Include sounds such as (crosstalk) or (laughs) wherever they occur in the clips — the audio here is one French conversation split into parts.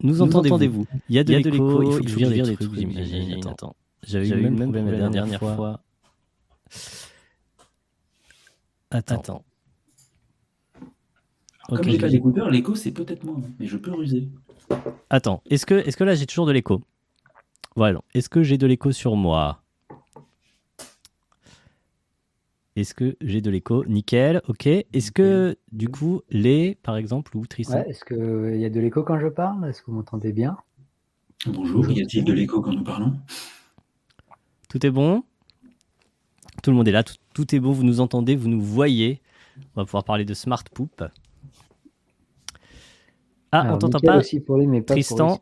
Nous entendez-vous. Il y a de l'écho, il faut que je vire des trucs, j'imagine. Attends, j'avais eu le même problème la dernière fois. Attends. Comme j'ai pas d'écouteur, l'écho c'est peut-être moi, mais je peux ruser. Attends, est-ce que, est que là j'ai toujours de l'écho? Voilà, est-ce que j'ai de l'écho sur moi? Est-ce que j'ai de l'écho Nickel, ok. Est-ce que du coup, les, par exemple, ou Tristan Est-ce qu'il y a de l'écho quand je parle? Est-ce que vous m'entendez bien? Bonjour, y a-t-il de l'écho quand nous parlons? Tout est bon? Tout le monde est là, tout, est bon, vous nous entendez, vous nous voyez. On va pouvoir parler de Smart Poop. Ah, on t'entend pas, Tristan,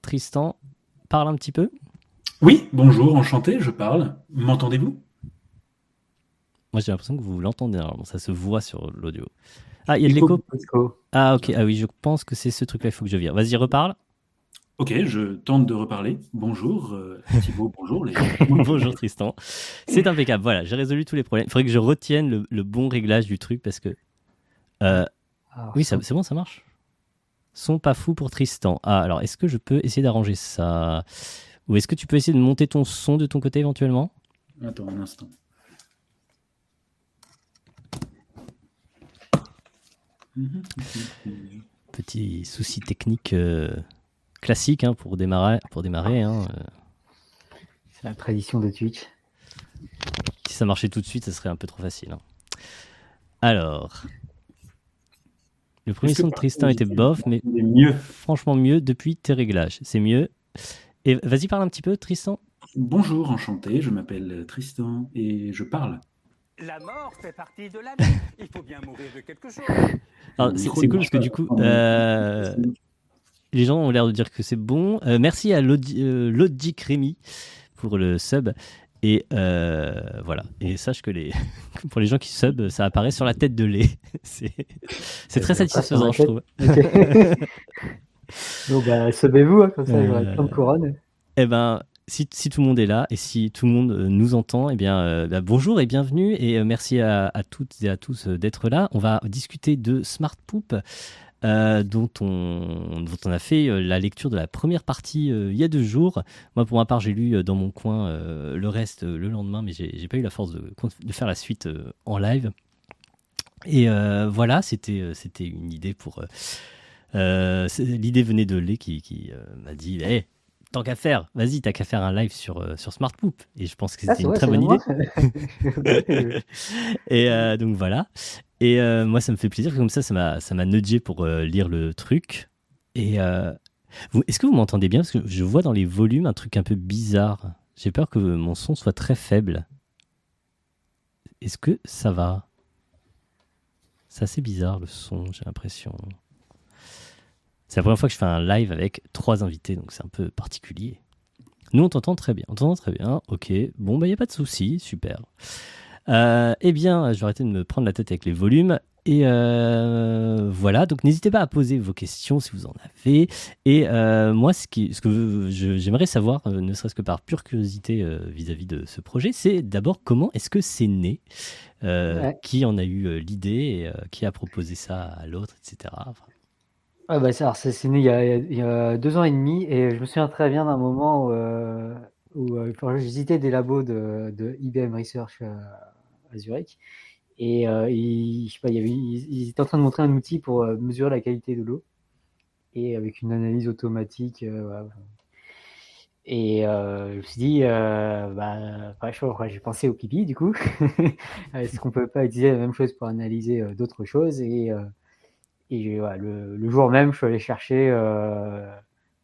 Tristan, parle un petit peu. Oui, bonjour, enchanté, je parle. M'entendez-vous? Moi, j'ai l'impression que vous l'entendez, ça se voit sur l'audio. Ah, il y a de l'écho Ah, ok, ah oui, je pense que c'est ce truc-là, il faut que je vire. Vas-y, reparle. Ok, je tente de reparler. Bonjour euh, Thibaut, bonjour les (laughs) Bonjour Tristan. C'est impeccable, voilà, j'ai résolu tous les problèmes. Il faudrait que je retienne le, bon réglage du truc parce que... Euh, oui, c'est bon, ça marche? Son pas fou pour Tristan. Ah, alors est-ce que je peux essayer d'arranger ça? Ou est-ce que tu peux essayer de monter ton son de ton côté éventuellement? Attends un instant. Petit souci technique euh, classique hein, pour démarrer. Pour démarrer hein, euh. C'est la tradition de Twitch. Si ça marchait tout de suite, ça serait un peu trop facile. Hein. Alors, le premier son de Tristan était bof, mais mieux. franchement mieux depuis tes réglages. C'est mieux. Et vas-y, parle un petit peu, Tristan. Bonjour, enchanté. Je m'appelle Tristan et je parle. La mort fait partie de la vie. Il faut bien mourir de quelque chose. C'est cool parce que du coup, euh, les gens ont l'air de dire que c'est bon. Euh, merci à Logic Rémi pour le sub. Et euh, voilà. Et sache que les, (laughs) pour les gens qui sub, ça apparaît sur la tête de lait. (laughs) c'est très satisfaisant, je trouve. (laughs) Donc, bah, subez-vous, hein, comme ça, j'aurai plein de couronnes. Eh ben, si, tout le monde est là et si tout le monde nous entend, eh bien, bah, bonjour et bienvenue et merci à, toutes et à tous d'être là. On va discuter de Smart Poop. Euh, dont, on, a fait euh, la lecture de la première partie euh, il y a deux jours. Moi, pour ma part, j'ai lu dans mon coin le reste le lendemain, mais j'ai pas eu la force de, faire la suite en live. Et voilà, c'était une idée pour. L'idée venait de Lé qui, m'a dit hey, tant qu'à faire, vas-y, t'as qu'à faire un live sur, sur Smart Poop. Et je pense que c'était une très bonne idée. (laughs) et donc voilà. Et euh, moi, ça me fait plaisir. Comme ça, ça m'a, ça m'a nudgé pour euh, lire le truc. Et euh, est-ce que vous m'entendez bien? Parce que je vois dans les volumes un truc un peu bizarre. J'ai peur que mon son soit très faible. Est-ce que ça va? C'est assez bizarre le son, j'ai l'impression. C'est la première fois que je fais un live avec trois invités, donc c'est un peu particulier. Nous, on t'entend très bien. On t'entend très bien. Ok. Bon, bah, il n'y a pas de souci. Super. Euh, eh bien, je vais arrêter de me prendre la tête avec les volumes. Et euh, voilà, donc n'hésitez pas à poser vos questions si vous en avez. Et euh, moi, ce, qui, ce que j'aimerais savoir, ne serait-ce que par pure curiosité vis-à-vis de ce projet, c'est d'abord comment est-ce que c'est né Qui en a eu l'idée Qui a proposé ça à l'autre, etc. Ah bah ça, c'est né il y, a, deux ans et demi et je me souviens très bien d'un moment où, où j'ai des labos de, IBM Research à Zurich. Et euh, ils, je sais pas, il étaient en train de montrer un outil pour euh, mesurer la qualité de l'eau et avec une analyse automatique. Euh, et je me suis dit, bah, j'ai pensé au pipi du coup. (laughs) Est-ce qu'on peut pas utiliser la même chose pour analyser d'autres choses Et, et le, jour même, je suis allé chercher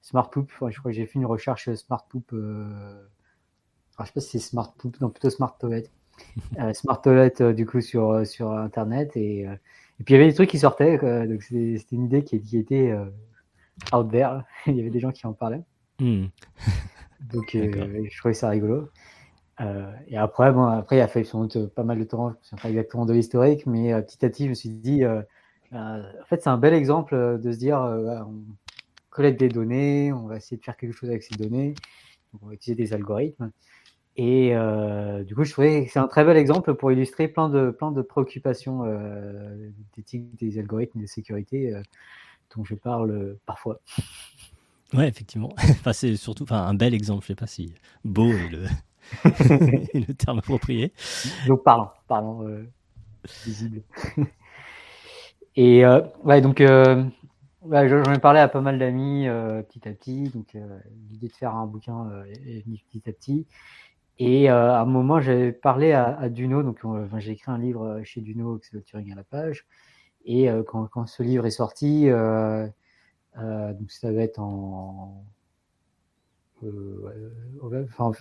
Smart Poop. je crois que j'ai fait une recherche Smart Poop. je sais pas si c'est Smart Poop, non plutôt Smart Toilette. (laughs) Euh, Smart Toilet euh, du coup sur, euh, sur internet et, et puis il y avait des trucs qui sortaient donc c'était une idée qui, qui était out there (laughs) il y avait des gens qui en parlaient hmm. (laughs) donc je trouvais ça rigolo et après bon après il a fallu sans doute pas mal de temps je ne sais pas exactement de l'historique mais petit à petit je me suis dit en fait c'est un bel exemple de se dire on collecte des données on va essayer de faire quelque chose avec ces données on va utiliser des algorithmes et euh, du coup, je trouvais que c'est un très bel exemple pour illustrer plein de, plein de préoccupations euh, d'éthique des algorithmes de sécurité euh, dont je parle parfois. Ouais, effectivement. (laughs) enfin, c'est surtout enfin, un bel exemple. Je sais pas si beau est le, (laughs) (laughs) le terme approprié. Donc parlant, parlant visible. Et ouais, donc j'en ai parlé à pas mal d'amis petit à petit. Donc l'idée de faire un bouquin est venue petit à petit. Et à un moment, j'avais parlé à, Duno, donc j'ai écrit un livre chez Duno, c'est le Turing à la page. Et quand, ce livre est sorti, donc ça va être en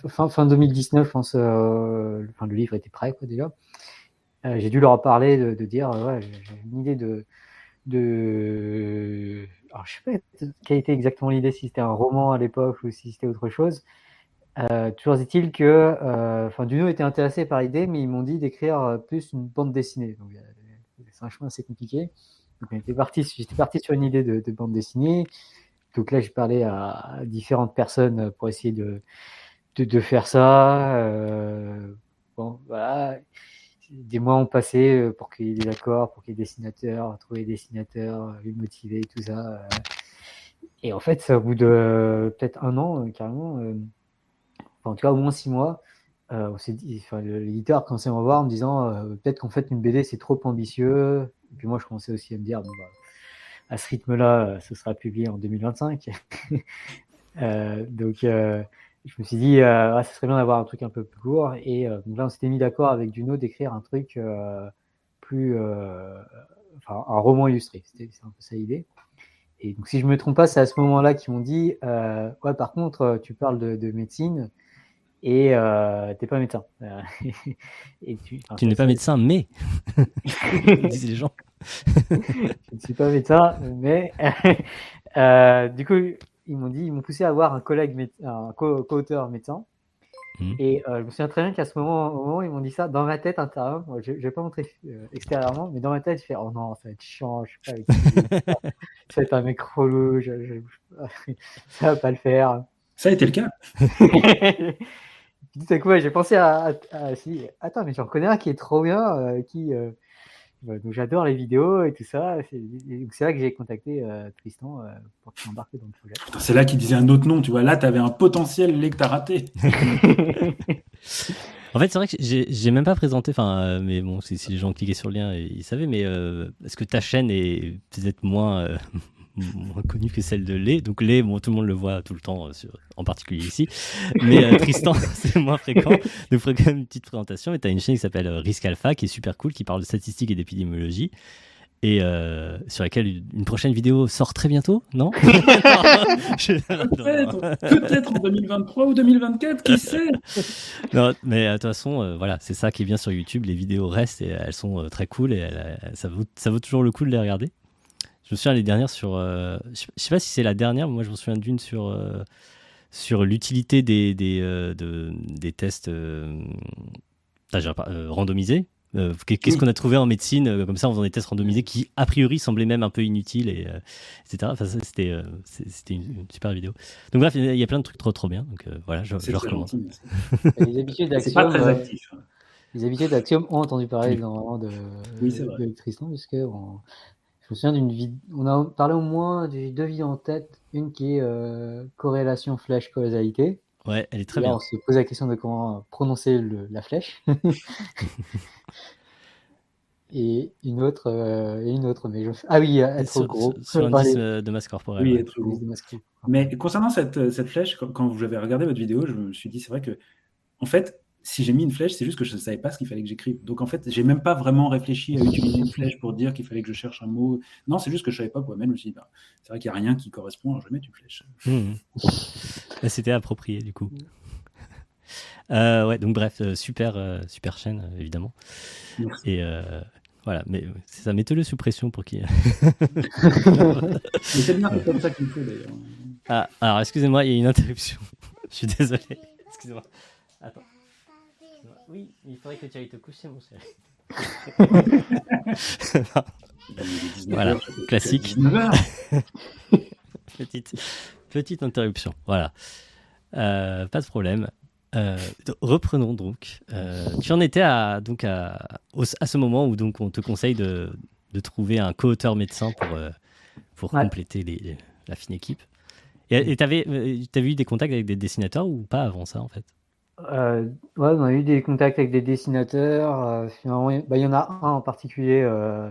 fin, fin, 2019, je pense. enfin, le livre était prêt, déjà. J'ai dû leur parler de, dire, ouais, j'ai une idée de, de. Alors, je sais pas quelle était exactement l'idée, si c'était un roman à l'époque ou si c'était autre chose. Euh, toujours est-il que, euh, enfin, Duno était intéressé par l'idée, mais ils m'ont dit d'écrire euh, plus une bande dessinée. C'est un chemin assez compliqué. J'étais parti, sur une idée de, bande dessinée. Donc là, j'ai parlé à, différentes personnes pour essayer de, de faire ça. bon, voilà des mois ont passé euh, pour qu'il y ait des accords, pour qu'il y ait des dessinateurs, trouver des dessinateurs, les motiver, tout ça. Euh. Et en fait, au bout de peut-être un an, euh, carrément, en tout cas au moins six mois, on s'est l'éditeur commençait à me voir en me disant peut-être qu'en fait une BD c'est trop ambitieux. Et puis moi je commençais aussi à me dire bah, à ce rythme-là, ce sera publié en 2025. (laughs) donc je me suis dit, euh, ah, ce serait bien d'avoir un truc un peu plus court. Et euh, donc là, on s'était mis d'accord avec Duno d'écrire un truc euh, plus. enfin, un roman illustré. C'était un peu ça l'idée. Et donc, si je me trompe pas, c'est à ce moment-là qu'ils m'ont dit Ouais, par contre, tu parles de, médecine et euh, t'es pas médecin. (laughs) et tu tu n'es pas médecin, mais. (laughs) disent les gens. je ne suis pas médecin, mais. (laughs) du coup, ils m'ont dit, ils m'ont poussé à avoir un collègue, un co-auteur médecin. Hmm. Et euh, je me souviens très bien qu'à ce moment, au moment où ils m'ont dit ça, dans ma tête intérieure, je ne vais pas montrer euh, extérieurement, mais dans ma tête, je fais Oh non, ça va être chiant, je sais pas (laughs) ça va être un mec relou, je, je, (laughs) ça va pas le faire. Ça a été le cas. (laughs) Tout à coup, j'ai pensé à, attends, mais j'en connais un qui est trop bien, euh, qui, donc j'adore les vidéos et tout ça. C'est là que j'ai contacté euh, Tristan euh, pour s'embarquer dans le projet. C'est là qu'il disait un autre nom, tu vois. Là, tu avais un potentiel que tu as raté. (laughs) en fait, c'est vrai que j'ai même pas présenté, enfin, euh, mais bon, si, les gens cliquaient sur le lien, ils savaient, mais est-ce que ta chaîne est peut-être moins moins connue que celle de Lé. Donc Lé, bon, tout le monde le voit tout le temps, euh, sur, en particulier ici. Mais euh, Tristan, (laughs) c'est moins fréquent. Donc je ferai quand même une petite présentation. Et tu as une chaîne qui s'appelle euh, Risk Alpha, qui est super cool, qui parle de statistiques et d'épidémiologie. Et sur laquelle une prochaine vidéo sort très bientôt, non? (laughs) (laughs) Peut-être en 2023 ou 2024, qui sait? Non, mais de toute façon, voilà, c'est ça qui est bien sur YouTube. Les vidéos restent et elles sont très cool et ça, vaut, ça vaut toujours le coup de les regarder. Je me souviens les dernières sur. Euh, je sais pas si c'est la dernière, mais moi je me souviens d'une sur, euh, sur l'utilité des, des, euh, des tests randomisés. Qu'est-ce qu'on a trouvé en médecine comme ça en faisant des tests randomisés qui a priori semblaient même un peu inutiles et etc. Enfin, c'était c'était une, super vidéo. Donc bref, il y a plein de trucs trop trop bien. Donc voilà, je, je recommence. les habitudes d'Axiom. Les habitudes d'Axiom ont entendu parler de, oui, de, Tristan puisque on, je me souviens d'une vidéo. On a parlé au moins de deux vidéos en tête. Une qui est euh, corrélation flèche-causalité. Ouais, elle est très bien. On se pose la question de comment prononcer la flèche. (laughs) (laughs) et une autre, euh, et une autre, mais je... ah oui, être gros. Sur l'indice de masse corporelle. Oui, être gros. Mais concernant cette, cette flèche, quand, quand vous avez regardé votre vidéo, je me suis dit, c'est vrai que, en fait, si j'ai mis une flèche, c'est juste que je ne savais pas ce qu'il fallait que j'écrive. Donc en fait, j'ai même pas vraiment réfléchi à utiliser une flèche pour dire qu'il fallait que je cherche un mot. Non, c'est juste que je savais pas quoi. Même je me bah, c'est vrai qu'il n'y a rien qui correspond, je vais mettre une flèche. Mmh. C'était approprié du coup. (laughs) Euh, ouais, donc bref, euh, super, euh, super chaîne évidemment. Et voilà, mais c'est ça, mettez-le sous pression pour qu'il. (laughs) c'est bien comme ça qu'il faut d'ailleurs. Ah, alors excusez-moi, il y a une interruption. (laughs) je suis désolé. Excusez-moi. Attends. Oui, il faudrait que tu ailles te coucher, mon chéri. (laughs) voilà, classique. (laughs) petite, petite interruption. Voilà. Euh, pas de problème. Euh, reprenons donc. Euh, tu en étais à, donc à, à ce moment où donc on te conseille de, de trouver un co-auteur médecin pour, pour Ouais. compléter les, la fine équipe. Et tu avais, eu des contacts avec des dessinateurs ou pas avant ça, en fait? Euh, ouais, on a eu des contacts avec des dessinateurs. euh, finalement, il bah, il y en a un en particulier euh,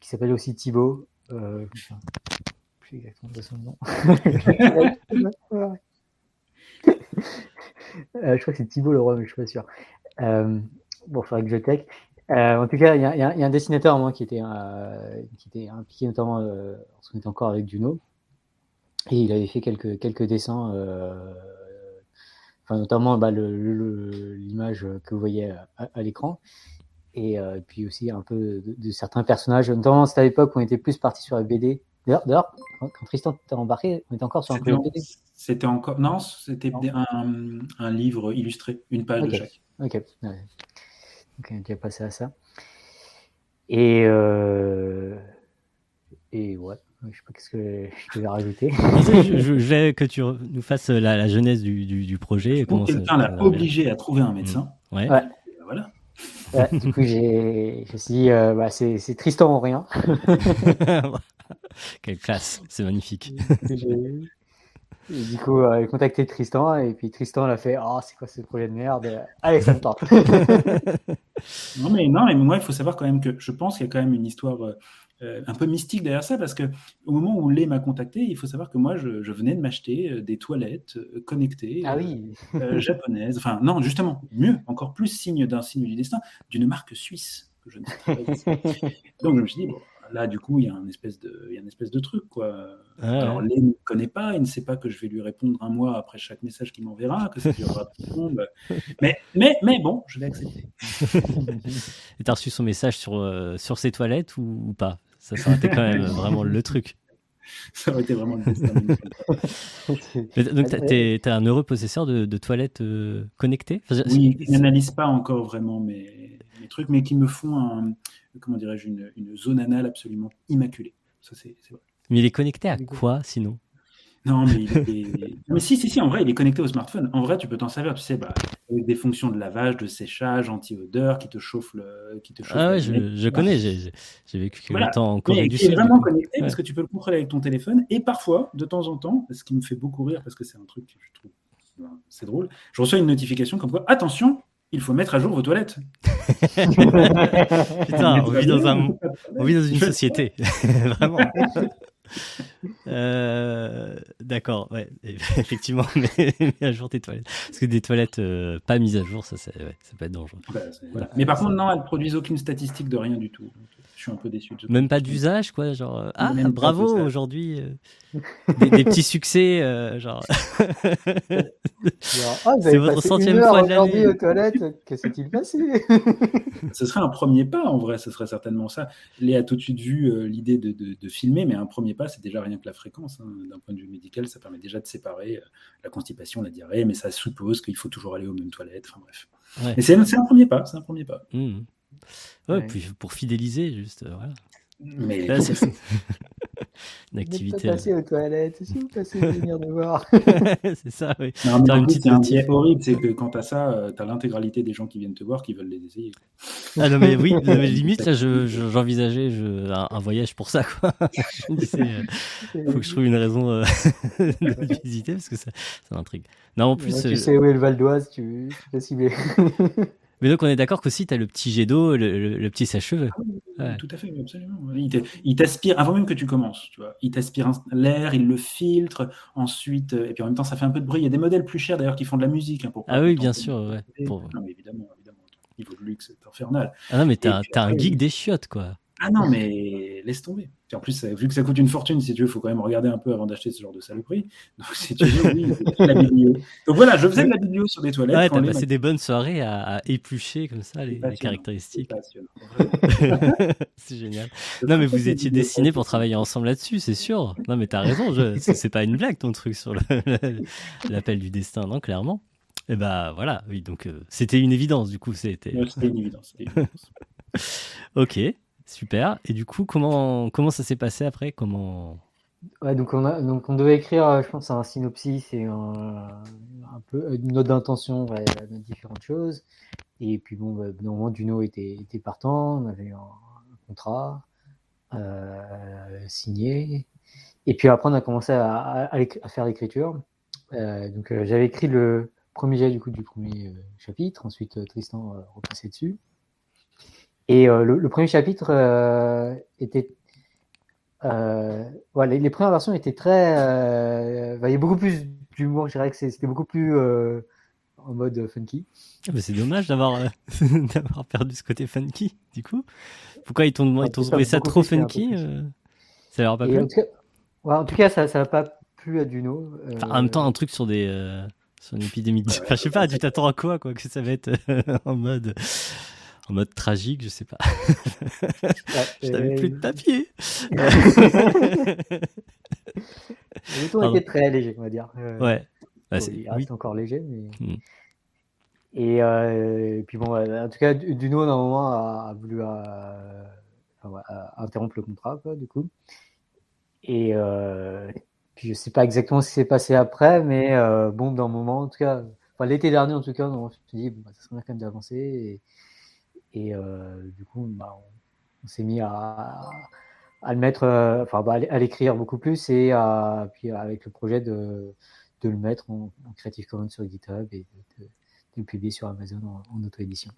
qui s'appelle aussi Thibaut. Euh, je sais exactement de son nom. (laughs) Je crois que c'est Thibaut Leroy, mais je suis pas sûr. Bon, il faudrait que je. Euh, en tout cas, il y, a- y y un dessinateur moi qui était, qui était impliqué notamment lorsqu'on était encore avec Juno. Et il avait fait quelques, quelques dessins, enfin, notamment bah, l'image que vous voyez à, à l'écran. Et euh, puis aussi un peu de, de certains personnages, notamment c'était à l'époque où on était plus parti sur la BD. D'ailleurs, quand, Tristan t'a embarqué, on était encore sur un en- BD. C'était encore. Non, c'était un, un livre illustré, une page Ok. de chaque. Ok, ouais. Donc on est passé à ça. Et, euh... et ouais, je sais pas qu'est-ce que je devais rajouter. (laughs) je, je- (laughs) je voulais que tu nous fasses la, la genèse du, du, du projet. Quelqu'un l'a obligé à trouver un médecin. Ouais. Voilà. Ouais, du coup, j'ai, je me suis dit, euh, bah, c'est, c'est Tristan ou rien. (laughs) Quelle classe, c'est magnifique. Et du coup, euh, j'ai contacté Tristan et puis Tristan l'a fait, oh, c'est quoi ce projet de merde? Allez, ça me tente. Non mais, non, mais moi, il faut savoir quand même que je pense qu'il y a quand même une histoire euh, euh, un peu mystique derrière ça, parce que au moment où Lé m'a contacté, il faut savoir que moi, je, je venais de m'acheter euh, des toilettes euh, connectées ah euh, oui. euh, japonaises. Enfin, non, justement, mieux, encore plus signe d'un signe du destin, d'une marque suisse que je ne sais pas. ici. (laughs) Donc je me suis dit, bon, là, du coup, il y a un espèce de, il y a une espèce de truc, quoi. Ah, Alors. Lé ne me connaît pas, il ne sait pas que je vais lui répondre un mois après chaque message qu'il m'enverra, que ça durera plus long. bah. Mais, mais, mais bon, je vais accepter. (laughs) Et t'as reçu son message sur, euh, sur ses toilettes ou, ou pas? Ça, ça aurait été quand même vraiment le truc. (laughs) Ça aurait été vraiment le destin. (laughs) Donc, t'es un heureux possesseur de, de toilettes euh, connectées? Enfin, je- Oui, qui n'analyse pas encore vraiment mes, mes trucs, mais qui me font un, comment dirais-je, une, une zone anale absolument immaculée. Ça, c'est c'est vrai. Mais il est connecté à quoi sinon? Non, mais, il est- (laughs) mais si, si, si, en vrai, il est connecté au smartphone. En vrai, tu peux t'en servir, tu sais, bah, des fonctions de lavage, de séchage, anti-odeur, qui te chauffent le, qui te chauffent Ah ouais, je, connais, j'ai vécu Voilà. temps en Corée du Sud. du vraiment connecté parce que tu peux le contrôler avec ton téléphone et parfois, de temps en temps, ce qui me fait beaucoup rire parce que c'est un truc que je trouve c'est drôle, je reçois une notification comme quoi attention, il faut mettre à jour vos toilettes. (laughs) Putain, (laughs) on vit dans, un, on vit dans une société, (laughs) vraiment. Euh, D'accord, ouais, (laughs) effectivement, (laughs) mais mets à jour tes toilettes. Parce que des toilettes euh, pas mises à jour, ça, c'est- ouais, ça peut être dangereux. Bah, Voilà. Mais par contre, non, elles produisent aucune statistique de rien du tout. Donc, suis un peu déçu. de Même pas d'usage, quoi, genre, euh, ah, Même bravo, aujourd'hui, euh, (laughs) des, des petits succès, euh, genre, (laughs) ah, C'est votre centième une heure fois de l'année. aux toilettes, que s'est-il passé (laughs) Ce serait un premier pas, en vrai, ce serait certainement ça. Léa a tout de suite vu euh, l'idée de, de- de filmer, mais un premier pas, c'est déjà rien que la fréquence. hein. D'un point de vue médical, ça permet déjà de séparer euh, la constipation, la diarrhée, mais ça suppose qu'il faut toujours aller aux mêmes toilettes. Enfin bref. Ouais. Mais c'est un premier pas, c'est un premier pas. hmm. Ouais, Ouais. puis pour fidéliser, juste, euh, voilà. Mais Là, c'est- (laughs) une Vous activité. pas passé aux toilettes, si vous passez venir de voir. (laughs) c'est ça, oui. Non, mais en une plus, petite c'est un biais horrible, c'est que quand t'as ça, tu as l'intégralité des gens qui viennent te voir qui veulent les essayer. Ah non, mais oui, (laughs) mais limite, là, je- je- j'envisageais je, un, un voyage pour ça, quoi. je me disais, euh, faut que je trouve une raison euh, de visiter parce que ça, ça m'intrigue. Non, en plus, euh, tu sais où est le Val d'Oise, tu, tu peux cibler. Mais donc on est d'accord qu'aussi, tu as le petit jet d'eau, le, le- le petit sèche-cheveux. Ouais. Tout à fait, oui, absolument. Il t'aspire, avant même que tu commences, tu vois. Il t'aspire l'air, il le filtre, ensuite, euh, et puis en même temps, ça fait un peu de bruit. Il y a des modèles plus chers d'ailleurs qui font de la musique. hein, pour Ah oui, bien sûr, ouais. Pour- Non, mais évidemment, évidemment. Niveau de luxe est infernal. Ah non, mais t'as un- geek oui. des chiottes, quoi. Ah non, mais laisse tomber. Puis en plus, vu que ça coûte une fortune, si tu veux, il faut quand même regarder un peu avant d'acheter ce genre de saloperie. Donc, si tu veux, oui, la. Donc voilà, je faisais de la biblio sur des toilettes. Ouais, t'as passé des bonnes soirées à, à éplucher comme ça les, caractéristiques. C'est (laughs) génial. Non, mais vous étiez destinés pour travailler ensemble là-dessus, c'est sûr. Non, mais t'as raison, je- c'est pas une blague ton truc sur l'appel du destin, non, clairement. Et bah voilà, oui, donc euh, c'était une évidence, du coup, c'était. Ouais, une évidence. une évidence. (laughs) Ok, super. Et du coup, comment, comment ça s'est passé après? Comment? Donc on, a, donc on devait écrire, euh, je pense, un synopsis et un, peu une note d'intention, différentes choses. Et puis bon, bah, normalement, Duno était, était partant, on avait un, contrat, euh, signé. Et puis après, on a commencé à, faire l'écriture. Euh, donc, j'avais écrit le premier jet du coup du premier chapitre. Ensuite, Tristan repassait dessus. Et euh, le, le premier chapitre euh, était. Euh, voilà, les, les premières versions étaient très. euh, bah, il y a beaucoup plus d'humour. Je dirais que c'était beaucoup plus en mode funky. Ah, mais c'est dommage d'avoir (laughs) d'avoir perdu ce côté funky, du coup. Pourquoi ils t'ont trouvé ça trop funky Ça leur a pas plu en tout cas, ouais, en tout cas, ça n'a pas plu à Duno. Enfin, En même temps, un truc sur des sur une épidémie. De... (laughs) Enfin, je sais pas. Tu t'attends à quoi, quoi Que ça va être (laughs) en mode en mode tragique, je sais pas. (laughs) Je n'avais plus de papier. (laughs) Le ton était très léger, on va dire. Euh, ouais. Bah, il oui. reste encore léger. Mais... Mm. Et, euh, et puis bon, en tout cas, Du- Duno, à un moment, a, a voulu interrompre le contrat, quoi, du coup. Et euh, puis je sais pas exactement ce qui s'est passé après, mais bon, d'un moment, en tout cas, enfin, l'été dernier, en tout cas, on s'est dit, bon, bah, ça serait bien quand même d'avancer. Et, et euh, du coup, bah, on, on s'est mis à, à le mettre, euh, enfin, bah, à l'écrire beaucoup plus et à, puis avec le projet de, de le mettre en, en Creative Commons sur GitHub et de, de- de le publier sur Amazon en, en auto-édition.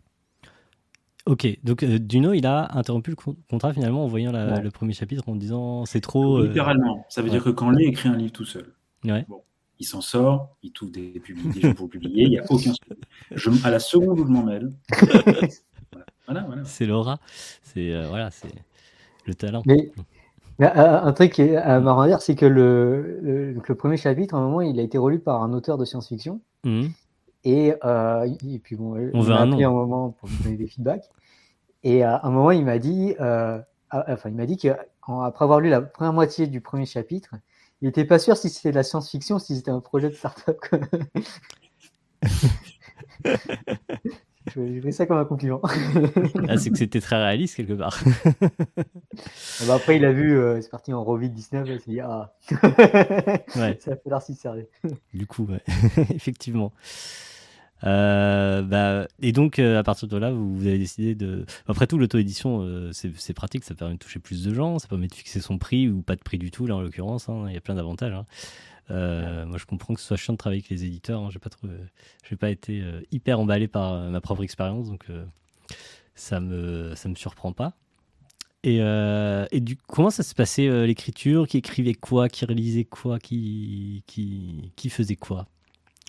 Ok. Donc euh, Duno, il a interrompu le con- contrat finalement en voyant la- Ouais. le premier chapitre en disant c'est trop. euh, Littéralement. Ça veut dire que quand Lé écrit un livre tout seul, Ouais. bon, il s'en sort, il trouve des, publi- des gens pour publier, il n'y a aucun. Je, à la seconde où je m'en mêle, (laughs) voilà, voilà, voilà. C'est l'aura. C'est euh, voilà, c'est le talent. Mais, euh, un truc qui est euh, marrant à dire, c'est que le, le, donc le premier chapitre, à un moment, il a été relu par un auteur de science-fiction. Mhm. Et, euh, et puis bon, On il veut m'a un appelé nom. un moment pour me donner des feedbacks. Et à un moment, il m'a dit, euh, enfin, il m'a dit que en- après avoir lu la première moitié du premier chapitre, il était pas sûr si c'était de la science-fiction, si c'était un projet de start-up. (laughs) quoi. J'ai pris ça comme un compliment. (laughs) Ah, c'est que c'était très réaliste quelque part. (laughs) Bah, après, il a vu, euh, c'est parti en Revit 19, là, il s'est dit, ah, (laughs) Ouais. ça fait si sérieux. Du coup, ouais. effectivement. Euh, bah, et donc, euh, à partir de là, vous, vous avez décidé de. Après tout, l'auto-édition, euh, c'est c'est pratique, ça permet de toucher plus de gens, ça permet de fixer son prix ou pas de prix du tout, là en l'occurrence. hein, Il y a plein d'avantages. hein. Euh, moi, je comprends que ce soit chiant de travailler avec les éditeurs. hein, j'ai pas trouvé, j'ai pas été euh, hyper emballé par euh, ma propre expérience, donc ça me, ça me surprend pas. Et, euh, et du comment ça se passait euh, l'écriture? Qui écrivait quoi? Qui réalisait quoi? Qui, qui, qui faisait quoi?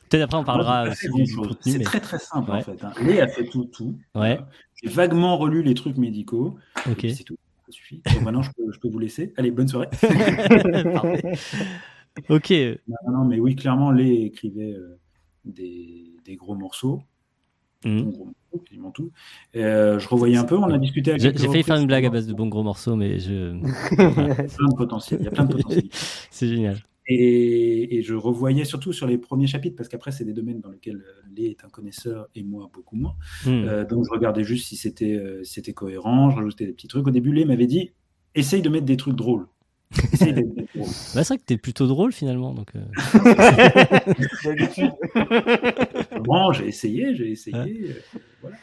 Peut-être après on parlera aussi du, contenu. C'est mais- très très simple Ouais. en fait. hein. Lé a fait tout, tout. Ouais. J'ai vaguement relu les trucs médicaux. Ok. C'est tout. Ça suffit. Donc maintenant, je peux, je peux vous laisser. Allez, bonne soirée. (laughs) (laughs) Ok. non, mais oui, clairement, Lé écrivait euh, des, des gros morceaux. Mhm. Bon, gros morceaux, quasiment tout. Et, euh, je revoyais un peu, on a discuté à J'ai failli faire une blague à base de bons gros morceaux, mais je... Il y a plein de potentiel. Il y a plein de potentiel. (laughs) c'est génial. Et, et je revoyais surtout sur les premiers chapitres, parce qu'après, c'est des domaines dans lesquels euh, Lé est un connaisseur et moi beaucoup moins. Hmm. Euh, donc, je regardais juste si c'était euh, si c'était cohérent, je rajoutais des petits trucs. Au début, Lé m'avait dit essaye de mettre des trucs drôles. (laughs) Bah, c'est vrai que t'es plutôt drôle finalement. Donc, euh. Bon, j'ai essayé, j'ai essayé. Ouais. euh, voilà.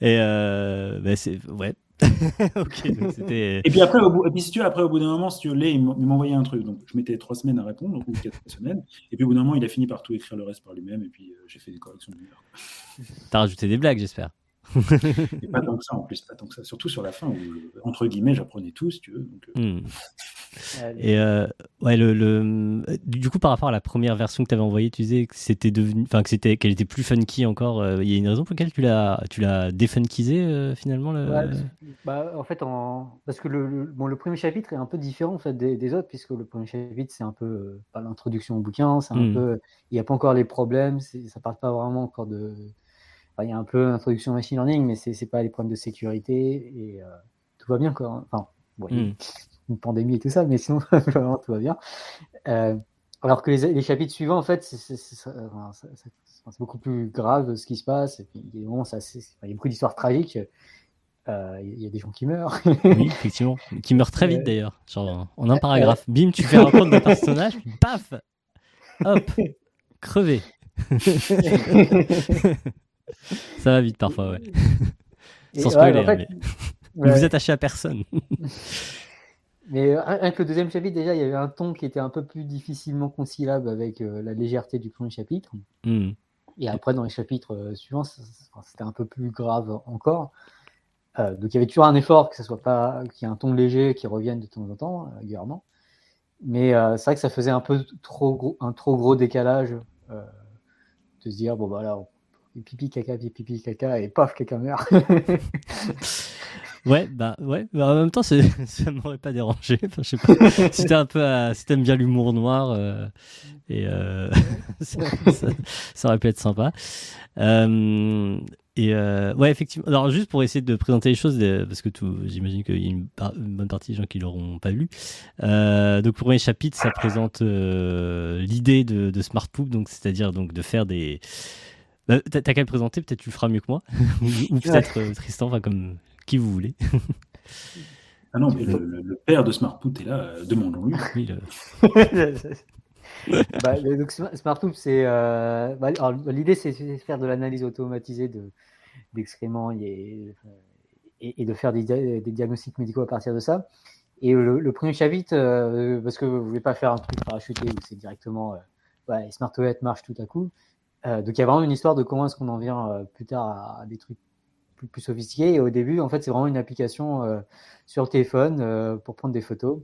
Et euh, bah, c'est ouais. (laughs) donc. Et puis après, au bout, et puis si tu veux, après, au bout d'un moment, si tu veux, il m'en- il m'envoyait un truc. Donc, je mettais trois semaines à répondre, ou quatre (laughs) semaines. Et puis, au bout d'un moment, il a fini par tout écrire le reste par lui-même. Et puis, j'ai fait des corrections d'humeur. T'as rajouté des blagues, j'espère. Et pas tant que ça, en plus, pas tant que ça. Surtout sur la fin, où, entre guillemets, j'apprenais tout, si tu veux. Donc, euh, Hmm. Et euh, ouais, le, le du coup par rapport à la première version que tu avais envoyée, tu disais que c'était devenu, enfin que c'était, qu'elle était plus funky encore. euh, Il y a une raison pour laquelle tu l'as, tu l'as défunkisé euh, finalement. Le... Ouais, bah, en fait, en... parce que le, le- bon, le premier chapitre est un peu différent en fait, des, des autres, puisque le premier chapitre, c'est un peu euh, pas l'introduction au bouquin, c'est un Mm. peu, il n'y a pas encore les problèmes, c'est- ça parle pas vraiment encore de. Il y a un peu l'introduction au machine learning, mais c'est pas les problèmes de sécurité et euh, tout va bien quoi. Enfin, bon, il y a Mm. une pandémie et tout ça, mais sinon (laughs) vraiment tout va bien. Euh, alors que les, les chapitres suivants, en fait, c'est beaucoup plus grave ce qui se passe. Et puis, il y a moments, il y beaucoup d'histoires tragiques. Euh, Il y a des gens qui meurent. Oui, effectivement, qui meurt très (laughs) vite d'ailleurs, genre en un paragraphe. Bim, tu fais un compte d'un personnage, paf, hop, crevé. (laughs) Ça va vite parfois, ouais. Et Sans ouais, spoiler, en fait, mais- Ne vous attachez à personne. (laughs) Mais avec le deuxième chapitre, déjà, il y avait un ton qui était un peu plus difficilement conciliable avec la légèreté du premier chapitre. Hmm. Et après, dans les chapitres suivants, c'était un peu plus grave encore. donc il y avait toujours un effort que ce soit pas qu'il y ait un ton léger qui revienne de temps en temps régulièrement. Mais c'est vrai que ça faisait un peu trop gros, un trop gros décalage de se dire bon bah là pipi caca pipi caca et paf quelqu'un meurt. Ouais, bah ouais, bah, en même temps, (laughs) ça m'aurait pas dérangé. Enfin, je sais pas. (laughs) si t'es un peu, à, si t'aimes bien l'humour noir, euh, et euh, (laughs) ça, ça, aurait pu être sympa. Euh, et ouais, effectivement. Alors juste pour essayer de présenter les choses, parce que j'imagine qu'il y a une, bonne partie des gens qui l'auront pas lu. Donc pour premier chapitre, ça présente l'idée de, de Smart Poop, donc c'est-à-dire donc de faire des bah, T'as qu'à le présenter, peut-être tu le feras mieux que moi. (laughs) ou, peut-être euh, Tristan, enfin comme qui vous voulez. ah non, mais le, père de SmartPoop est là, euh, demandons-lui. Oui, (laughs) bah, donc SmartPoop, c'est euh, bah, l'idée, c'est de faire de l'analyse automatisée d'excréments et, et, de faire des, des, diagnostics médicaux à partir de ça. Et le, premier chapitre, euh, parce que vous voulez pas faire un truc parachuté où c'est directement ouais, SmartOS marche tout à coup. Donc il y a vraiment une histoire de comment est-ce qu'on en vient plus tard à des trucs plus, sophistiqué. Et au début, en fait, c'est vraiment une application euh, sur le téléphone euh, pour prendre des photos.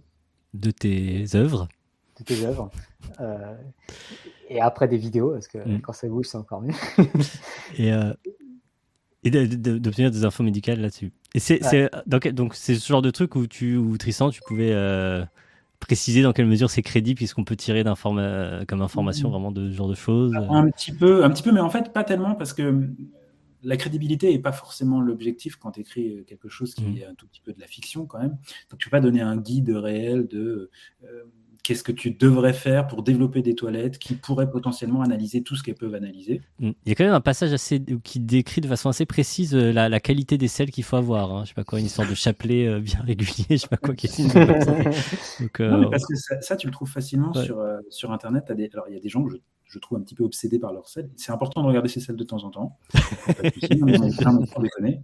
De tes œuvres De tes œuvres. Euh, et après des vidéos, parce que mm. quand ça bouge, c'est encore mieux. (laughs) et et d'obtenir des infos médicales là-dessus. Et c'est donc donc c'est ce genre de truc où tu où Tristan tu pouvais préciser dans quelle mesure c'est crédible puisqu'on peut tirer comme information mm. vraiment de ce genre de choses. Un petit peu un petit peu mais en fait pas tellement parce que la crédibilité n'est pas forcément l'objectif quand tu écris euh, quelque chose qui mmh. est un tout petit peu de la fiction quand même. Donc tu peux pas donner un guide réel de euh, qu'est-ce que tu devrais faire pour développer des toilettes qui pourraient potentiellement analyser tout ce qu'elles peuvent analyser. Mmh. Il y a quand même un passage assez, qui décrit de façon assez précise euh, la, qualité des sels qu'il faut avoir. Hein. Je sais pas quoi, une histoire de chapelet bien (laughs) régulier, je sais pas quoi. Qui (laughs) Donc, non, parce que ça, tu le trouves facilement sur, sur Internet. Alors il y a des gens que je je trouve un petit peu obsédé par leur sel. C'est important de regarder ces selles de temps en temps. (laughs) sans déconner,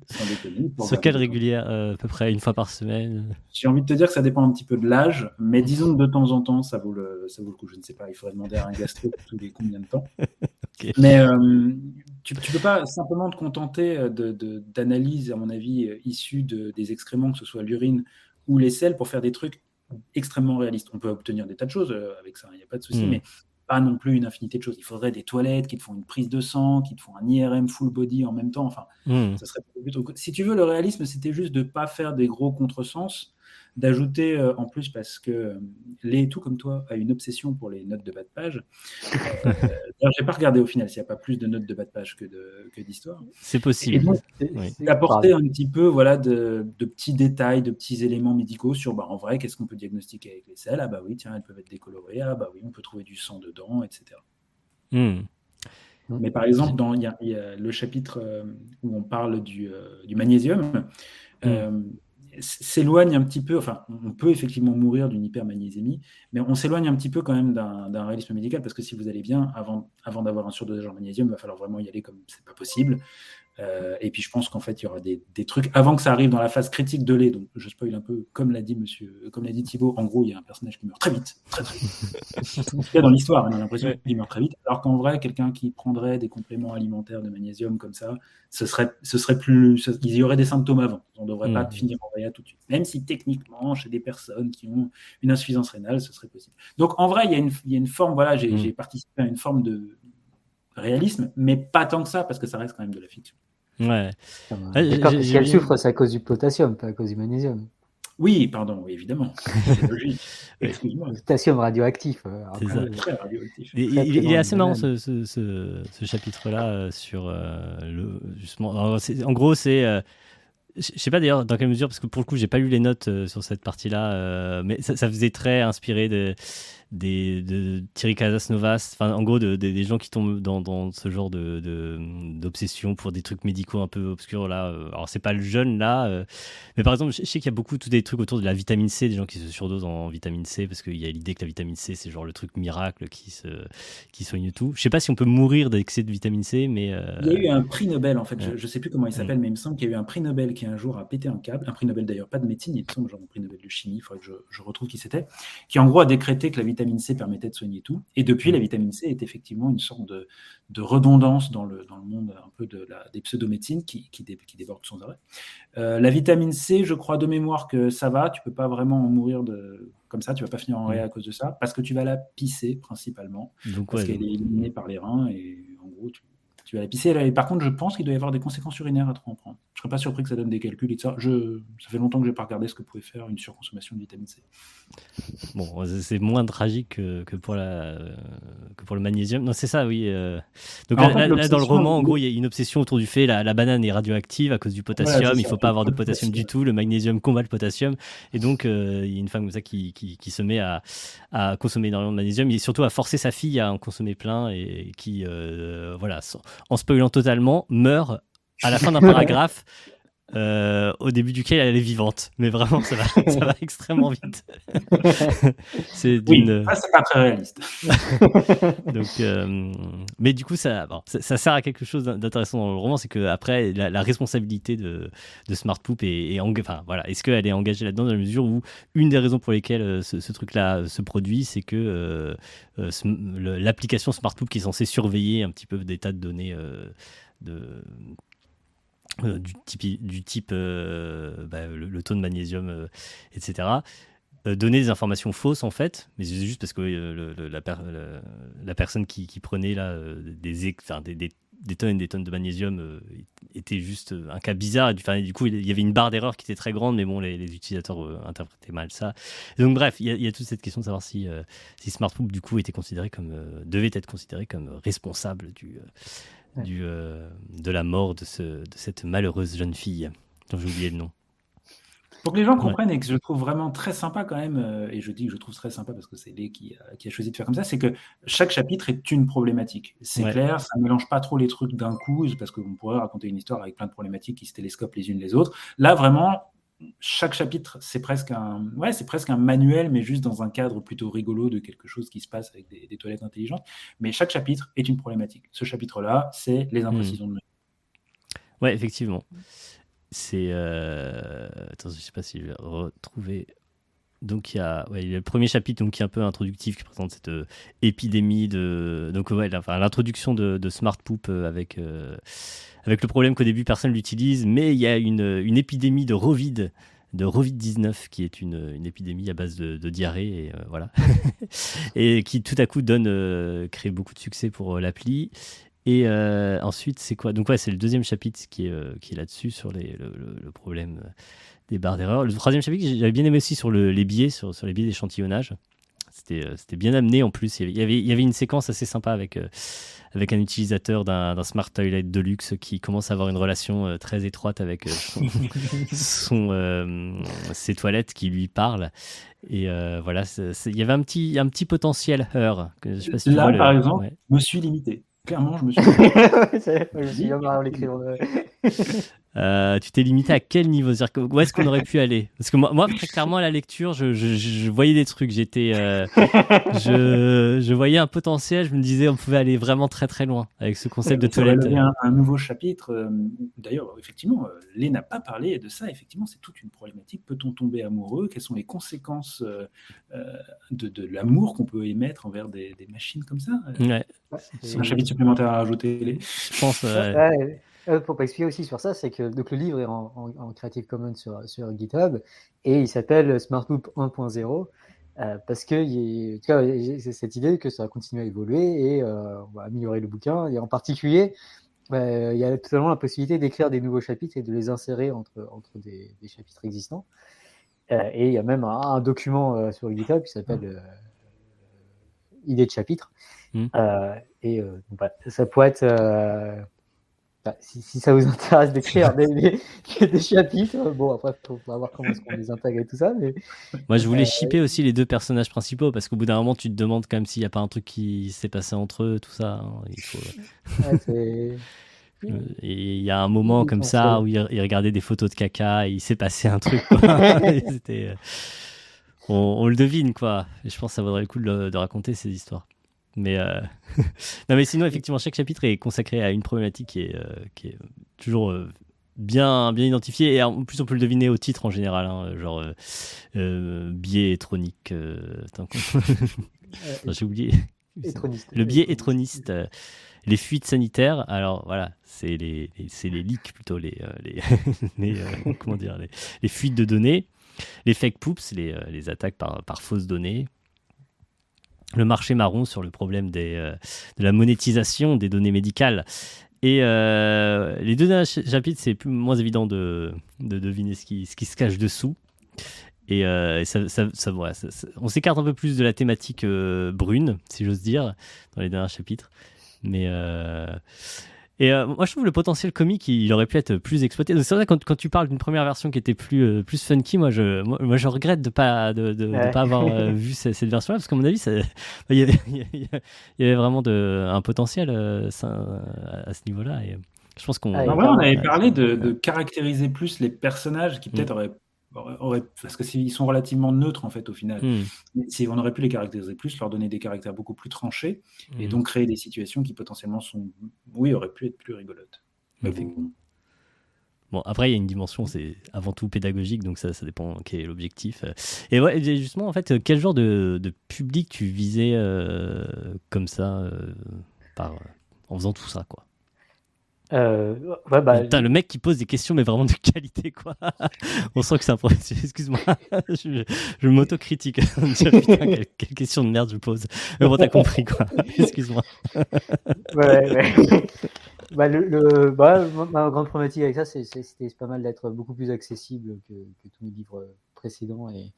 Sur quelle régulière euh, À peu près une fois par semaine J'ai envie de te dire que ça dépend un petit peu de l'âge, mais disons que de temps en temps, ça vaut le, ça vaut le coup. Je ne sais pas, il faudrait demander à un gastro tous les combien de temps. (laughs) Mais euh, tu ne peux pas simplement te contenter d'analyses, à mon avis, euh, issues de, des excréments, que ce soit l'urine ou les selles, pour faire des trucs extrêmement réalistes. On peut obtenir des tas de choses avec ça, il n'y a pas de souci, hmm. mais pas non plus une infinité de choses. Il faudrait des toilettes qui te font une prise de sang, qui te font un IRM full body en même temps. Enfin, hmm. ça serait plutôt... Si tu veux, le réalisme, c'était juste de ne pas faire des gros contresens d'ajouter euh, en plus parce que euh, les tout comme toi a une obsession pour les notes de bas de page. Euh, (laughs) j'ai pas regardé au final s'il n'y a pas plus de notes de bas de page que d'histoire. C'est possible. D'apporter un petit peu voilà de, petits détails, de petits éléments médicaux sur bah, en vrai qu'est-ce qu'on peut diagnostiquer avec les selles? Ah bah oui tiens elles peuvent être décolorées. Ah bah oui on peut trouver du sang dedans, etc. Hmm. Mais par exemple, dans, il, y a, le chapitre où on parle du, du magnésium, hmm s'éloigne un petit peu, enfin, on peut effectivement mourir d'une hypermagnésémie, mais on s'éloigne un petit peu quand même d'un réalisme médical, parce que si vous allez bien, avant, avant d'avoir un surdosage en magnésium, il va falloir vraiment y aller comme c'est pas possible. Euh, et puis je pense qu'en fait, il y aura des, des, trucs avant que ça arrive dans la phase critique de lait. Donc je spoil un peu, comme l'a dit monsieur, comme l'a dit Thibaut, en gros, il y a un personnage qui meurt très vite, très très vite. en tout cas, dans l'histoire, on a l'impression qu'il meurt très vite. Alors qu'en vrai, quelqu'un qui prendrait des compléments alimentaires de magnésium comme ça, ce serait, ce serait plus, il y aurait des symptômes avant. On ne devrait pas mmh. finir en réa tout de suite. Même si techniquement, chez des personnes qui ont une insuffisance rénale, ce serait possible. Donc en vrai, il y a une, il y a une forme, voilà, j'ai mmh. participé à une forme de réalisme, mais pas tant que ça, parce que ça reste quand même de la fiction. Ouais. si elle souffre, c'est à cause du potassium, pas à cause du magnésium. Oui, pardon, oui, évidemment. (laughs) Excuse-moi. Potassium radioactif. Euh, il, est assez marrant ce, ce, ce, chapitre-là euh, sur euh, le justement. en gros, c'est je sais pas d'ailleurs dans quelle mesure, parce que pour le coup, j'ai pas lu les notes sur cette partie-là, mais ça, ça, faisait très inspiré de, des de Thierry Casasnovas, enfin en gros de, de- des gens qui tombent dans, dans ce genre de de- d'obsession pour des trucs médicaux un peu obscurs là. euh, Alors c'est pas le jeune là, euh, mais par exemple je je sais qu'il y a beaucoup tous des trucs autour de la vitamine C, des gens qui se surdosent en vitamine C parce qu'il y a l'idée que la vitamine C c'est genre le truc miracle qui se qui soigne tout. Je sais pas si on peut mourir d'excès de vitamine C, mais euh, Il y a eu un prix Nobel, en fait, je ne sais plus comment il s'appelle, Mm. mais il me semble qu'il y a eu un prix Nobel qui un jour a pété un câble, un prix Nobel d'ailleurs pas de médecine, il me semble genre un prix Nobel de chimie, il faudrait que je, je retrouve qui c'était, qui en gros a décrété que la vitamine C permettait de soigner tout. Et depuis, la vitamine C est effectivement une sorte de, de redondance dans le, dans le monde un peu de la, des pseudomédecines qui, qui, dé- qui déborde sans arrêt. Euh, la vitamine C, je crois de mémoire que ça va, tu peux pas vraiment en mourir de, comme ça, tu vas pas finir en réa à cause de ça, parce que tu vas la pisser principalement donc parce ouais, qu'elle est éliminée par les reins et en gros tu, tu vas la pisser. Et par contre, je pense qu'il doit y avoir des conséquences urinaires à trop en prendre. Je serais pas surpris que ça donne des calculs et tout ça. Je, ça fait longtemps que j'ai pas regardé ce que pouvait faire une surconsommation de vitamine C. Bon, c'est moins tragique que, que pour la, que pour le magnésium. Non, c'est ça, oui. euh. Donc là, fait, dans le roman, en gros, il y a une obsession autour du fait la, la banane est radioactive à cause du potassium. Voilà, il faut pas avoir de potassium du tout. Le magnésium combat le potassium. Et donc, euh, il y a une femme comme ça qui, qui, qui se met à, à consommer énormément de magnésium et surtout à forcer sa fille à en consommer plein et qui, euh, voilà, en spoilant totalement, meurt à la fin d'un paragraphe. euh, au début duquel elle est vivante, mais vraiment ça va, ça va extrêmement vite. (laughs) c'est d'une, c'est pas très réaliste. (laughs) donc, euh, mais du coup, ça, bon, ça, ça sert à quelque chose d'intéressant dans le roman, c'est que après, la, la responsabilité de, de Smart Poop est, enfin, voilà, est-ce qu'elle est engagée là-dedans dans la mesure où une des raisons pour lesquelles euh, ce, ce truc-là se produit, c'est que euh, l'application Smart Poop qui est censée surveiller un petit peu des tas de données de euh, du type, du type euh, bah, le, le taux de magnésium, euh, etc. donner des informations fausses en fait, mais c'est juste parce que la, la personne qui, prenait là des, des, tonnes et des tonnes de magnésium était juste un cas bizarre. Et du, coup, il y avait une barre d'erreur qui était très grande, mais bon, les, utilisateurs interprétaient mal ça. Donc bref, il y, a, toute cette question de savoir si, si du coup était considéré comme devait être considéré comme responsable du, Ouais. du euh, de la mort de, ce, de cette malheureuse jeune fille dont j'ai oublié le nom. Pour que les gens comprennent et que je trouve vraiment très sympa quand même, euh, et je dis que je trouve très sympa parce que c'est Lé qui, a- qui a choisi de faire comme ça, c'est que chaque chapitre est une problématique. C'est Ouais. clair, ça ne mélange pas trop les trucs d'un coup, parce qu'on pourrait raconter une histoire avec plein de problématiques qui se télescopent les unes les autres. Là, vraiment, chaque chapitre, c'est presque un, ouais, c'est presque un manuel, mais juste dans un cadre plutôt rigolo de quelque chose qui se passe avec des, des toilettes intelligentes. Mais chaque chapitre est une problématique. Ce chapitre-là, c'est les imprécisions de Ouais, effectivement. C'est. euh, Attends, je sais pas si je vais retrouver. Donc, il y, a, ouais, il y a le premier chapitre donc, qui est un peu introductif, qui présente cette euh, épidémie de. Donc, ouais, l'introduction de, de Smart Poop euh, avec, euh, avec le problème qu'au début personne l'utilise, mais il y a une, une épidémie de Rovid, de Rovid-19, qui est une, une épidémie à base de, diarrhée, et euh, voilà. (laughs) et qui tout à coup donne, euh, crée beaucoup de succès pour euh, l'appli. Et ensuite, c'est quoi? Donc, ouais, c'est le deuxième chapitre qui est, qui est là-dessus, sur le, le- problème des barres d'erreur. Le troisième chapitre, j'avais bien aimé aussi sur le- les biais, sur, sur les biais d'échantillonnage. C'était bien amené en plus. Il y avait, il y avait une séquence assez sympa avec, avec un utilisateur d'un Smart Toilet de luxe qui commence à avoir une relation euh, très étroite avec euh, son, (laughs) son, euh, ses toilettes qui lui parlent. Et euh, voilà, il y avait un petit, un petit potentiel heure. Que, je sais pas si tu Là, le- par exemple, ouais. Je me suis limité. Clairement, je me suis (laughs) C'est- je me suis bien marré en l'écrivant. Euh, tu t'es limité à quel niveau C'est-à-dire que- Où est-ce qu'on aurait pu aller? Parce que moi, moi, très clairement, à la lecture, je, je- je voyais des trucs. J'étais, euh, je, je voyais un potentiel. Je me disais, on pouvait aller vraiment très très loin avec ce concept de Ça aurait toilette. un, un nouveau chapitre. euh, D'ailleurs, effectivement, Lé n'a pas parlé de ça. Effectivement, c'est toute une problématique. Peut-on tomber amoureux? Quelles sont les conséquences de, de l'amour qu'on peut émettre envers des, des machines comme ça? Ouais, C'est un chapitre supplémentaire à rajouter. Lé. je pense. euh, Ouais, euh, pour pas expliquer aussi sur ça, c'est que donc, le livre est en, en- en Creative Commons sur, sur GitHub et il s'appelle Smartloop 1.0 euh, parce que il y a- en tout cas, j'ai j'ai cette idée que ça va continuer à évoluer et euh, on va améliorer le bouquin. Et en particulier, euh, il y a totalement la possibilité d'écrire des nouveaux chapitres et de les insérer entre, entre des, des chapitres existants. Euh, et il y a même un, un document sur GitHub qui s'appelle euh, Idée de chapitre. Mm. Et ça pourrait être. Euh, Bah, si, si ça vous (laughs) intéresse d'écrire des, des, des chapitres, bon, après, faut, voir comment est-ce qu'on les intègre et tout ça. Mais... Moi, je voulais Euh, shipper aussi les deux personnages principaux parce qu'au bout d'un moment, tu te demandes quand même s'il n'y a pas un truc qui s'est passé entre eux, tout ça. hein. Il faut... (laughs) Ouais, c'est- Euh, Et il y a un moment Oui, comme on ça sait. où il, il regardait des photos de caca et il s'est passé un truc. (laughs) euh, on, on le devine, quoi. Et je pense que ça vaudrait le coup de raconter ces histoires. Mais, euh, (laughs) non, mais sinon, effectivement, chaque chapitre est consacré à une problématique qui est, euh, qui est toujours euh, bien, bien identifiée. Et en plus, on peut le deviner au titre en général, hein, genre biais euh, (laughs) J'ai oublié. (laughs) étroniste. Le biais étroniste, les fuites sanitaires. Alors voilà, c'est les, les- c'est les leaks plutôt, les, les, les, comment dire, les, fuites de données, les fake poops, les, les attaques par, par fausses données. Le marché marron sur le problème euh, de la monétisation des données médicales. Et euh, les deux derniers ch- chapitres, c'est moins évident de, de deviner ce qui, se cache dessous. Et euh, ça, ça- on s'écarte un peu plus de la thématique brune, si j'ose dire, dans les derniers chapitres. Mais et euh, moi, je trouve le potentiel comique, il, aurait pu être plus exploité. C'est vrai quand, quand tu parles d'une première version qui était plus euh, plus funky, moi je moi, moi, je regrette de pas de, de, de Ouais. pas avoir euh, (laughs) vu cette, cette version-là parce qu'à mon avis, ça- (laughs) il y avait il y vraiment de, un potentiel euh, ça, à ce niveau-là. Et je pense qu'on Ah, En vrai, on avait Ouais, parlé de, ouais. de caractériser plus les personnages qui peut-être Mm. auraient, parce que ils sont relativement neutres en fait au final. Hmm. Si on aurait pu les caractériser plus, leur donner des caractères beaucoup plus tranchés et Hmm. donc créer des situations qui potentiellement sont, oui, auraient pu être plus rigolotes. Effectivement. bon, après, il y a une dimension, c'est avant tout pédagogique, donc ça, ça dépend quel est l'objectif. Et ouais, justement, en fait, quel genre de, de public tu visais euh, comme ça, euh, par, en faisant tout ça, quoi? Euh, ouais, bah, Putain, le mec qui pose des questions, mais vraiment de qualité, quoi. (laughs) On sent que c'est un professionnel. (laughs) Excuse-moi, (laughs) je, je m'autocritique. Putain, quelle, quelle question de merde je pose. Mais bon, t'as compris, quoi. Excuse-moi. ouais, ouais. bah, le, le- bah, ma, grande problématique avec ça, c'était pas mal d'être beaucoup plus accessible que, que tous mes livres précédents et,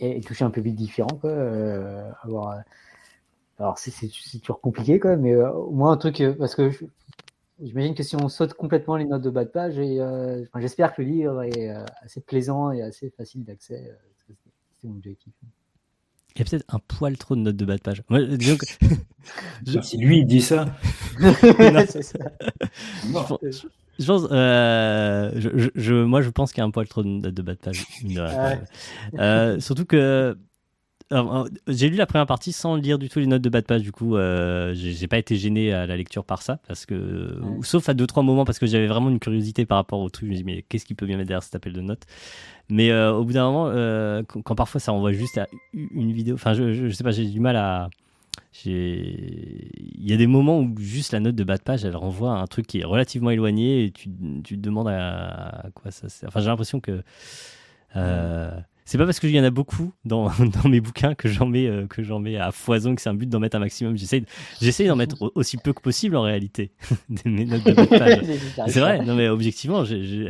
et, toucher un public différent. Quoi, euh, avoir, alors, c'est toujours compliqué, quoi, mais euh, au moins un truc, euh, parce que je- j'imagine que si on saute complètement les notes de bas de page, et, euh, enfin, j'espère que le livre est euh, assez plaisant et assez facile d'accès. euh, c'est- mon objectif. Il y a peut-être un poil trop de notes de bas de page. Moi, disons que- Je- (laughs) Si lui il dit ça, (laughs) (laughs) C'est ça. non. Je- Je pense, euh, je, je- je- moi, je pense qu'il y a un poil trop de, de bas de page. Euh, surtout que j'ai lu la première partie sans lire du tout les notes de bas de page. Du coup, euh, j'ai pas été gêné à la lecture par ça, parce que, Ouais. sauf à deux trois moments, parce que j'avais vraiment une curiosité par rapport au truc. Je me dis mais qu'est-ce qui peut bien mettre derrière cet appel de notes? Mais euh, au bout d'un moment, euh, quand, parfois ça envoie juste à une vidéo, enfin, je, je, je sais pas, j'ai du mal à il y a des moments où juste la note de bas de page elle renvoie à un truc qui est relativement éloigné et tu, tu te demandes à, à quoi ça sert. Enfin, j'ai l'impression que euh, c'est pas parce qu'il y en a beaucoup dans, (laughs) dans mes bouquins que j'en mets, euh, que j'en mets à foison, que c'est un but d'en mettre un maximum. J'essaye, d'en mettre au- aussi peu que possible en réalité, (laughs) des mes notes de (laughs) bas de page. C'est vrai, non mais objectivement,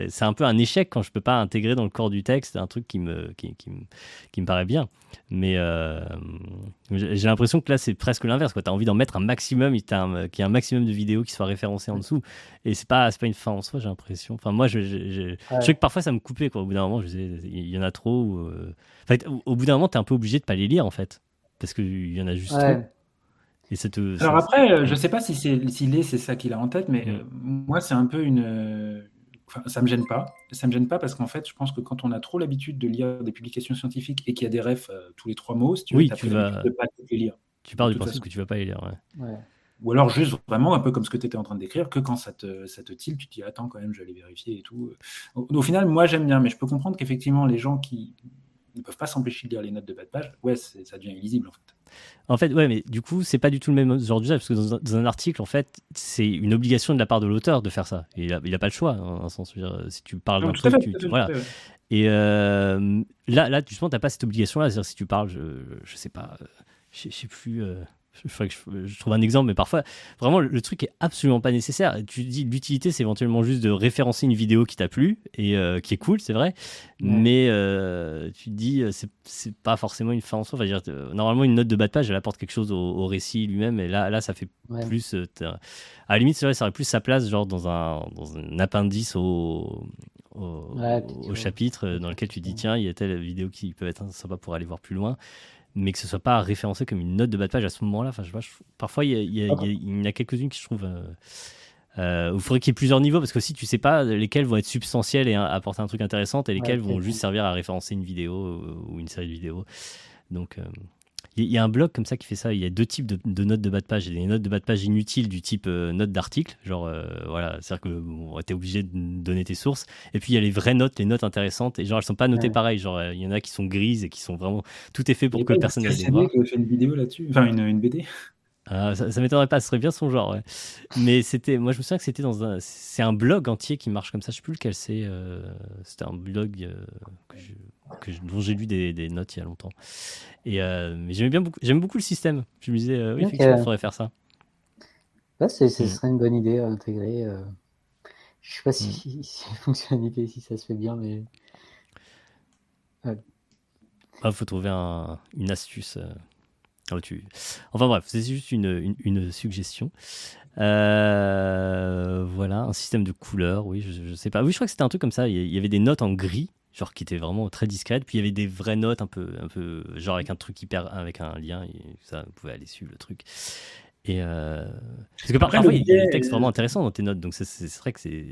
c'est un peu un échec quand je peux pas intégrer dans le corps du texte un truc qui me, qui, qui me, qui me paraît bien. Mais euh, j'ai l'impression que là c'est presque l'inverse. Tu as envie d'en mettre un maximum, qu'il y ait un maximum de vidéos qui soient référencées en dessous. Et c'est pas, pas une fin en soi, j'ai l'impression. Enfin, moi, je, je, je- je Ouais. sais que parfois ça me coupait. Quoi. Au bout d'un moment, je disais, il y en a trop. ou, euh, en fait, au, bout d'un moment, tu es un peu obligé de pas les lire en fait. Parce qu'il y en a juste Ouais. trop. Et Alors après, euh, je sais pas si c'est s'il est, c'est ça qu'il a en tête, mais Mm. euh, moi c'est un peu une, enfin, ça me gêne pas. Ça me gêne pas parce qu'en fait, je pense que quand on a trop l'habitude de lire des publications scientifiques et qu'il y a des refs euh, tous les trois mots, si tu veux, Oui, tu vas- pas les lire. tu pars du principe que tu vas pas les lire. ouais. Ouais. Ou alors juste vraiment un peu comme ce que tu étais en train de décrire, que quand ça te, ça te tilte, tu te dis attends quand même, je vais aller vérifier et tout. Au, au final, moi j'aime bien, mais je peux comprendre qu'effectivement les gens qui ne peuvent pas s'empêcher de lire les notes de bas de page, ouais, ça devient illisible en fait. En fait, ouais, mais du coup, c'est pas du tout le même genre d'usage parce que dans un, dans un article, en fait, c'est une obligation de la part de l'auteur de faire ça. Il a, il a pas le choix, en un sens. Dire, si tu parles d'un truc, fait, tu, voilà. Et euh, là, là, justement, t'as pas cette obligation-là. C'est-à-dire, si tu parles, je, je sais pas, euh, je, je sais plus. euh, je, je trouve un exemple, mais parfois, vraiment, le truc est absolument pas nécessaire. Tu dis l'utilité, c'est éventuellement juste de référencer une vidéo qui t'a plu et euh, qui est cool, c'est vrai, mais euh, tu te dis, euh, c'est pas forcément une fin en soi. Enfin, dire, euh, normalement, une note de bas de page, elle apporte quelque chose au, au récit lui-même, et là, là, ça fait Ouais. plus. à la limite, c'est vrai, ça aurait plus sa place, genre dans un, dans un appendice au, au, Ouais, chapitre dans lequel tu dis, tiens, il y a telle vidéo qui peut être sympa pour aller voir plus loin mais que ce soit pas référencé comme une note de bas de page à ce moment-là. Enfin, je parfois, il y, a- il y a- il y a- il en quelques-unes qui je trouve. Euh, euh, il faudrait qu'il y ait plusieurs niveaux parce que si tu sais pas lesquels vont être substantiels et hein, apporter un truc intéressant et lesquels Ouais, vont juste servir à référencer une vidéo euh, ou une série de vidéos. Donc, euh, il y, a- un blog comme ça qui fait ça. Il y a deux types de, de notes de bas de page. Il y a des notes de bas de page inutiles du type euh, note d'article, genre euh, voilà, c'est-à-dire que bon, t'es obligé de donner tes sources. Et puis il y a les vraies notes, les notes intéressantes. Et genre elles sont pas notées Ouais. pareil. Genre euh, il y en a qui sont grises et qui sont vraiment tout est fait pour que personne ne les voit. Fait une vidéo là-dessus, enfin une, une BD. Ah, ça, ça m'étonnerait pas, ce serait bien son genre. ouais. Mais c'était, moi je me souviens que c'était dans un, c'est un blog entier qui marche comme ça. Je sais plus lequel c'est. euh, c'était un blog euh, que je- que je- dont j'ai lu des, des notes il y a longtemps. Et euh, mais j'aimais bien beaucoup, j'aime beaucoup le système. Je me disais, euh, oui, effectivement, il faudrait faire ça. Ouais, c'est- ce Mm. serait une bonne idée à intégrer. euh. Je sais pas si, si la fonctionnalité, si ça se fait bien, mais Il faut trouver un- une astuce. tu... Enfin bref, c'est juste une, une, une suggestion. Euh, voilà, un système de couleurs, oui, je, je sais pas. Oui, je crois que c'était un truc comme ça. Il y avait des notes en gris, genre qui étaient vraiment très discrètes. Puis il y avait des vraies notes un peu, un peu genre avec un truc hyper, avec un lien, et ça, vous pouvez aller suivre le truc. Et euh, parce que parfois, il y a des biais- textes vraiment intéressants dans tes notes, donc c'est- vrai que c'est.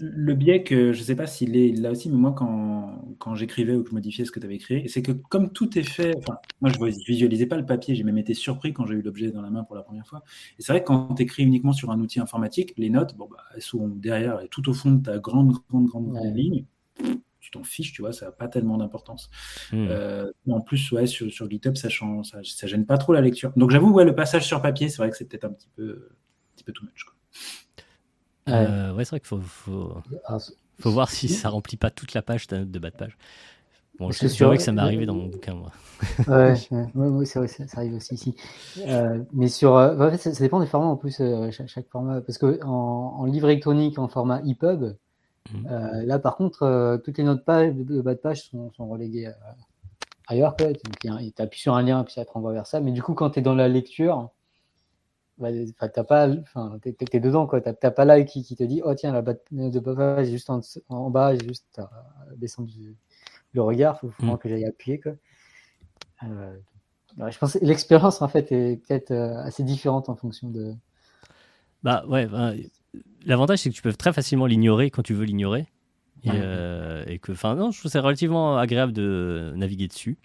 Le biais que je sais pas s'il est là aussi, mais moi quand, quand j'écrivais ou que je modifiais ce que tu avais écrit, c'est que comme tout est fait, enfin, moi je visualisais pas le papier, j'ai même été surpris quand j'ai eu l'objet dans la main pour la première fois. Et c'est vrai que quand tu écris uniquement sur un outil informatique, les notes, bon, bah, elles sont derrière et tout au fond de ta grande, grande, grande, grande Ouais. ligne. Tu t'en fiches, tu vois, ça n'a pas tellement d'importance. Hmm. Euh, en plus, ouais, sur, sur GitHub, ça, change, ça, ça gêne pas trop la lecture. Donc j'avoue, ouais, le passage sur papier, c'est vrai que c'est peut-être un petit peu, un petit peu too much. quoi. Ouais. Euh, ouais, c'est vrai qu'il faut, faut, c'est- faut voir si ça remplit pas toute la page ta note de bas de page. Bon, je sur- vrai que ça m'est arrivé dans mon bouquin, moi. ouais, (laughs) ouais, ouais, ouais, c'est vrai, ça, ça arrive aussi ici. Euh, mais sur, euh, en fait, ça, ça dépend des formats en plus, euh, chaque, chaque format, parce que en, en livre électronique, en format EPUB, Mhm. euh, là par contre, euh, toutes les notes page, de, bas de page sont, sont reléguées euh, ailleurs, quoi. Donc, tu appuies sur un lien, puis ça te renvoie vers ça. Mais du coup, quand tu es dans la lecture, bah, t'as pas, t'es, t'es- dedans, quoi. T'as, t'as pas l'œil qui, qui te dit, oh tiens, la bas de bas de page est juste en, bas, j'ai juste à descendre du- le regard, faut, faut vraiment que j'aille appuyer, quoi. Je pense que l'expérience, en fait, est peut-être assez différente en fonction de. Bah ouais, ben, l'avantage c'est que tu peux très facilement l'ignorer quand tu veux l'ignorer. Et, euh, et que, enfin, non, je trouve c'est relativement agréable de naviguer dessus.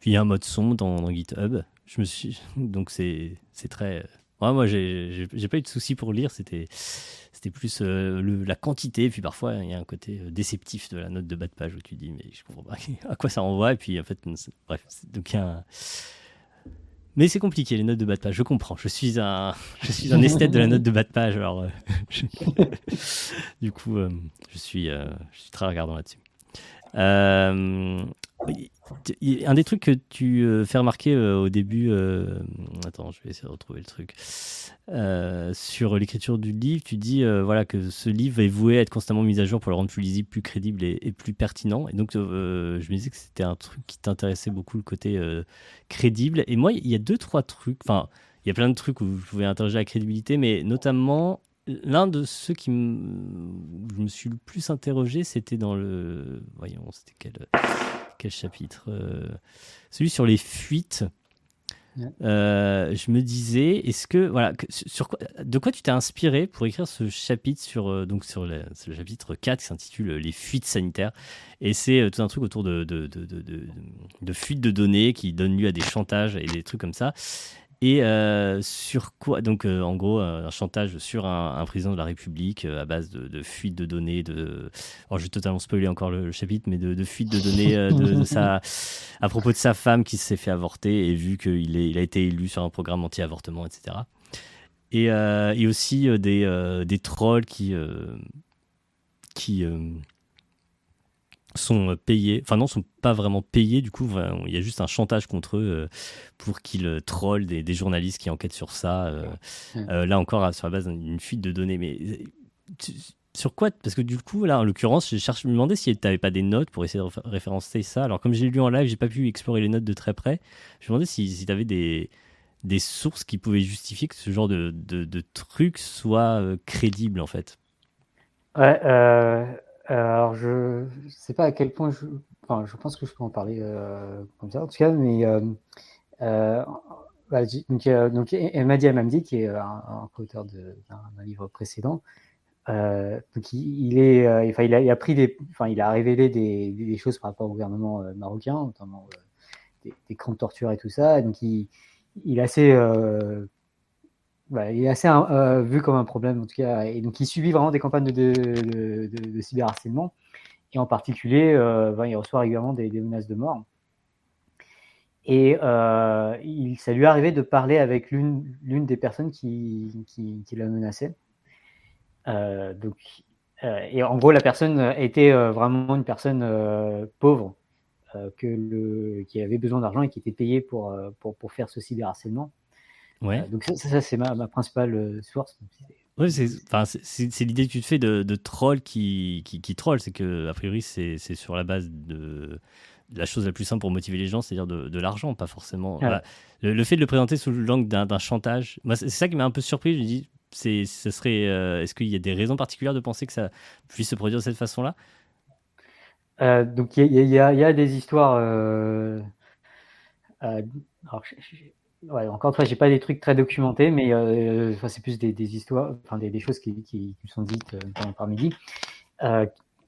Puis il y a un mode son dans, dans GitHub. Je me suis, (laughs) donc c'est, c'est très. Ouais, moi, j'ai, pas eu de soucis pour lire. C'était, c'était plus euh, le- la quantité. Puis parfois, il y a un côté euh, déceptif de la note de bas de page où tu dis, mais je comprends pas (laughs) à quoi ça renvoie. Et puis en fait, bref, donc il y a un- Mais c'est compliqué les notes de bas de page. Je comprends. Je suis un, (laughs) je suis un esthète de la note de bas de page. Alors, euh, (laughs) du coup, euh, je suis, euh, je suis très regardant là-dessus. Un des trucs que tu euh, fais remarquer euh, au début, euh, attends, je vais essayer de retrouver le truc. Sur l'écriture du livre, tu dis voilà que ce livre est voué à être constamment mis à jour pour le rendre plus lisible, plus crédible et, plus pertinent. Et donc, je me disais que c'était un truc qui t'intéressait beaucoup, le côté crédible. Et moi, il y a deux, trois trucs. Enfin, il y a plein de trucs où je pouvais interroger la crédibilité, mais notamment l'un de ceux qui je me suis le plus interrogé, c'était dans le, voyons, c'était quel, quel chapitre Euh, Celui sur les fuites. Euh, je me disais, est-ce que voilà, sur quoi, de quoi tu t'es inspiré pour écrire ce chapitre sur euh, donc sur le, chapitre 4 qui s'intitule les fuites sanitaires et c'est euh, tout un truc autour de, de, de- de fuites de données qui donnent lieu à des chantages et des trucs comme ça. Et euh, sur quoi Donc, euh, en gros, euh, un chantage sur un, président de la République à base de, de fuites de données. De... Alors, je vais totalement spoiler encore le, chapitre, mais de, de fuites de données de, sa... à propos de sa femme qui s'est fait avorter et vu qu'il il a été élu sur un programme anti-avortement, etc. Et, et aussi des, des trolls qui. qui sont euh, payés, enfin non, sont pas vraiment payés, du coup, il y a juste un chantage contre eux euh, pour qu'ils euh, trollent des, des, journalistes qui enquêtent sur ça. là encore, sur la base d'une fuite de données. Mais sur quoi Parce que du coup, là, en l'occurrence, je cherche, me demandais si tu n'avais pas des notes pour essayer de référencer ça. Alors, comme j'ai lu en live, j'ai pas pu explorer les notes de très près. Je me demandais si, si tu avais des, des sources qui pouvaient justifier que ce genre de, de, de truc soit crédible, en fait. Ouais, euh, alors, je ne sais pas à quel point je. Je pense que je peux en parler euh, comme ça, en tout cas, mais. Euh, euh donc, donc, Emadi Amamdi, qui est un, co-auteur d'un livre précédent, donc il, est, enfin, il a, il a, révélé des, des, choses par rapport au gouvernement marocain, notamment des, des, camps de torture et tout ça. donc il, il est assez bah, il est assez euh, vu comme un problème en tout cas, et donc il subit vraiment des campagnes de, de, de, cyberharcèlement, et en particulier, euh, bah, il reçoit régulièrement des, menaces de mort. Et euh, ça lui est arrivé de parler avec l'une des personnes qui, qui, l'a menacé. Donc, et en gros, la personne était vraiment une personne pauvre qui avait besoin d'argent et qui était payée pour, pour, pour faire ce cyberharcèlement. Ouais. Euh, donc ça, ça c'est ma, ma, principale euh, source. Oui, c'est l'idée que tu te fais de, de troll qui, qui, qui troll, c'est que a priori c'est sur la base de, la chose la plus simple pour motiver les gens, c'est-à-dire de, de l'argent, pas forcément. Voilà. Le, fait de le présenter sous l'angle d'un chantage, c'est ça qui m'a un peu surpris. Je me dis, c'est, ce serait, euh, est-ce qu'il y a des raisons particulières de penser que ça puisse se produire de cette façon-là? Euh, Donc il y, y, y, a des histoires. Alors, je, ouais, encore une fois, j'ai pas des trucs très documentés, mais euh, c'est plus des, histoires, enfin des, choses qui, sont dites euh, par midi. Euh,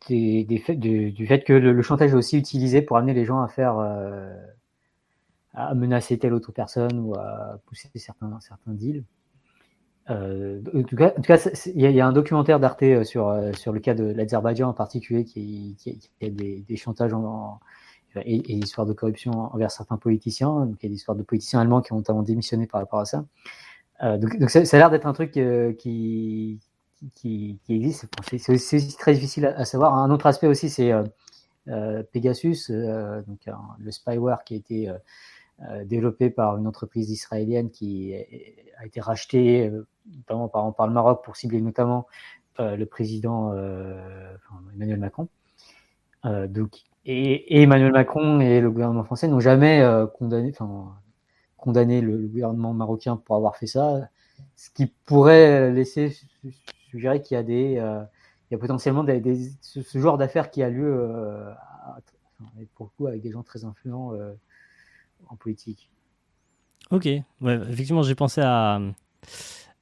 des, du, fait que le, chantage est aussi utilisé pour amener les gens à faire, euh, à menacer telle autre personne ou à pousser certains, certains deals. En tout cas, il y, a un documentaire d'Arte sur, sur le cas de l'Azerbaïdjan en particulier qui, a des, chantages en et, histoires de corruption envers certains politiciens. Donc, il y a des histoires de politiciens allemands qui ont notamment démissionné par rapport à ça. Euh, donc, ça, a l'air d'être un truc euh, qui, qui, existe. C'est aussi très difficile à, savoir. Un autre aspect aussi, c'est euh, Pegasus, donc le spyware qui a été développé par une entreprise israélienne qui a été rachetée notamment par, par le Maroc pour cibler notamment le président Emmanuel Macron. donc, et, et, Emmanuel Macron et le gouvernement français n'ont jamais euh, condamné, enfin, condamné le, gouvernement marocain pour avoir fait ça, ce qui pourrait laisser suggérer qu'il y a des, euh, il y a potentiellement ce, genre d'affaires qui a lieu, euh, à, pour avec des gens très influents en politique. Ok, ouais, effectivement, j'ai pensé à.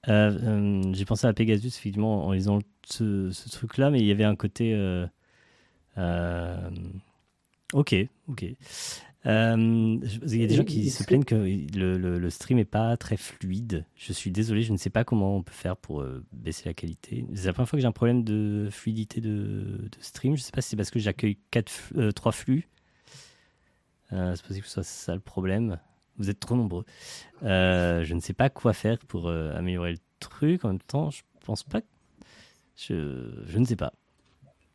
J'ai pensé à Pegasus effectivement en lisant ce, ce truc-là, mais il y avait un côté Ok, ok. Euh, il y a des gens qui se plaignent que le, le, le, stream n'est pas très fluide. Je suis désolé, je ne sais pas comment on peut faire pour euh, baisser la qualité. C'est la première fois que j'ai un problème de fluidité de, de stream. Je ne sais pas si c'est parce que j'accueille euh, trois flux. Euh, c'est possible que ce soit ça le problème. Vous êtes trop nombreux. Je ne sais pas quoi faire pour améliorer le truc. En même temps, je pense pas. Je, je ne sais pas.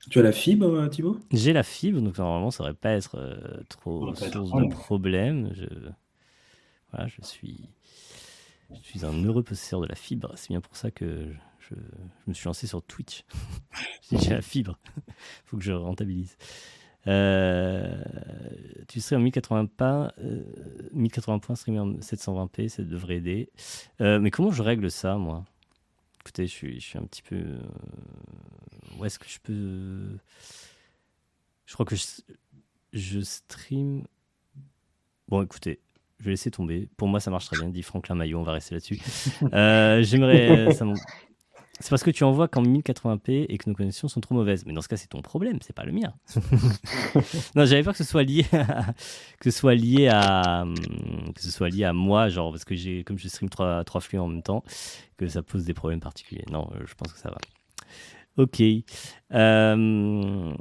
Tu as la fibre, euh, Thibaut? J'ai la fibre, donc normalement ça ne devrait pas être euh, trop source de problème. Je... Voilà, je suis... je suis un heureux possesseur de la fibre. C'est bien pour ça que je, je me suis lancé sur Twitch. (laughs) J'ai la fibre. Il (laughs) faut que je rentabilise. Euh, tu serais en 1080 points, euh, 1080 points streamé en 720p, ça devrait aider. Euh, mais comment je règle ça, moi? Écoutez, je suis, un petit peu. Euh, où est-ce que je peux. Je crois que je, je stream. Bon, écoutez, je vais laisser tomber. Pour moi, ça marche très bien, dit Franklin Maillot. On va rester là-dessus. euh, J'aimerais. C'est parce que tu envoies qu'en 1080p et que nos connexions sont trop mauvaises. Mais dans ce cas, c'est ton problème, c'est pas le mien. (laughs) non, j'avais peur que ce soit lié à, que ce soit lié à que ce soit lié à moi, genre parce que j'ai comme je stream trois, trois flux en même temps, que ça pose des problèmes particuliers. Non, je pense que ça va. Ok. Euh,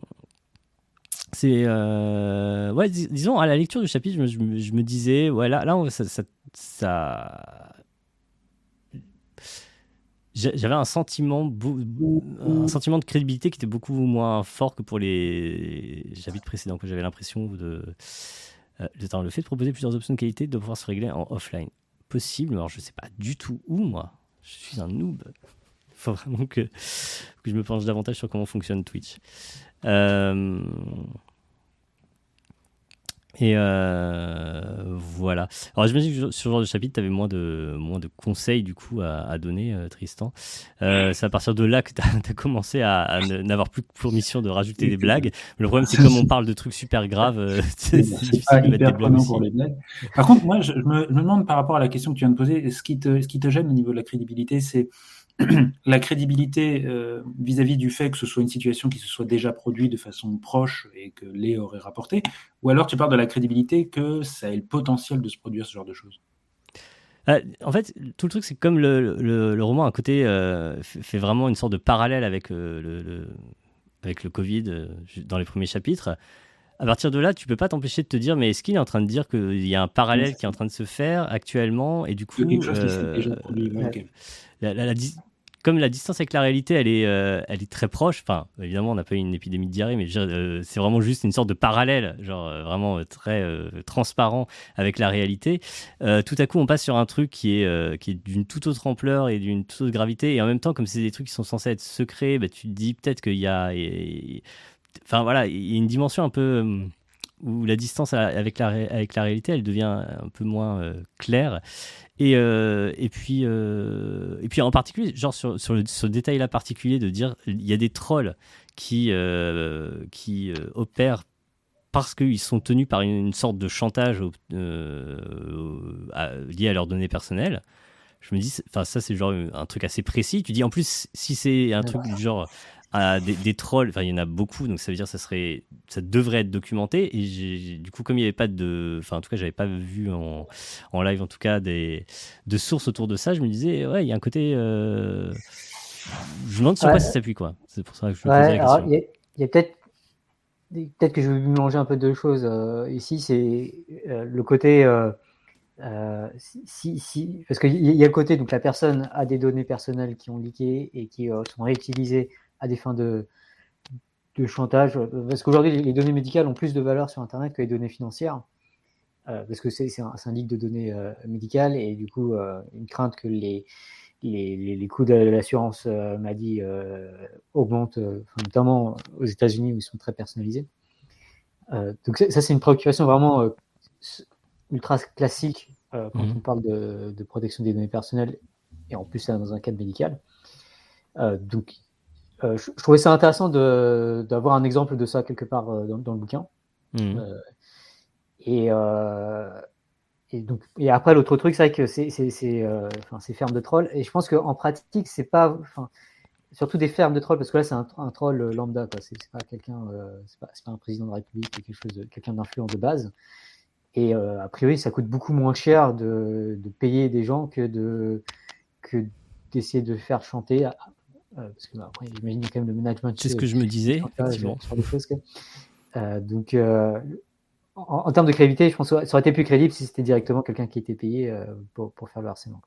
c'est euh, ouais, dis disons à la lecture du chapitre, je me, je disais, ouais, là, là ça, ça, ça j'a- j'avais un sentiment, un sentiment de crédibilité qui était beaucoup moins fort que pour les chapitres précédents. que J'avais l'impression de. Euh, attends, le fait de proposer plusieurs options de qualité doit pouvoir se régler en offline. Possible, alors je sais pas du tout où, moi. Je suis un noob. Il faut vraiment que, que je me penche davantage sur comment fonctionne Twitch. Euh, Et euh, voilà. Alors j'imagine que sur ce genre de chapitre, tu avais moins de, moins de conseils du coup à, à donner, euh, Tristan. Euh, c'est à partir de là que tu as, (laughs) commencé à, à n'avoir plus pour mission de rajouter des blagues. Mais le problème, c'est comme on (laughs) parle de trucs super graves, euh, c'est difficile pas de mettre des blagues pour les blagues. Par contre, moi, je, je me, je me demande par rapport à la question que tu viens de poser, ce qui te, ce qui te gêne au niveau de la crédibilité, c'est la crédibilité euh, vis-à-vis du fait que ce soit une situation qui se soit déjà produite de façon proche et que les aurait rapporté, ou alors tu parles de la crédibilité que ça ait le potentiel de se produire ce genre de choses? Euh, en fait, tout le truc, c'est que comme le, le, le roman, à côté, euh, fait vraiment une sorte de parallèle avec, le, le- avec le Covid dans les premiers chapitres. À partir de là, tu peux pas t'empêcher de te dire, mais est-ce qu'il est en train de dire qu'il y a un parallèle qui est en train de se faire actuellement Et du coup, la- la- comme la distance avec la réalité, elle est, euh, elle est très proche. Enfin, évidemment, on n'a pas eu une épidémie de diarrhée, mais euh, c'est vraiment juste une sorte de parallèle, genre euh, vraiment très transparent avec la réalité. Tout à coup, on passe sur un truc qui est, est d'une toute autre ampleur et d'une toute autre gravité. Et en même temps, comme c'est des trucs qui sont censés être secrets, bah, tu te dis peut-être qu'il y a, enfin voilà, il y a une dimension un peu où la distance avec la, avec la réalité, elle devient un peu moins claire. Et, euh, et, puis, euh, et puis en particulier, genre sur, sur le- ce détail-là particulier de dire il y a des trolls qui, euh, qui opèrent parce qu'ils sont tenus par une, une sorte de chantage au- à- lié à leurs données personnelles. Je me dis, enfin ça c'est genre un truc assez précis. Tu dis en plus si c'est un truc du genre à des, des trolls, enfin il y en a beaucoup, donc ça veut dire que ça serait, ça devrait être documenté. Et j'ai, du coup comme il n'y avait pas de, enfin en tout cas j'avais pas vu en, en live en tout cas des de sources autour de ça, je me disais ouais il y a un côté, euh, je me demande sur Ouais. quoi ça s'appuie quoi. C'est pour ça que je me Ouais, posais la question. il y a, il y a peut-être peut-être que je vais mélanger un peu deux choses euh, ici. C'est euh, le côté euh, si, si, si- parce qu'il y a le côté donc la personne a des données personnelles qui ont leaké et qui euh, sont réutilisées à des fins de de chantage. Parce qu'aujourd'hui, les, données médicales ont plus de valeur sur Internet que les données financières. euh, parce que c'est un, leak de données euh, médicales et du coup, euh, une crainte que les, les, les, les coûts de l'assurance maladie augmentent, notamment aux États-Unis où ils sont très personnalisés. Donc ça, c'est une préoccupation vraiment ultra classique quand Mhm. on parle de, de protection des données personnelles et en plus dans un cadre médical. Donc euh, je, je trouvais ça intéressant de- d'avoir un exemple de ça quelque part euh, dans, dans le bouquin. Mhm. Euh, et, et donc et après l'autre truc c'est vrai que c'est fermes de trolls et je pense qu'en pratique c'est pas surtout des fermes de trolls parce que là c'est un, un troll lambda quoi c'est pas quelqu'un c'est pas, c'est pas un président de la République c'est quelque chose de quelqu'un d'influent de base et euh, a priori ça coûte beaucoup moins cher de, de payer des gens que de que d'essayer de faire chanter parce que bah, après j'imagine quand même le management C'est ce que je me disais. choses. Euh, donc, euh, en, en termes de crédibilité, je pense que ça aurait été plus crédible si c'était directement quelqu'un qui était payé euh, pour, pour faire le harcèlement.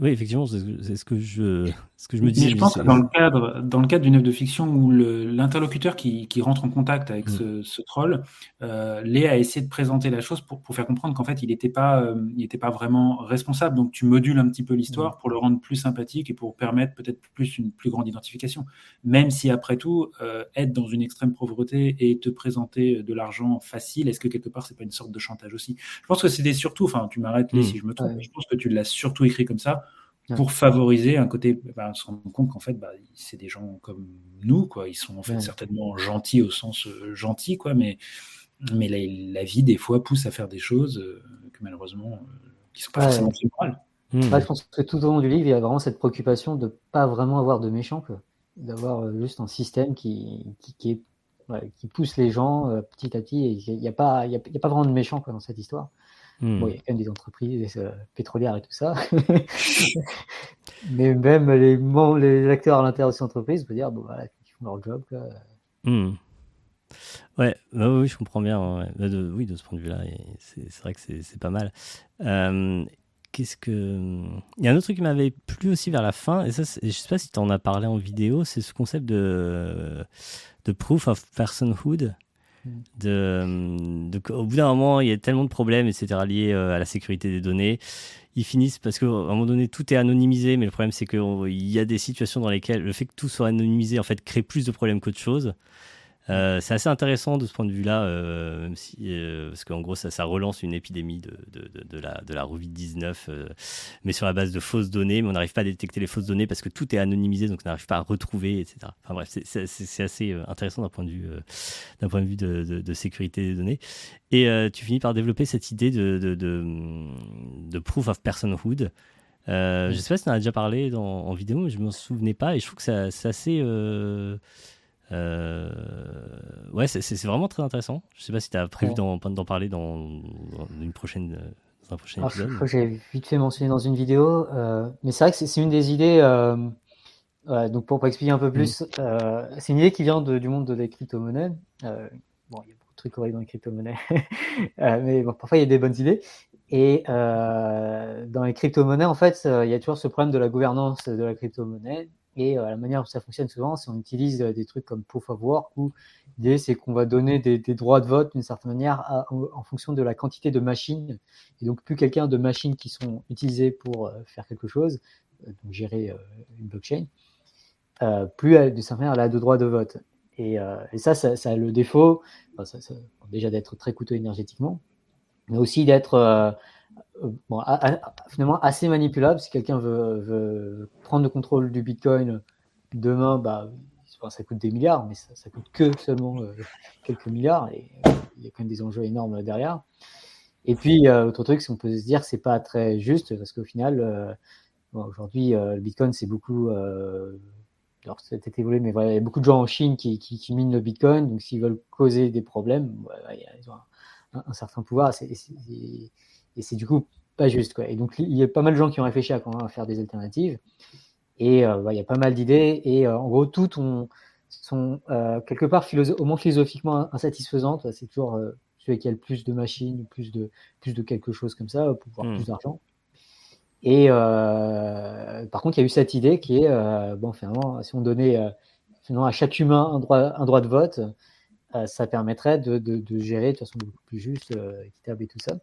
Oui, effectivement, c'est ce- que je, ce que je me Mais disais. je pense que dans le cadre, dans le cadre d'une œuvre de fiction où l'interlocuteur qui, qui rentre en contact avec Mm. ce, ce troll, euh, Léa a essayé de présenter la chose pour, pour faire comprendre qu'en fait, il n'était pas, euh, il était pas vraiment responsable. Donc, tu modules un petit peu l'histoire pour le rendre plus sympathique et pour permettre peut-être plus une plus grande identification. Même si, après tout, euh, être dans une extrême pauvreté et te présenter de l'argent facile, est-ce que quelque part, c'est pas une sorte de chantage aussi? Je pense que c'était surtout, enfin, tu m'arrêtes Lé, Mm. si je me trompe, mais je pense que tu l'as surtout écrit comme ça. Pour favoriser un côté, bah, on se rend compte qu'en fait, bah, c'est des gens comme nous, quoi. Ils sont en fait Ouais. certainement gentils au sens euh, gentil, quoi, mais, mais la, la vie, des fois, pousse à faire des choses euh, que malheureusement, euh, qui sont pas Ouais. forcément morales. Hmm. Ouais, je pense que tout au long du livre, il y a vraiment cette préoccupation de pas vraiment avoir de méchants. D'avoir euh, juste un système qui, qui, qui, est, ouais, qui pousse les gens euh, petit à petit. Et il n'y a, a, il y a pas vraiment de méchants quoi, dans cette histoire. Bon, il y a quand même des entreprises euh, pétrolières et tout ça. (laughs) Mais même les, acteurs à l'intérieur de ces entreprises, on peut dire, bon, voilà, ils font leur job. Quoi. Hmm. Ouais, bah oui, je comprends bien. ouais. Bah, de- oui, de ce point de vue-là, c'est vrai que c'est c'est pas mal. Euh, qu'est-ce que. Il y a un autre truc qui m'avait plu aussi vers la fin, et ça, je sais pas si tu en as parlé en vidéo, c'est ce concept de, de proof of personhood. Au bout d'un moment, il y a tellement de problèmes, etc., liés à la sécurité des données. Ils finissent parce qu'à un moment donné, tout est anonymisé, mais le problème, c'est qu'il y a des situations dans lesquelles le fait que tout soit anonymisé, en fait, crée plus de problèmes qu'autre chose. Euh, c'est assez intéressant de ce point de vue-là, euh, même si, euh, parce qu'en gros, ça, ça, relance une épidémie de, de, de, la, de la Covid-19, mais sur la base de fausses données, mais on n'arrive pas à détecter les fausses données parce que tout est anonymisé, donc on n'arrive pas à retrouver, etc. Enfin bref, c'est assez intéressant d'un point de vue, d'un point de, vue de, sécurité des données. Et tu finis par développer cette idée de, de, proof of personhood. Je sais pas si tu en as déjà parlé dans, en vidéo, mais je ne m'en souvenais pas, et je trouve que c'est assez euh, ouais, c'est vraiment très intéressant. Je sais pas si tu as prévu d'en parler dans, une prochaine, dans un prochain épisode. Je j'ai vite fait mentionner dans une vidéo, euh, mais c'est vrai que c'est une des idées. Euh, donc pour, expliquer un peu plus, mm. c'est une idée qui vient du monde de la crypto-monnaie. bon, il y a beaucoup de trucs horribles dans les crypto-monnaies, (laughs) mais bon, parfois il y a des bonnes idées. Et dans les crypto-monnaies, en fait, il y a toujours ce problème de la gouvernance de la crypto-monnaie. Et euh, la manière dont ça fonctionne souvent, c'est on utilise euh, des trucs comme proof of work, où l'idée c'est qu'on va donner des, droits de vote d'une certaine manière en, fonction de la quantité de machines. Et donc plus quelqu'un de machines qui sont utilisées pour euh, faire quelque chose, donc gérer une blockchain, plus de certaine elle a de droits de vote. Et, ça, ça, a le défaut, déjà d'être très coûteux énergétiquement, mais aussi d'être bon, finalement assez manipulable. Si quelqu'un veut, prendre le contrôle du Bitcoin demain, bah, ça coûte des milliards, mais ça, ça coûte que seulement euh, quelques milliards. Et euh, il y a quand même des enjeux énormes derrière. Et puis, euh, autre truc, c'est qu'on peut se dire que c'est pas très juste parce qu'au final, aujourd'hui, le Bitcoin, c'est beaucoup. alors, ça a été évolué, mais voilà, il y a beaucoup de gens en Chine qui, qui, minent le Bitcoin. Donc, s'ils veulent causer des problèmes, ils ont un, certain pouvoir. Et c'est du coup pas juste. Quoi. Et donc, il y a pas mal de gens qui ont réfléchi à comment faire des alternatives. Et euh, il y a pas mal d'idées. Et euh, en gros, toutes sont euh, quelque part au moins philosophiquement insatisfaisantes. C'est toujours celui qui a le plus de machines, plus de, plus de quelque chose comme ça, pour avoir hmm. plus d'argent. Et par contre, il y a eu cette idée qui est, bon, finalement, si on donnait finalement, à chaque humain un droit, un droit de vote, ça permettrait de, de, de, gérer de façon beaucoup plus juste, équitable et tout ça.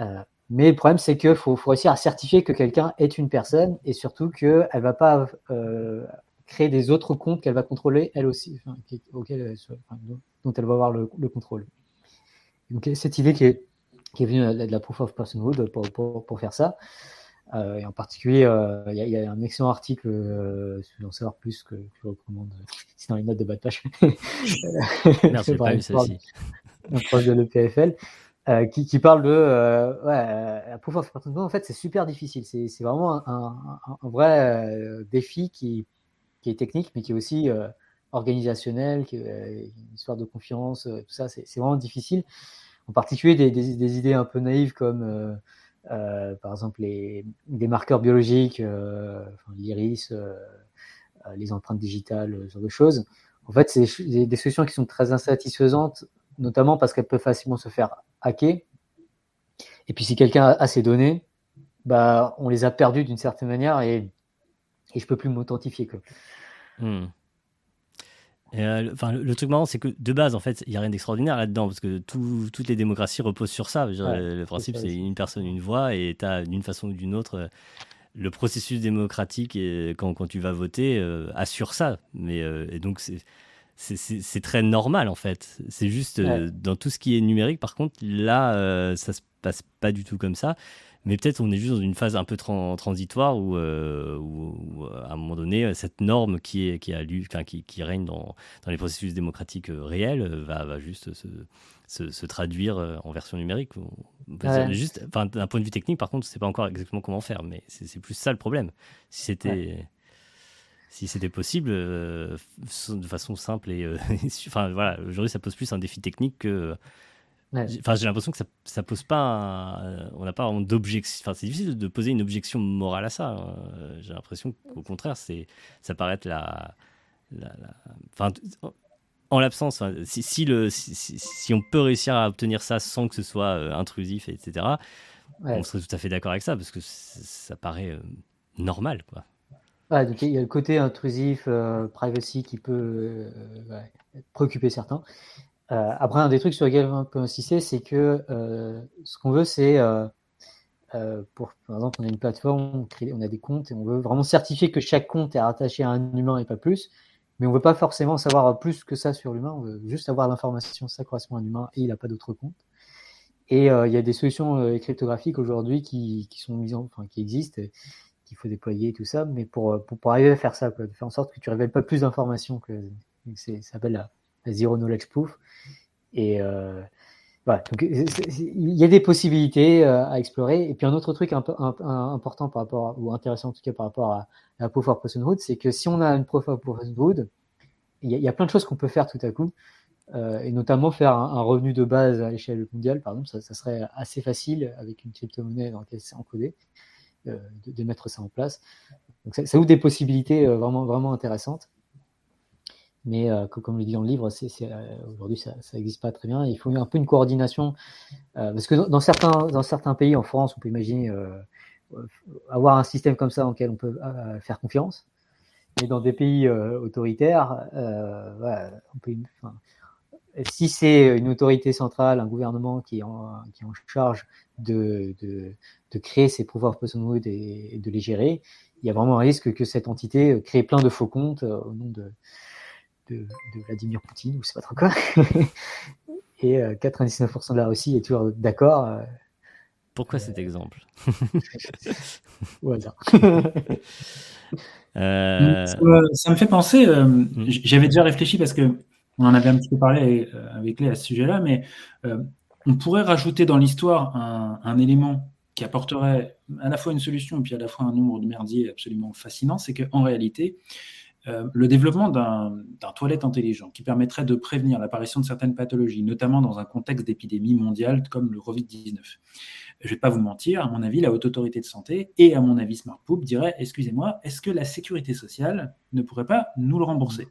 Euh, mais le problème, c'est qu'il faut, faut, réussir à certifier que quelqu'un est une personne et surtout qu'elle ne va pas euh, créer des autres comptes qu'elle va contrôler elle aussi, auquel dont elle va avoir le, contrôle. Donc, cette idée qui est, qui est venue de la proof of personhood pour, pour, pour faire ça. Euh, et en particulier, il y, y, a un excellent article, si vous voulez en savoir plus, que, je recommande. (laughs) C'est dans les notes de bas de page. (laughs) Merci, (laughs) pas eu celle-ci. Un proche de l'EPFL. Euh, qui, parle de euh, ouais, la proof of En fait, c'est super difficile. C'est vraiment un, vrai euh, défi qui, qui, est technique, mais qui est aussi euh, organisationnel, qui est une histoire de confiance, tout ça. C'est vraiment difficile. En particulier des, des, idées un peu naïves comme, par exemple, les, des marqueurs biologiques, l'iris, les empreintes digitales, ce genre de choses. En fait, c'est des solutions qui sont très insatisfaisantes notamment parce qu'elles peuvent facilement se faire hacker. Et puis si quelqu'un a ces données, bah, on les a perdues d'une certaine manière et, et je peux plus m'authentifier. Hmm. Euh, enfin, le, truc marrant, c'est que de base, en fait, il n'y a rien d'extraordinaire là-dedans, parce que toutes les démocraties reposent sur ça. le principe, c'est une personne, une voix, et tu as d'une façon ou d'une autre, euh, le processus démocratique, et, quand, quand tu vas voter, euh, assure ça. Mais, et donc, c'est c'est très normal en fait. C'est juste euh, dans tout ce qui est numérique, par contre, là, euh, ça se passe pas du tout comme ça. Mais peut-être on est juste dans une phase un peu transitoire où, euh, où, à un moment donné, cette norme qui, est, qui, a lu, qui, qui, règne dans, dans, les processus démocratiques réels va, va juste se, se, se, traduire en version numérique. Juste, d'un point de vue technique, par contre, je sais pas encore exactement comment faire, mais c'est plus ça le problème. Si c'était si c'était possible, euh, de façon simple et, euh, (laughs) enfin voilà, aujourd'hui ça pose plus un défi technique que. Enfin, j'ai l'impression que ça, ça pose pas. on n'a pas d'objection. Enfin, c'est difficile de poser une objection morale à ça. Hein. J'ai l'impression qu'au contraire, c'est, ça paraît être la. la, Enfin, en l'absence, si, si, le, si, si, on peut réussir à obtenir ça sans que ce soit euh, intrusif, etc., on serait tout à fait d'accord avec ça parce que ça paraît normal, quoi. Il y a le côté intrusif, privacy qui peut préoccuper certains. après, un des trucs sur lesquels on peut insister, c'est que ce qu'on veut, c'est euh, par exemple, on a une plateforme, on, crée, on, a des comptes et on veut vraiment certifier que chaque compte est rattaché à un humain et pas plus. Mais on veut pas forcément savoir plus que ça sur l'humain. On veut juste avoir l'information, ça correspond à un humain et il n'a pas d'autre compte. Et euh, il y a des solutions euh, cryptographiques aujourd'hui qui, sont mises en, enfin, qui existent, qu'il faut déployer tout ça. Mais pour, pour, pour, arriver à faire ça, de faire en sorte que tu révèles pas plus d'informations que ça s'appelle la, zero knowledge proof. Et euh, donc, il y a des possibilités euh, à explorer. Et puis un autre truc un peu important par rapport, ou intéressant en tout cas par rapport à, la Proof of Personhood, c'est que si on a une Proof of Personhood, il y, a plein de choses qu'on peut faire tout à coup, euh, et notamment faire un, revenu de base à l'échelle mondiale, par exemple, ça, ça, serait assez facile avec une crypto-monnaie dans laquelle c'est encodé, euh, de, de, mettre ça en place. Donc ça, ouvre des possibilités euh, vraiment, vraiment intéressantes. Mais euh, comme le dit dans le livre, euh, aujourd'hui ça n'existe pas très bien. Il faut un peu une coordination euh, parce que dans certains, dans certains pays, en France, on peut imaginer avoir un système comme ça dans lequel on peut faire confiance. Mais dans des pays autoritaires, on peut, si c'est une autorité centrale, un gouvernement qui est en, qui est en charge de, de, de, créer ces pouvoirs personhood et, et de les gérer, il y a vraiment un risque que cette entité crée plein de faux comptes au nom de, de, Vladimir Poutine, ou sais pas trop quoi. (laughs) Et 99% euh, de la Russie est toujours d'accord. Euh, Pourquoi cet euh, exemple? (laughs) Au hasard. (laughs) ça, me fait penser, mm. j'avais déjà réfléchi parce que on en avait un petit peu parlé avec Léa à ce sujet-là, mais on pourrait rajouter dans l'histoire un, un, élément qui apporterait à la fois une solution et puis à la fois un nombre de merdiers absolument fascinant, c'est qu'en réalité, euh, le développement d'un toilette intelligent qui permettrait de prévenir l'apparition de certaines pathologies, notamment dans un contexte d'épidémie mondiale comme le Covid-19. Je ne vais pas vous mentir, à mon avis, la Haute Autorité de Santé et à mon avis SmartPoop dirait excusez-moi, est-ce que la sécurité sociale ne pourrait pas nous le rembourser?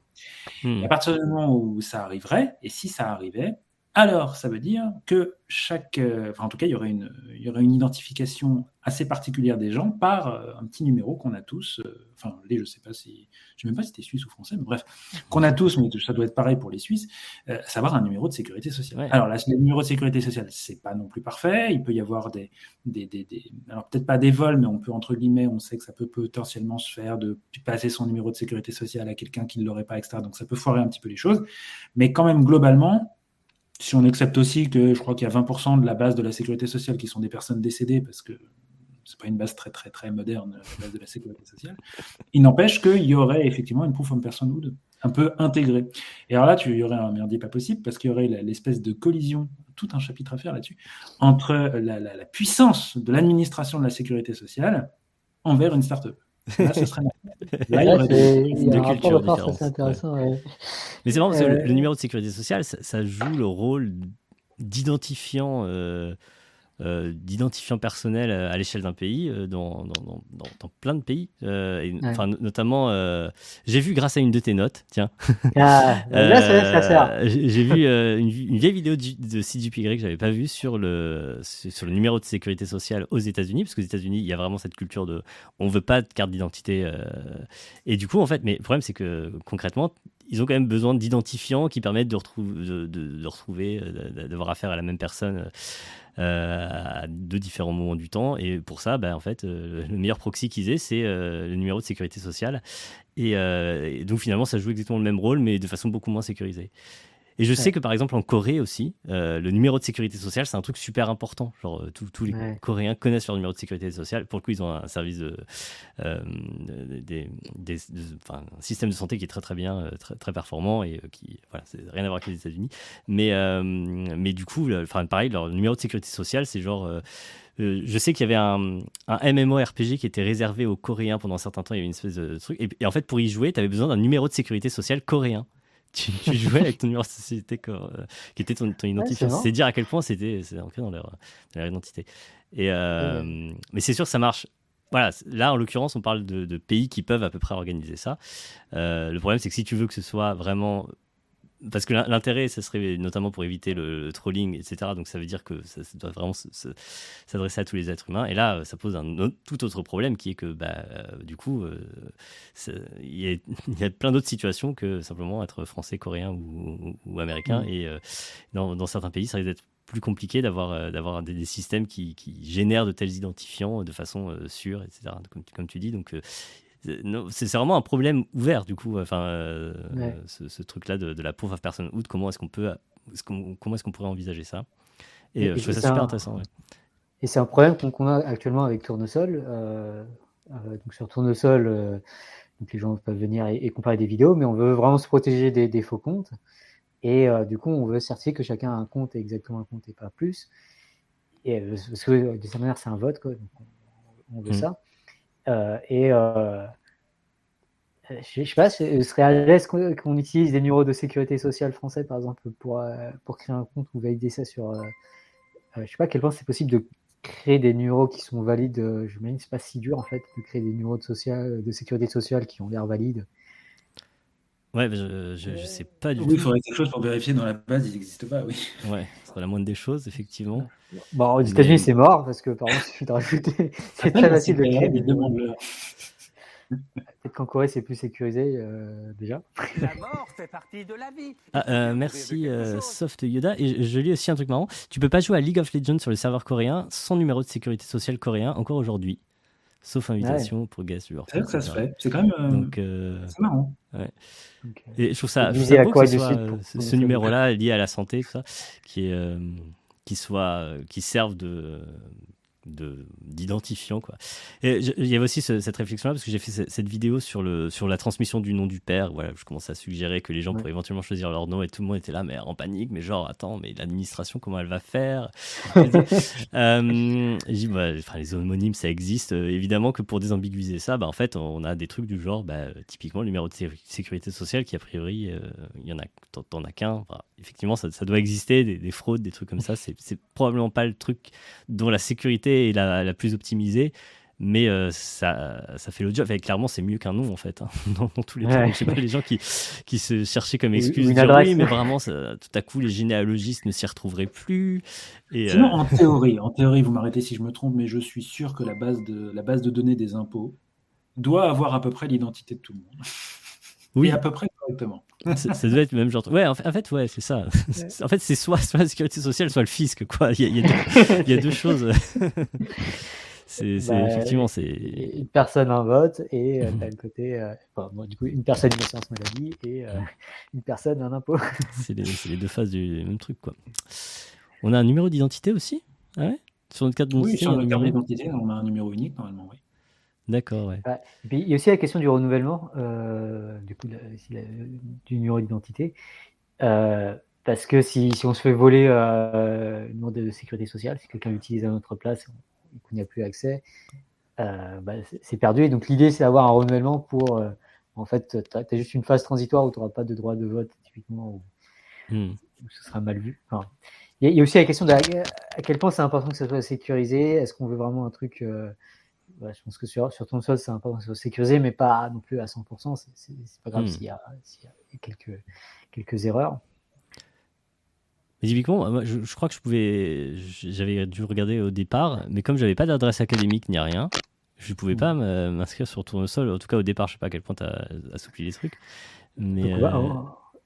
Hmm. À partir du moment où ça arriverait, et si ça arrivait, alors ça veut dire que chaque, euh, enfin en tout cas, il y aurait une, il y aurait une identification assez particulière des gens par euh, un petit numéro qu'on a tous. Euh, enfin, les, je sais pas si, je sais même pas si c'était suisse ou français, mais bref, (laughs) qu'on a tous, mais ça doit être pareil pour les Suisses, savoir un numéro de sécurité sociale. Alors là, le numéro de sécurité sociale, c'est pas non plus parfait. Il peut y avoir des, des, des, des alors peut-être pas des vols, mais on peut entre guillemets, on sait que ça peut potentiellement se faire de passer son numéro de sécurité sociale à quelqu'un qui ne l'aurait pas, etc. Donc ça peut foirer un petit peu les choses, mais quand même globalement si on accepte aussi que je crois qu'il y a 20% de la base de la sécurité sociale qui sont des personnes décédées, parce que c'est pas une base très très très moderne, la base de la sécurité sociale, il n'empêche qu'il y aurait effectivement une proof of personhood un peu intégrée. Et alors là, tu, il y aurait un merdier pas possible, parce qu'il y aurait l'espèce de collision, tout un chapitre à faire là-dessus, entre la, la puissance de l'administration de la sécurité sociale envers une start-up. Là, ce serait (laughs) Là, il y a cultures Intéressant, Mais c'est marrant parce que le, numéro de sécurité sociale, ça, joue le rôle d'identifiant euh, euh, d'identifiant personnel à l'échelle d'un pays, euh, dans, dans, dans, plein de pays. Euh, enfin, notamment, j'ai vu grâce à une de tes notes, tiens. Ah, (laughs) j'ai vu une, vieille vidéo de, de CGPY que j'avais pas vue sur le, sur le numéro de sécurité sociale aux États-Unis, parce qu'aux États-Unis, il y a vraiment cette culture de on veut pas de carte d'identité. et du coup, en fait, mais le problème, c'est que concrètement, ils ont quand même besoin d'identifiants qui permettent de, retrouver, de, de, d'avoir affaire à la même personne euh, à deux différents moments du temps. Et pour ça, en fait, euh, le meilleur proxy qu'ils aient, c'est euh, le numéro de sécurité sociale. Et, donc finalement, ça joue exactement le même rôle, mais de façon beaucoup moins sécurisée. Et je sais que par exemple en Corée aussi, euh, le numéro de sécurité sociale, c'est un truc super important. Genre euh, tous les Coréens connaissent leur numéro de sécurité sociale. Pour le coup, ils ont un service de, euh, des, un système de santé qui est très très bien, très, très performant et qui, voilà, c'est rien à voir avec les États-Unis. Mais, mais du coup, enfin pareil, leur numéro de sécurité sociale, c'est genre je sais qu'il y avait un, un, MMORPG qui était réservé aux Coréens pendant un certain temps. Il y avait une espèce de truc. et en fait, pour y jouer, tu avais besoin d'un numéro de sécurité sociale coréen tu, jouais avec ton numéro de société euh, qui était ton, ton identifiant. c'est dire à quel point c'était ancré dans leur, leur, identité. Et, euh, Mais c'est sûr que ça marche. Voilà, là en l'occurrence, on parle de, pays qui peuvent à peu près organiser ça. Euh, le problème, c'est que si tu veux que ce soit vraiment parce que l'in- l'intérêt, ça serait notamment pour éviter le, trolling, etc. Donc ça veut dire que ça, ça doit vraiment se- se- s'adresser à tous les êtres humains. Et là, ça pose un autre- tout autre problème qui est que, bah, euh, du coup, euh, il y, a- (laughs) il y a plein d'autres situations que simplement être français, coréen ou, américain. Mm. Et euh, dans, dans certains pays, ça risque d'être plus compliqué d'avoir d'avoir des, des systèmes qui, qui génèrent de tels identifiants de façon sûre, etc. Comme, tu- comme tu dis. Donc, c'est vraiment un problème ouvert, du coup, enfin, euh, Ouais. ce, ce truc-là de, de la pauvre personne out. Comment est-ce qu'on peut, comment est-ce qu'on pourrait envisager ça? Et, Et- euh, je trouve ça super un- intéressant. ouais. Et c'est un problème qu'on a actuellement avec Tournesol. Euh, donc sur Tournesol, donc les gens peuvent venir et, et comparer des vidéos, mais on veut vraiment se protéger des, des faux comptes. Et euh, du coup, on veut certifier que chacun a un compte et exactement un compte et pas plus. Et euh, parce que de cette manière, c'est un vote, quoi. Donc on, on veut Mm. ça. Euh, et euh, je, je sais pas, ce serait à l'aise qu'on utilise des numéros de sécurité sociale français, par exemple, pour, euh, pour créer un compte ou valider ça sur. Je sais pas à quel point c'est possible de créer des numéros qui sont valides. je me dis, c'est pas si dur en fait de créer des numéros de, social, de sécurité sociale qui ont l'air valides. Ouais, je, je, je sais pas du Oui, il tout. faudrait quelque chose pour vérifier dans la base, il n'existe pas, oui. Ouais, ce serait la moindre des choses, effectivement. Bon, aux Mais- États-Unis, c'est mort parce que par contre, il suffit de rajouter. c'est très facile de créer des (laughs) Peut-être qu'en Corée, c'est plus sécurisé euh, déjà. La mort fait partie de la vie. Ah, euh, merci euh, Soft Yoda. Et je, je lis aussi un truc marrant. Tu peux pas jouer à League of Legends sur le serveur coréen sans numéro de sécurité sociale coréen encore aujourd'hui. Sauf invitation pour guest. C'est vrai que ça se fait. C'est quand même. euh, Donc, euh, C'est marrant. Et je trouve ça, je trouve ça beau que ce soit, pour- ce, pour ce les numéro-là lié à la santé, tout ça, qui est, euh, qui soit, qui serve de de- d'identifiant quoi. Et il y avait aussi ce- cette réflexion là parce que j'ai fait ce- cette vidéo sur le sur la transmission du nom du père. Voilà, je commence à suggérer que les gens Ouais. pourraient éventuellement choisir leur nom et tout le monde était là mais en panique, mais genre attends, mais l'administration comment elle va faire? (laughs) Euh, dit, bah, enfin, les homonymes, ça existe. Euh, évidemment que pour désambiguiser ça, bah, en fait, on a des trucs du genre, bah, typiquement, le numéro de sé- sécurité sociale, qui a priori, euh, il y en a, t'en- as qu'un. Enfin, effectivement, ça, ça doit exister, des, des fraudes, des trucs comme ça. C'est probablement pas le truc dont la sécurité est la, la plus optimisée. Mais euh, ça, ça fait le job. Et clairement, c'est mieux qu'un nom, en fait, hein, (laughs) dans, dans tous les cas. (laughs) Je sais pas, les gens qui, qui se cherchaient comme excuse, dire, oui, mais vraiment, ça- tout à coup, les généalogistes ne s'y retrouveraient plus. Et, Sinon, euh, en théorie, en théorie, vous m'arrêtez si je me trompe, mais je suis sûr que la base de, la base de données des impôts doit avoir à peu près l'identité de tout le monde. oui, Et à peu près correctement. ça, ça doit être le même genre. Ouais, en fait, en fait, ouais, c'est ça. (laughs) En fait, c'est soit, soit la sécurité sociale, soit le fisc, quoi. Il y a, il y a deux, (laughs) il y a deux choses. (laughs) c'est, Bah, effectivement, c'est. une personne un vote et euh, le côté euh, enfin, bon, du coup une personne une assurance maladie et euh, une personne un impôt C'est les, deux faces du même truc, quoi. On a un numéro d'identité aussi? Ah ouais? Sur notre carte Oui, d'identité sur a un notre carte numéro d'identité, on a un numéro unique normalement, oui. D'accord, ouais. Et puis, il y a aussi la question du renouvellement euh, du coup la- si la- du numéro d'identité Euh, parce que si, si on se fait voler euh, le numéro de sécurité sociale si quelqu'un l'utilise à notre place et qu'on n'y a plus accès euh, bah, c'est- perdu et donc l'idée c'est d'avoir un renouvellement pour en fait tu as, juste une phase transitoire où tu n'auras pas de droit de vote typiquement ou Hmm. où ce sera mal vu. Enfin, il y, a- aussi la question de à, à quel point c'est important que ça soit sécurisé. Est-ce qu'on veut vraiment un truc euh, Je pense que sur, sur ton sol, c'est important que ça soit sécurisé, mais pas non plus à 100%. C'est- pas grave Hmm. s'il y, a- s'il y a quelques, quelques erreurs. Mais typiquement, je, je crois que je pouvais. J'avais dû regarder au départ, mais comme j'avais pas d'adresse académique ni rien, je pouvais pas me- m'inscrire sur Tournesol. En tout cas, au départ, je sais pas à quel point tu as assoupli les trucs. Mais. Donc, euh,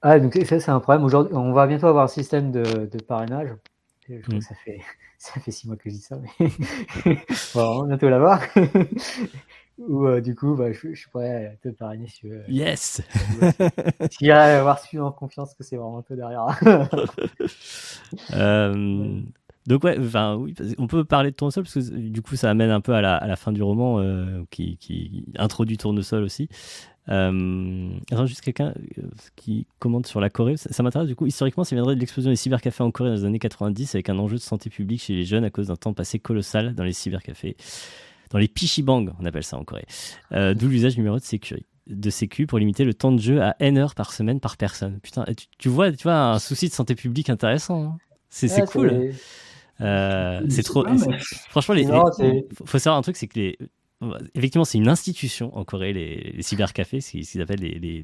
ah, donc ça, c'est un problème. Aujourd'hui, on va bientôt avoir un système de, de parrainage. Je crois Hmm. que ça fait, (laughs) ça fait six mois que je dis ça, mais (laughs) bon, on va bientôt l'avoir. (laughs) Où euh, du coup, bah, je, je pourrais te parrainer si tu veux. Yes Si avoir suffisamment confiance que c'est vraiment toi derrière. Euh, donc ouais, enfin oui, on peut parler de tournesol parce que du coup ça amène un peu à la, à la fin du roman euh, qui, qui introduit tournesol aussi. Euh, juste quelqu'un euh, qui commente sur la Corée, ça, ça m'intéresse du coup. Historiquement, ça viendrait de l'explosion des cybercafés en Corée dans les années 90 avec un enjeu de santé publique chez les jeunes à cause d'un temps passé colossal dans les cybercafés, dans les pichibang, on appelle ça en Corée. Euh, (laughs) D'où l'usage numéro de sécurité de sécu pour limiter le temps de jeu à N heures par semaine par personne. Putain, tu, tu vois, tu vois un souci de santé publique intéressant. hein. C'est Ouais, cool. Euh, c'est sais trop. pas, mais- Franchement, les, Non, les- faut savoir un truc, c'est que les, effectivement, c'est une institution en Corée, les, cybercafés, ce qu'ils appellent les,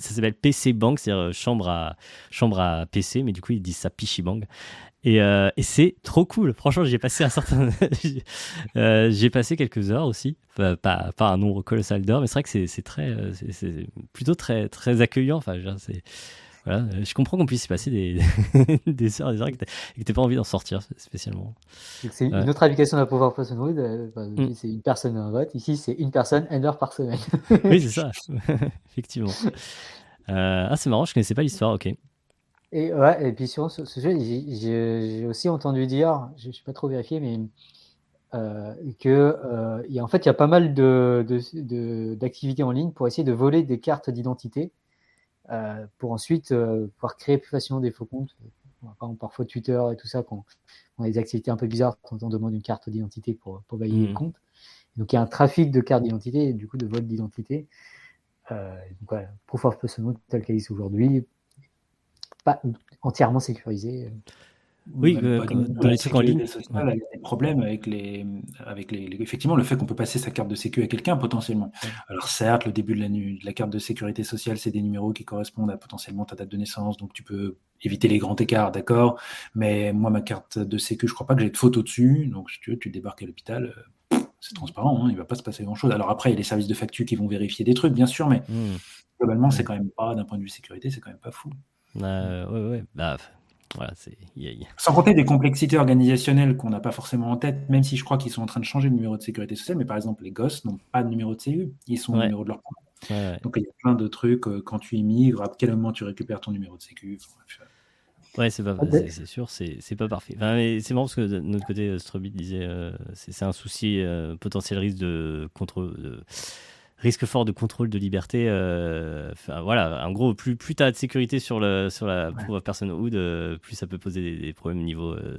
ça s'appelle PC Bank, c'est-à-dire chambre à, chambre à PC, mais du coup, ils disent ça Pichi Bang. Et, euh, et c'est trop cool. Franchement, j'ai passé un certain, (laughs) euh, j'ai passé quelques heures aussi, pas, pas, pas un nombre colossal d'heures, mais c'est vrai que c'est très, c'est plutôt très, très accueillant. Enfin, c'est voilà, euh, je comprends qu'on puisse y passer des, (laughs) des heures et des heures et que tu pas envie d'en sortir spécialement. C'est une autre application de la Power Personhood. Euh, mm. C'est une personne un vote. Ici, c'est une personne, une heure par semaine. (laughs) oui, c'est ça. (laughs) Effectivement. Euh, ah, c'est marrant, je connaissais pas l'histoire. Ok. Et, ouais, et puis sur ce, jeu, j'ai aussi entendu dire, je ne suis pas trop vérifié, mais euh, que y a, en fait, il y a pas mal d'activités de, en ligne pour essayer de voler des cartes d'identité euh, pour ensuite euh, pouvoir créer plus facilement des faux comptes. parfois Twitter et tout ça, quand on a des activités un peu bizarres, quand on demande une carte d'identité pour, pour valider le mmh. compte. Donc il y a un trafic de cartes d'identité et du coup de vote d'identité. Euh, donc voilà, Proof of Personhood tel qu'il est aujourd'hui, pas entièrement sécurisé. Oui, euh, dans les trucs en ligne. il y a des problèmes avec les, avec les, effectivement, le fait qu'on peut passer sa carte de sécu à quelqu'un potentiellement. Alors certes, le début de la, de la carte de sécurité sociale, c'est des numéros qui correspondent à potentiellement ta date de naissance, donc tu peux éviter les grands écarts, d'accord. Mais moi, ma carte de sécu, je crois pas que j'ai de photo dessus, donc si tu veux, tu débarques à l'hôpital, euh, c'est transparent, hein, il va pas se passer grand chose. Alors après, il y a les services de facture qui vont vérifier des trucs, bien sûr, mais mmh. globalement, c'est quand même pas, d'un point de vue sécurité, c'est quand même pas fou. Euh, ouais, ouais. Bah, voilà, Sans compter des complexités organisationnelles qu'on n'a pas forcément en tête, même si je crois qu'ils sont en train de changer le numéro de sécurité sociale, mais par exemple, les gosses n'ont pas de numéro de CU, ils sont au numéro de leur compte. Donc il y a plein de trucs, euh, quand tu immigres, à quel moment tu récupères ton numéro de sécu. Ouais, c'est pas, c'est sûr, c'est pas parfait. c'est marrant parce que de notre côté, euh, Strobit disait, euh, c'est un souci potentiel risque de contre risque fort de contrôle de liberté. Euh, voilà, en gros, plus, plus tu as de sécurité sur, le, sur la ouais. personne ou plus ça peut poser des, problèmes au niveau euh,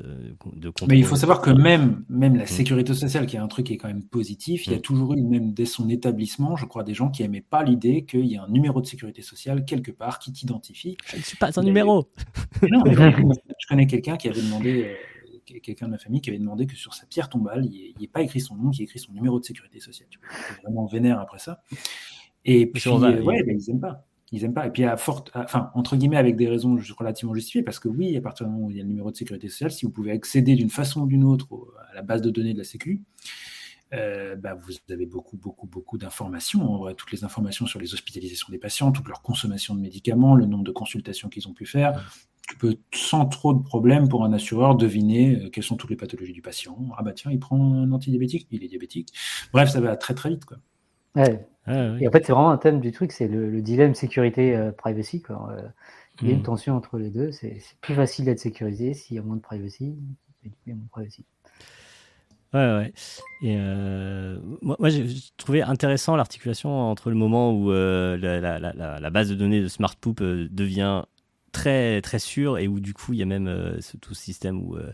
de contrôle. Mais il faut savoir que même, même la mm. sécurité sociale, qui est un truc qui est quand même positif, il y a mm. toujours eu, même dès son établissement, je crois, des gens qui n'aimaient pas l'idée qu'il y a un numéro de sécurité sociale quelque part qui t'identifie. Je ne suis pas un numéro. non, (laughs) je connais quelqu'un qui avait demandé. Quelqu'un de ma famille qui avait demandé que sur sa pierre tombale, il n'y ait, pas écrit son nom, qu'il ait écrit son numéro de sécurité sociale. Tu vraiment vénère après ça. Et puis, euh, ouais, ben, ils n'aiment pas. Ils aiment pas. Et puis, à forte, enfin, entre guillemets, avec des raisons relativement justifiées, parce que oui, à partir du moment où il y a le numéro de sécurité sociale, si vous pouvez accéder d'une façon ou d'une autre à la base de données de la Sécu, euh, bah, vous avez beaucoup, beaucoup, beaucoup d'informations. Toutes les informations sur les hospitalisations des patients, toute leur consommation de médicaments, le nombre de consultations qu'ils ont pu faire, tu peux sans trop de problèmes pour un assureur deviner euh, quelles sont toutes les pathologies du patient. Ah bah tiens, il prend un antidiabétique, il est diabétique. Bref, ça va très très vite. Quoi. Ouais. Et en fait, c'est vraiment un thème du truc, c'est le, dilemme sécurité-privacy. Euh, euh, il y a une hmm. tension entre les deux. C'est plus facile d'être sécurisé s'il y a moins de privacy. Il y a moins de privacy. Ouais, ouais. Et moi, j'ai trouvé intéressant l'articulation entre le moment où la, la, base de données de SmartPoop devient très très sûr et où du coup il y a même euh, tout ce système où, euh,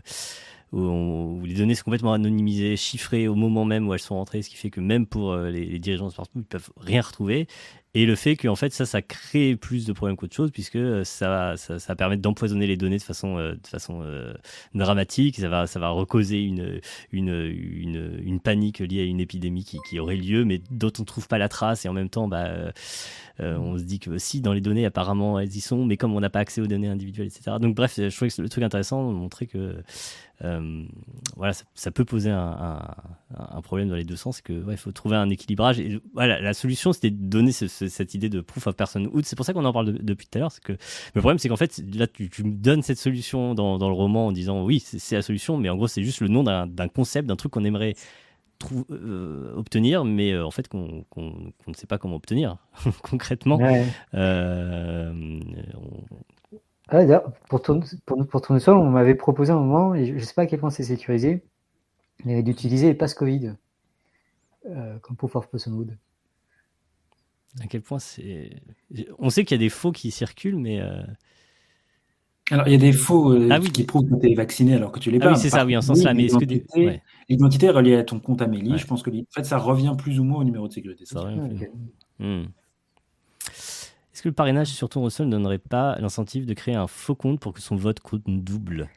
où, les données sont complètement anonymisées, chiffrées au moment même où elles sont rentrées, ce qui fait que même pour euh, les, dirigeants de Smartphone, ils peuvent rien retrouver. Et le fait qu'en fait ça, ça crée plus de problèmes qu'autre chose puisque ça, ça, ça permet d'empoisonner les données de façon, de façon dramatique. Ça va, ça va une, une, une, panique liée à une épidémie qui, qui aurait lieu, mais dont on ne trouve pas la trace. Et en même temps, bah, euh, on se dit que si dans les données, apparemment, elles y sont, mais comme on n'a pas accès aux données individuelles, etc. Donc bref, je trouvais que le truc intéressant de montrer que euh, voilà, ça, peut poser un, problème dans les deux sens, c'est que il faut trouver un équilibrage. Et voilà, la solution, c'était de donner cette idée de proof of personhood. C'est pour ça qu'on en parle depuis tout à l'heure. C'est que le problème, c'est qu'en fait, là, tu, me donnes cette solution dans, dans, le roman en disant oui, c'est la solution, mais en gros, c'est juste le nom d'un concept, d'un truc qu'on aimerait euh, obtenir, mais euh, en fait qu'on ne sait pas comment obtenir (laughs) concrètement. Euh, ah, pour, tourner, pour, pour tourner on m'avait proposé un moment, et je ne sais pas à quel point c'est sécurisé, d'utiliser les passes Covid comme pour of Personhood. À quel point c'est. On sait qu'il y a des faux qui circulent, mais. Alors, il y a des faux euh, ah qui prouvent que tu es vacciné alors que tu l'es ah pas. oui, c'est ça, oui, en sens là. Mais est-ce que des... L'identité est reliée à ton compte Amélie. Je pense que en fait, ça revient plus ou moins au numéro de sécurité. Hmm. Est-ce que le parrainage sur ton sol ne donnerait pas l'incentive de créer un faux compte pour que son vote compte double?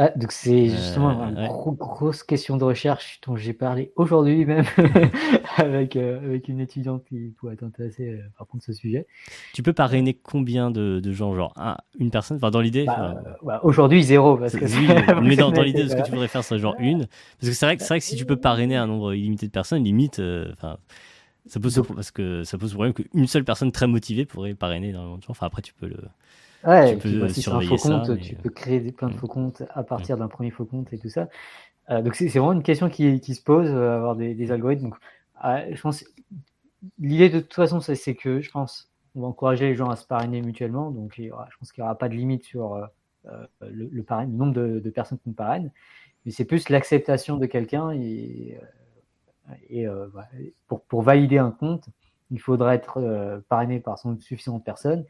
Ah, donc c'est Euh, justement une ouais. gros- grosse question de recherche dont j'ai parlé aujourd'hui même (laughs) (laughs) avec, euh, avec une étudiante qui pourrait être intéressée euh, par contre ce sujet. Tu peux parrainer combien de, de gens Genre un- une personne? Enfin, dans l'idée. Bah, voilà, aujourd'hui zéro parce que oui, mais dans, l'idée de ce que tu voudrais faire, c'est genre une. Parce que c'est vrai que vrai que si tu peux parrainer un nombre illimité de personnes, limite, enfin, ça pose parce que ça pose le problème qu'une seule personne très motivée pourrait parrainer énormément de gens. Enfin, après, tu peux le. Ouais, Tu peux bah, si un faux compte, ça, mais, tu euh, peux créer des, plein de mm. faux comptes à partir d'un premier faux compte et tout ça. Euh, donc c'est vraiment une question qui, qui se pose, euh, avoir des, des algorithmes. Donc, euh, je pense l'idée de toute façon, c'est que je pense on va encourager les gens à se parrainer mutuellement. Donc il y aura- je pense qu'il n'y aura pas de limite sur le, le, parrain- le nombre de, de personnes qu'on parraine, mais c'est plus l'acceptation de quelqu'un et, pour, pour valider un compte, il faudra être parrainé par son suffisamment de personnes.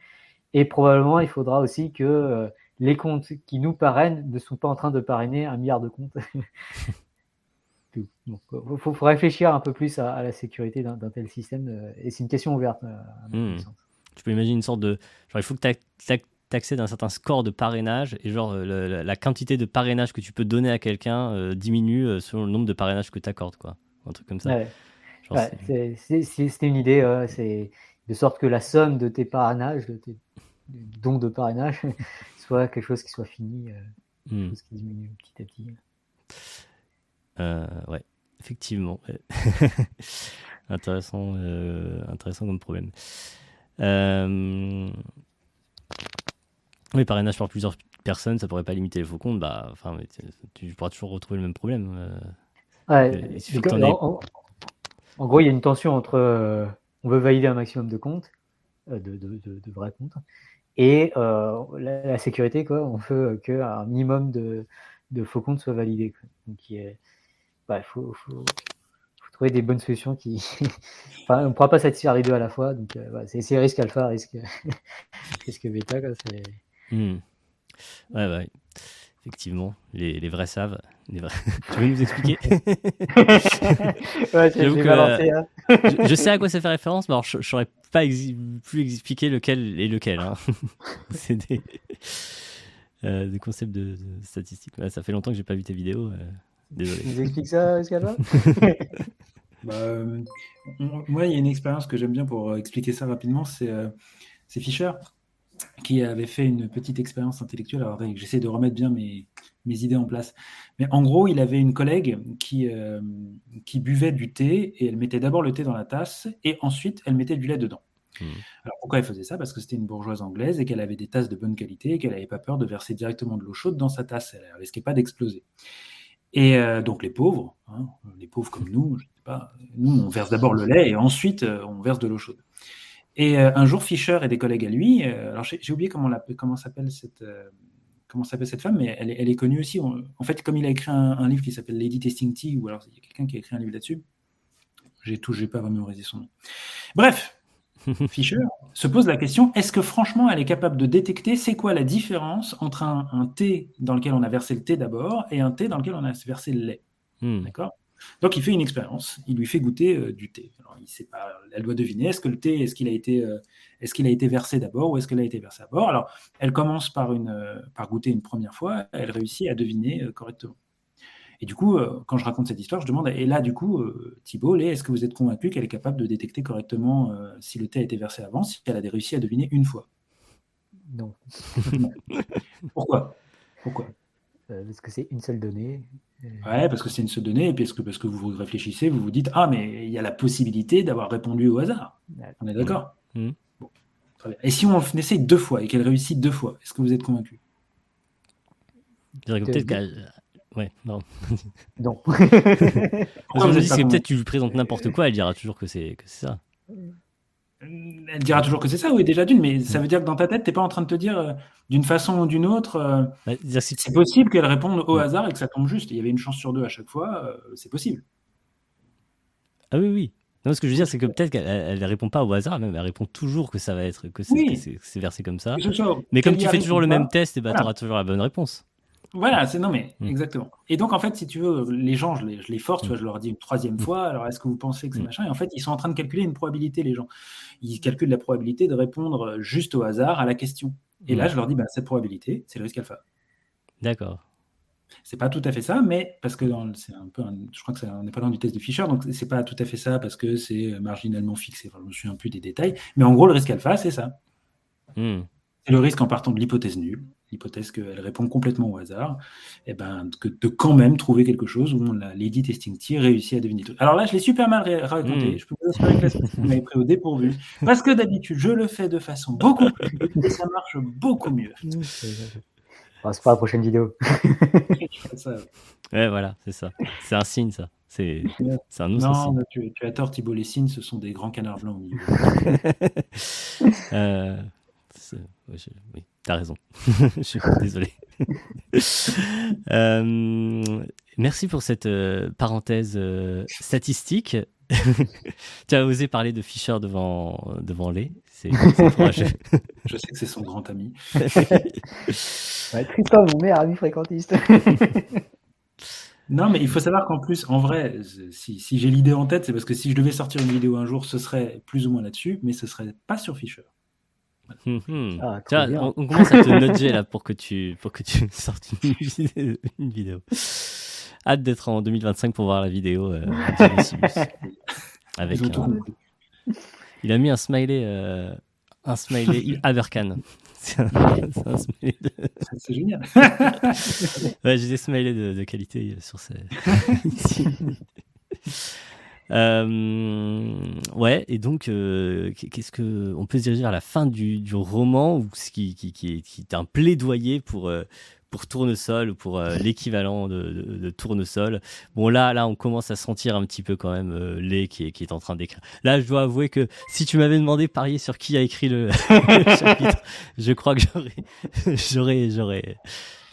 Et probablement, il faudra aussi que euh, les comptes qui nous parrainent ne sont pas en train de parrainer un milliard de comptes. (laughs) Il faut, faut réfléchir un peu plus à, à la sécurité d'un tel système. euh, et c'est une question ouverte. euh, à Hmm. Tu peux imaginer une sorte de. Genre, il faut que tu accèdes à un certain score de parrainage et genre euh, le- la, la quantité de parrainage que tu peux donner à quelqu'un euh, diminue euh, selon le nombre de parrainages que tu accordes, quoi. Un truc comme ça. Ouais. Ouais, C'était une idée, euh, c'est de sorte que la somme de tes parrainages, de tes dons de parrainage, (laughs) soit quelque chose qui soit fini, euh, Hmm. quelque chose qui diminue petit à petit. Euh, ouais, effectivement. ouais. (laughs) intéressant, euh, intéressant comme problème. Oui, parrainage par plusieurs personnes, ça pourrait pas limiter les faux comptes. Bah, enfin, tu, pourras toujours retrouver le même problème. Ouais, en, aies- en- en gros, il y a une tension entre on veut valider un maximum de comptes, euh, de, vrais comptes, et euh, la, sécurité, quoi. On veut qu'un minimum de, faux comptes soit validé. quoi. Donc, il bah, faut, trouver des bonnes solutions qui. (laughs) on ne pourra pas satisfaire les deux à la fois. Donc, euh, c'est risque alpha, risque, (laughs) risque bêta. Quoi. Hmm. Ouais, ouais. Effectivement, les, les vrais savent. (laughs) Tu veux nous expliquer? (laughs) Ouais, j'ai J'avoue j'ai que, balancé, hein. je, je sais à quoi ça fait référence, mais alors je, je saurais pas exi- plus expliquer lequel est lequel. hein. (laughs) C'est des, euh, des concepts de, de statistiques. Ouais, ça fait longtemps que j'ai pas vu tes vidéos. euh, Désolé. Tu nous expliques ça, alpha Bah, euh, moi, il y a une expérience que j'aime bien pour euh, expliquer ça rapidement, c'est euh, c'est Fischer qui avait fait une petite expérience intellectuelle. Alors, j'essaie de remettre bien mes, mes idées en place. Mais en gros, il avait une collègue qui, euh, qui buvait du thé et elle mettait d'abord le thé dans la tasse et ensuite elle mettait du lait dedans. Mhm. Alors pourquoi elle faisait ça? Parce que c'était une bourgeoise anglaise et qu'elle avait des tasses de bonne qualité et qu'elle n'avait pas peur de verser directement de l'eau chaude dans sa tasse. Elle ne risquait pas d'exploser. Et euh, donc les pauvres, hein, les pauvres comme nous, je sais pas, nous on verse d'abord le lait et ensuite euh, on verse de l'eau chaude. Et euh, un jour Fischer et des collègues à lui, alors j'ai oublié comment, comment s'appelle cette comment s'appelle cette femme, mais elle, est- elle est connue aussi. On- en fait, comme il a écrit un, un livre qui s'appelle Lady Tasting Tea, ou alors il y a quelqu'un qui a écrit un livre là-dessus. J'ai tout, j'ai pas mémorisé son nom. Bref, (laughs) Fischer se pose la question est-ce que franchement elle est capable de détecter c'est quoi la différence entre un, un thé dans lequel on a versé le thé d'abord et un thé dans lequel on a versé le lait? Hmm. D'accord? Donc il fait une expérience, il lui fait goûter euh, du thé. Alors il sait pas, elle doit deviner est-ce que le thé est-ce qu'il a été euh, est-ce qu'il a été versé d'abord ou est-ce qu'il a été versé d'abord? Alors elle commence par une euh, par goûter une première fois, elle réussit à deviner correctement. Et du coup, quand je raconte cette histoire, je demande et là du coup Thibault, est-ce que vous êtes convaincu qu'elle est capable de détecter correctement si le thé a été versé avant, si elle a réussi à deviner une fois? Non, Pourquoi? Pourquoi? euh, parce que c'est une seule donnée. Ouais, parce que c'est une seule donnée, et parce que, parce que vous réfléchissez, vous vous dites Ah, mais il y a la possibilité d'avoir répondu au hasard. Ouais. On est d'accord. Bon, très bien. Et si on essaye deux fois et qu'elle réussit deux fois, est-ce que vous êtes convaincu? Je dirais que Que- peut-être qu'elle. Ouais, non. (laughs) Non. (laughs) Parce que je vous me dis que peut-être tu lui présentes n'importe quoi, elle dira toujours que c'est que c'est ça. Elle dira toujours que c'est ça, oui, déjà d'une, mais ça veut dire que dans ta tête, tu n'es pas en train de te dire euh, d'une façon ou d'une autre, euh, Bah, si c'est possible qu'elle réponde au hasard et que ça tombe juste. Il y avait une chance sur deux à chaque fois, euh, c'est possible. Ah oui, oui. Non, ce que je veux dire, c'est que peut-être qu'elle elle répond pas au hasard, même elle répond toujours que ça va être que c'est Oui. versé comme ça. Mais comme tu fais toujours ou le même test, et bah, Voilà. tu auras toujours la bonne réponse. Voilà, c'est non mais Mm. exactement. Et donc en fait, si tu veux, les gens, je les, je les force, tu Mm. vois, je leur dis une troisième fois. Alors est-ce que vous pensez que c'est Mm. machin? Et en fait, ils sont en train de calculer une probabilité, les gens. Ils calculent la probabilité de répondre juste au hasard à la question. Et Mm. là, je leur dis, bah, cette probabilité, c'est le risque alpha. D'accord. C'est pas tout à fait ça, mais parce que c'est un peu, je crois que on n'est pas dans du test de Fischer, donc c'est pas tout à fait ça parce que c'est marginalement fixé. Enfin, je me souviens plus des détails, mais en gros, le risque alpha, c'est ça. C'est le risque en partant de l'hypothèse nulle, l'hypothèse qu'elle répond complètement au hasard, et ben que de quand même trouver quelque chose où on a Lady Testing T réussit à deviner tout. Alors là, je l'ai super mal raconté. Hmm. Je peux vous assurer que vous m'avez pris au dépourvu, parce que d'habitude, je le fais de façon beaucoup plus vite et ça marche beaucoup mieux. (laughs) Bon, c'est pas la prochaine vidéo. Ça, Ouais, voilà, c'est ça. C'est un signe, ça. C'est c'est un autre non, signe. tu, tu as tort, Thibault. Les signes, ce sont des grands canards blancs au milieu. (laughs) Euh, je- oui, t'as raison. (laughs) je suis désolé. (laughs) Euh, merci pour cette euh, parenthèse euh, statistique. (laughs) tu as osé parler de Fischer devant, devant les. C'est. Je sais que c'est son grand ami. Ouais, Tristan, mon meilleur ami fréquentiste. Non, mais il faut savoir qu'en plus, en vrai, si, si j'ai l'idée en tête, c'est parce que si je devais sortir une vidéo un jour, ce serait plus ou moins là-dessus, mais ce serait pas sur Fisher. Hum, hum. Ah, bien. on, on commence à te (laughs) nudger là pour que tu, pour que tu (laughs) sortes une vidéo. une vidéo. Hâte d'être en 2025 pour voir la vidéo euh. (laughs) Avec un-. Il a mis un smiley, euh, un smiley Abercan. C'est un, c'est un smiley de... C'est génial. Ouais, j'ai des smileys de, de qualité euh, sur ces. Euh, ouais, et donc, euh, qu'est-ce que on peut se diriger vers la fin du, du roman ou ce qui, qui, qui, est, qui est un plaidoyer pour euh, pour Tournesol ou pour l'équivalent de, de, Tournesol? Bon là, là, on commence à sentir un petit peu quand même euh, Lé qui est, qui est en train d'écrire. Là, je dois avouer que si tu m'avais demandé de parier sur qui a écrit le, (laughs) le chapitre, je crois que j'aurais, (laughs) j'aurais, j'aurais,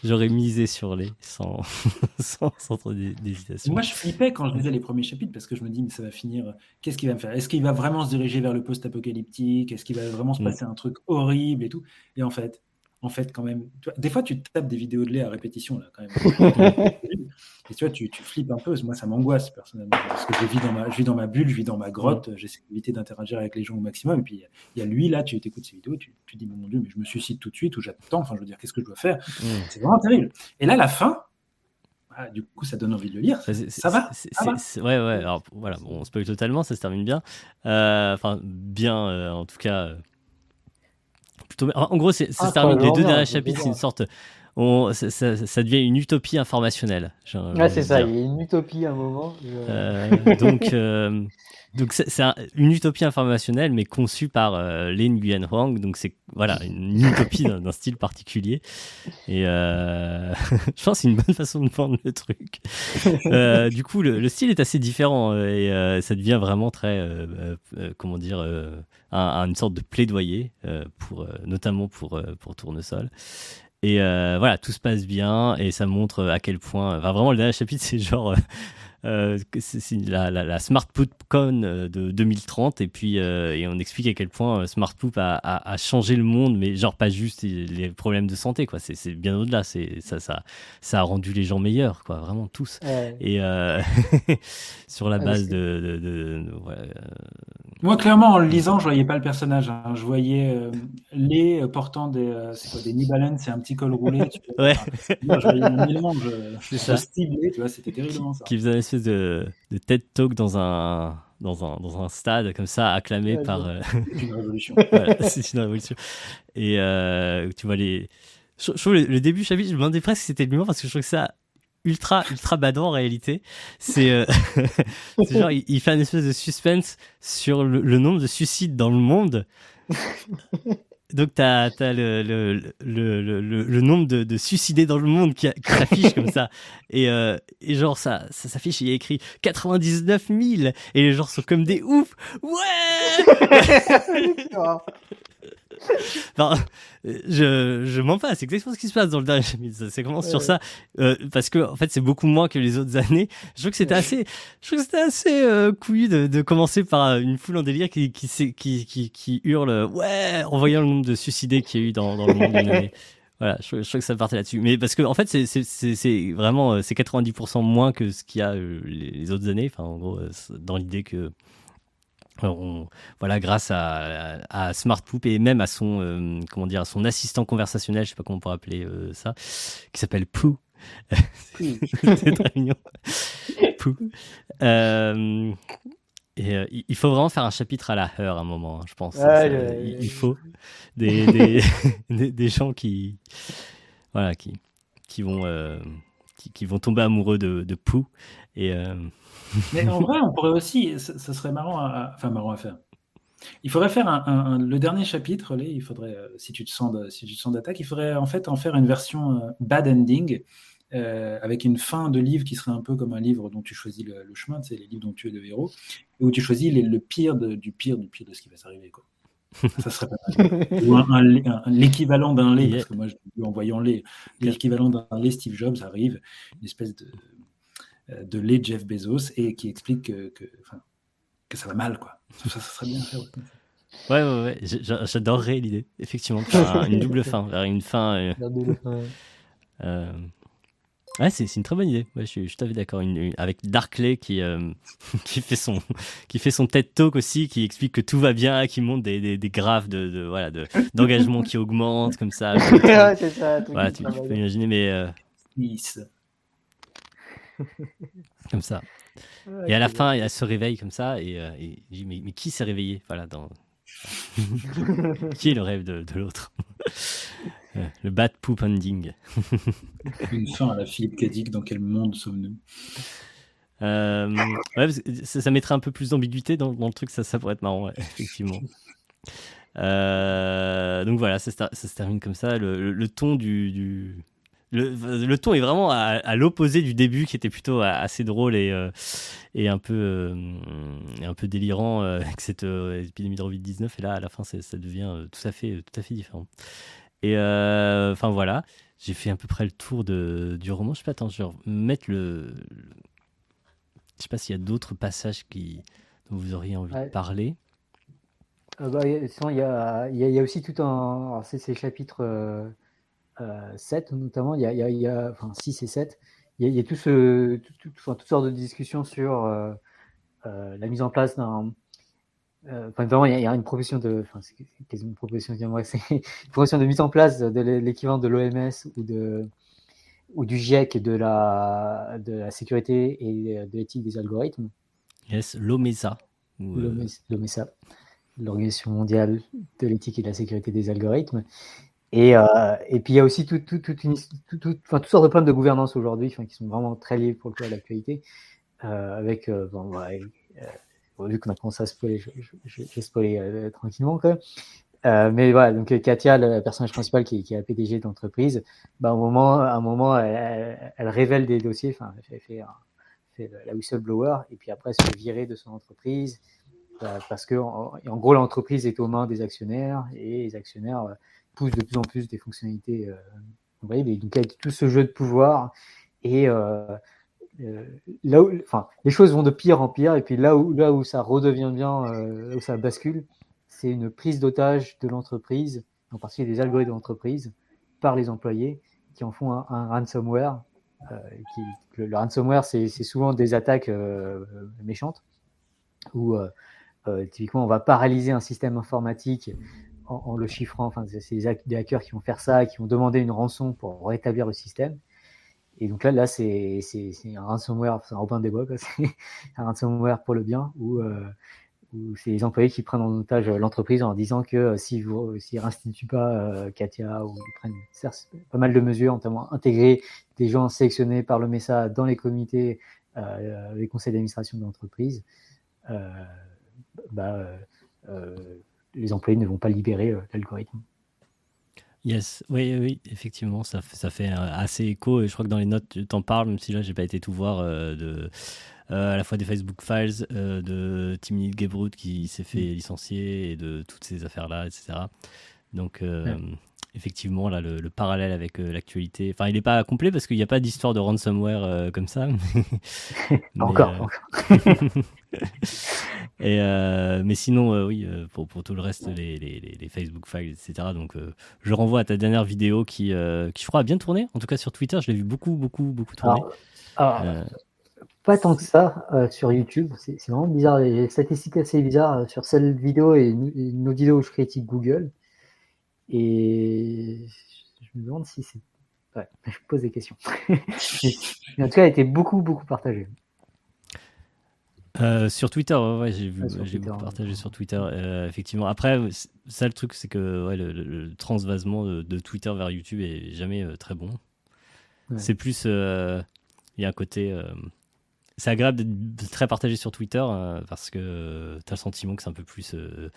j'aurais misé sur Lé sans, (laughs) sans, sans trop d'hé- d'hésitation. Moi, je flippais quand je lisais les premiers chapitres parce que je me dis, mais ça va finir. Qu'est-ce qu'il va me faire? Est-ce qu'il va vraiment se diriger vers le post-apocalyptique? Est-ce qu'il va vraiment se Mm. passer un truc horrible et tout? Et en fait, en fait, quand même, des fois, tu tapes des vidéos de lait à répétition, là, quand même. (laughs) et tu vois, tu, tu flippes un peu. Moi, ça m'angoisse, personnellement. Parce que je vis dans ma, je vis dans ma bulle, je vis dans ma grotte. J'essaie d'éviter d'interagir avec les gens au maximum. Et puis, il y a lui, là, tu écoutes ses vidéos, tu, tu dis, mon Dieu, mais je me suicide tout de suite ou j'attends. Enfin, je veux dire, qu'est-ce que je dois faire? Mm. C'est vraiment terrible. Et là, la fin, ah, du coup, ça donne envie de le lire. Ça, va? Ça va? Ouais, ouais. Alors voilà, bon, on spoil totalement, ça se termine bien. Euh, Enfin, bien, euh, en tout cas. euh, plutôt. En gros, c'est- ça Ah, se termine. quoi, Les deux derniers chapitres, c'est une sorte. On, ça, ça- ça devient une utopie informationnelle. Ouais, c'est ça, il y a une utopie à un moment. je- Euh, donc, euh, donc c'est c'est un- une utopie informationnelle, mais conçue par euh, Lin Nguyen Huang. Donc c'est voilà une utopie d'un style particulier. Et euh, (laughs) je pense que c'est une bonne façon de vendre le truc. Du coup, le, le style est assez différent et ça devient vraiment très, comment dire, un- un- une sorte de plaidoyer pour, notamment pour pour Tournesol. Et euh, voilà, tout se passe bien et ça montre à quel point. Enfin, vraiment, le dernier chapitre, (laughs) c'est genre. euh, euh, c'est la, la, la Smart Poop Con euh, de 2030 et puis euh, et on explique à quel point euh, Smart Poop a, a, a changé le monde mais genre pas juste les problèmes de santé quoi c'est bien au-delà c'est ça ça ça a rendu les gens meilleurs quoi vraiment tous Ouais. et euh, (laughs) sur la base de, de, de- de- ouais, euh, Moi, clairement, en le lisant, je voyais pas le personnage. hein. Je voyais euh, les euh, portant des, euh, c'est quoi, des New Balance et un petit col roulé. Ouais. Moi, je voyais un mélange euh, stylé, tu vois, c'était terriblement ça. qui faisait une espèce de, de TED Talk dans un dans un dans un stade comme ça acclamé Ouais, par C'est une (laughs) révolution. Voilà, (laughs) c'est une révolution. Et tu vois les. Je, je trouve le, le début chapitre, je me demandais presque si c'était le moment parce que je trouve que ça ultra ultra badant en réalité. C'est euh, (laughs) genre il, fait une espèce de suspense sur le, nombre de suicides dans le monde. Donc t'as as le, le, le, le, nombre de, de suicidés dans le monde qui, qui s'affiche comme ça et, euh, et genre ça ça s'affiche il y a écrit 99 000 et les gens sont comme des oufs ouais (laughs) (laughs) Je, je mens pas, c'est exactement ce qui se passe dans le dernier chapitre. Ça, commence sur Ouais. ça, euh, parce que en fait c'est beaucoup moins que les autres années. Je trouve que c'était Ouais. assez, je trouve que c'était assez euh, couillu de, de commencer par euh, une foule en délire qui qui s'est- qui qui, qui hurle ouais en voyant le nombre de suicidés qu'il y a eu dans, dans le monde d'une année. (laughs) Voilà, je, trouve- je trouve que ça partait là-dessus. Mais parce que en fait c'est vraiment c'est 90% moins que ce qu'il y a les, les autres années. Enfin en gros dans l'idée que alors, on- voilà, grâce à, à Smart Poop et même à son, euh, comment dire, à son assistant conversationnel, je sais pas comment on pourrait appeler euh, ça, qui s'appelle Pooh, (laughs) c'est très mignon. Pou. Euh, et euh, il faut vraiment faire un chapitre à la heure à un moment, hein, je pense. Ça, il, il faut des, des, (laughs) des, des gens qui, voilà, qui, qui vont, qui, qui vont tomber amoureux de, de Pou. Et euh, Mais en vrai, on pourrait aussi, ce ce serait marrant à, enfin marrant à faire. Il faudrait faire un, un- un- le dernier chapitre, il faudrait, euh, si tu te sens, de- si tu te sens d'attaque, il faudrait en fait en faire une version euh, bad ending euh, avec une fin de livre qui serait un peu comme un livre dont tu choisis le, le chemin, c'est les livres dont tu es le héros, et où tu choisis les- le pire de- du pire du pire de ce qui va s'arriver. Quoi. (laughs) Ça serait pas mal. Ou un- un- un- l'équivalent d'un lait, parce que moi, je en voyant lait, l'équivalent d'un lait Steve Jobs arrive, une espèce de, de lait Jeff Bezos, et qui explique que, que, ça va mal. Quoi. (laughs) Ça, ça serait bien à faire. ouais. ouais, ouais, j'adorerais l'idée, effectivement, (laughs) une double fin, vers une fin. euh, Ouais. Euh, Ouais, c'est c'est une très bonne idée. Ouais, je, suis, je suis tout à fait d'accord. Une- une- Avec Darkley qui, euh, (laughs) qui, fait son, qui fait son TED Talk aussi, qui explique que tout va bien, qui montre des, des, des graphes de, de, voilà, de- d'engagement qui augmentent, comme ça. Ouais, c'est ça. Voilà, tu, peux imaginer, mais euh, Nice. Comme ça. Ouais, Et à la fin, elle se réveille comme ça, et, euh, et je dis, mais, mais qui s'est réveillé? Voilà, dans... (laughs) Qui est le rêve de, de l'autre? Euh, Le bad poop ending. (laughs) Une fin à la Philippe Cadic, dans quel monde sommes-nous? Euh, ouais, ça, ça mettrait un peu plus d'ambiguïté dans, dans le truc, ça, ça pourrait être marrant, ouais, effectivement. Euh, donc voilà, ça, se ter- ça se termine comme ça. Le, le- le ton du, du- le, le ton est vraiment à, à l'opposé du début, qui était plutôt assez drôle et, euh, et un peu euh, et un peu délirant euh, avec cette épidémie de Covid 19. Et là, à la fin, ça, ça devient tout à fait tout à fait différent. Et enfin voilà, j'ai fait à peu près le tour de, du roman. Je sais pas, attends, je vais mettre le, je sais pas s'il y a d'autres passages qui, dont vous auriez envie de parler. Ah bah, sinon, il y a, il y a- il y a aussi tout un. C'est c'est le chapitre euh, euh, 7, notamment. Il y a, il y a- il y a- enfin, 6 et 7. Il y a, il y a tout ce, tout- tout- toutes sortes de discussions sur euh, euh, la mise en place d'un. euh, Enfin, vraiment, il y, a, une proposition de. Enfin, c'est quasiment une proposition, (laughs) c'est une proposition de mise en place de l'é- l'équivalent de l'OMS ou, de, ou du GIEC de la, de la sécurité et de l'éthique des algorithmes. Yes, l'OMESA. euh, l'OMESA, l'Organisation mondiale de l'éthique et de la sécurité des algorithmes. Et, euh, et puis il y a aussi tout, une, enfin, toutes sortes de problèmes de gouvernance aujourd'hui enfin, qui sont vraiment très liés pour le coup à l'actualité. Euh, avec, euh, euh, bon, vu qu'on a commencé à spoiler, spoiler euh, tranquillement mais voilà, donc Katia, le personnage principal qui, est- la PDG de l'entreprise, bah, un moment, à un moment elle, révèle des dossiers, enfin, elle fait, la whistleblower, et puis après se virer de son entreprise, parce que en gros l'entreprise est aux mains des actionnaires et les actionnaires euh, poussent de plus en plus des fonctionnalités. Euh, vous voyez, mais donc avec tout ce jeu de pouvoir et euh, euh, là où, enfin, les choses vont de pire en pire et puis là où là où ça redevient bien, euh, où ça bascule, c'est une prise d'otage de l'entreprise, en particulier des algorithmes de l'entreprise, par les employés qui en font un, ransomware. Euh, le, ransomware, c'est souvent des attaques euh, méchantes où euh, euh, typiquement on va paralyser un système informatique en, le chiffrant. Enfin, c'est des, hack- des hackers qui vont faire ça, qui vont demander une rançon pour rétablir le système. Et donc là, là, c'est un ransomware, c'est un Robin des Bois, (laughs) c'est un ransomware pour le bien, où, euh, où c'est les employés qui prennent en otage l'entreprise en disant que euh, s'ils restituent pas euh, Katia ou ils prennent pas mal de mesures, notamment intégrer des gens sélectionnés par le MESA dans les comités, euh, les conseils d'administration de l'entreprise, bah, les employés ne vont pas libérer euh, l'algorithme. Yes, oui, oui, effectivement, ça, fait- ça fait euh, assez écho. Et je crois que dans les notes, tu t'en parles, même si là, j'ai pas été tout voir, euh, de, euh, à la fois des Facebook Files, euh, de Timmy Gebrood qui s'est fait licencier et de toutes ces affaires-là, etc. Donc, Ouais. effectivement, là, le, le parallèle avec l'actualité, enfin, il n'est pas complet parce qu'il n'y a pas d'histoire de ransomware comme ça. (laughs) Mais, (laughs) encore, encore. (laughs) (laughs) et euh, mais sinon, euh, oui, euh, pour, pour tout le reste, les, les, les- les Facebook Files, etc. Donc, euh, je renvoie à ta dernière vidéo qui, qui je crois, a bien tourné. En tout cas, sur Twitter, je l'ai vu beaucoup, beaucoup, beaucoup tourner. Alors, alors, Pas tant que ça sur YouTube, c'est vraiment bizarre. Des statistiques assez bizarres sur cette vidéo et, nos vidéos où je critique Google. Et je me demande si c'est ouais, (laughs) je pose des questions. (laughs) Mais en tout cas, elle a été beaucoup, beaucoup partagée. Euh, sur Twitter, ouais, j'ai vu, Ouais, j'ai partagé sur Twitter. euh, effectivement. Après, ça le truc, c'est que ouais, le, transvasement de, de Twitter vers YouTube est jamais euh, très bon. C'est plus, il y a un côté, c'est agréable d'être très partagé sur Twitter parce que tu as le sentiment que c'est un peu plus. je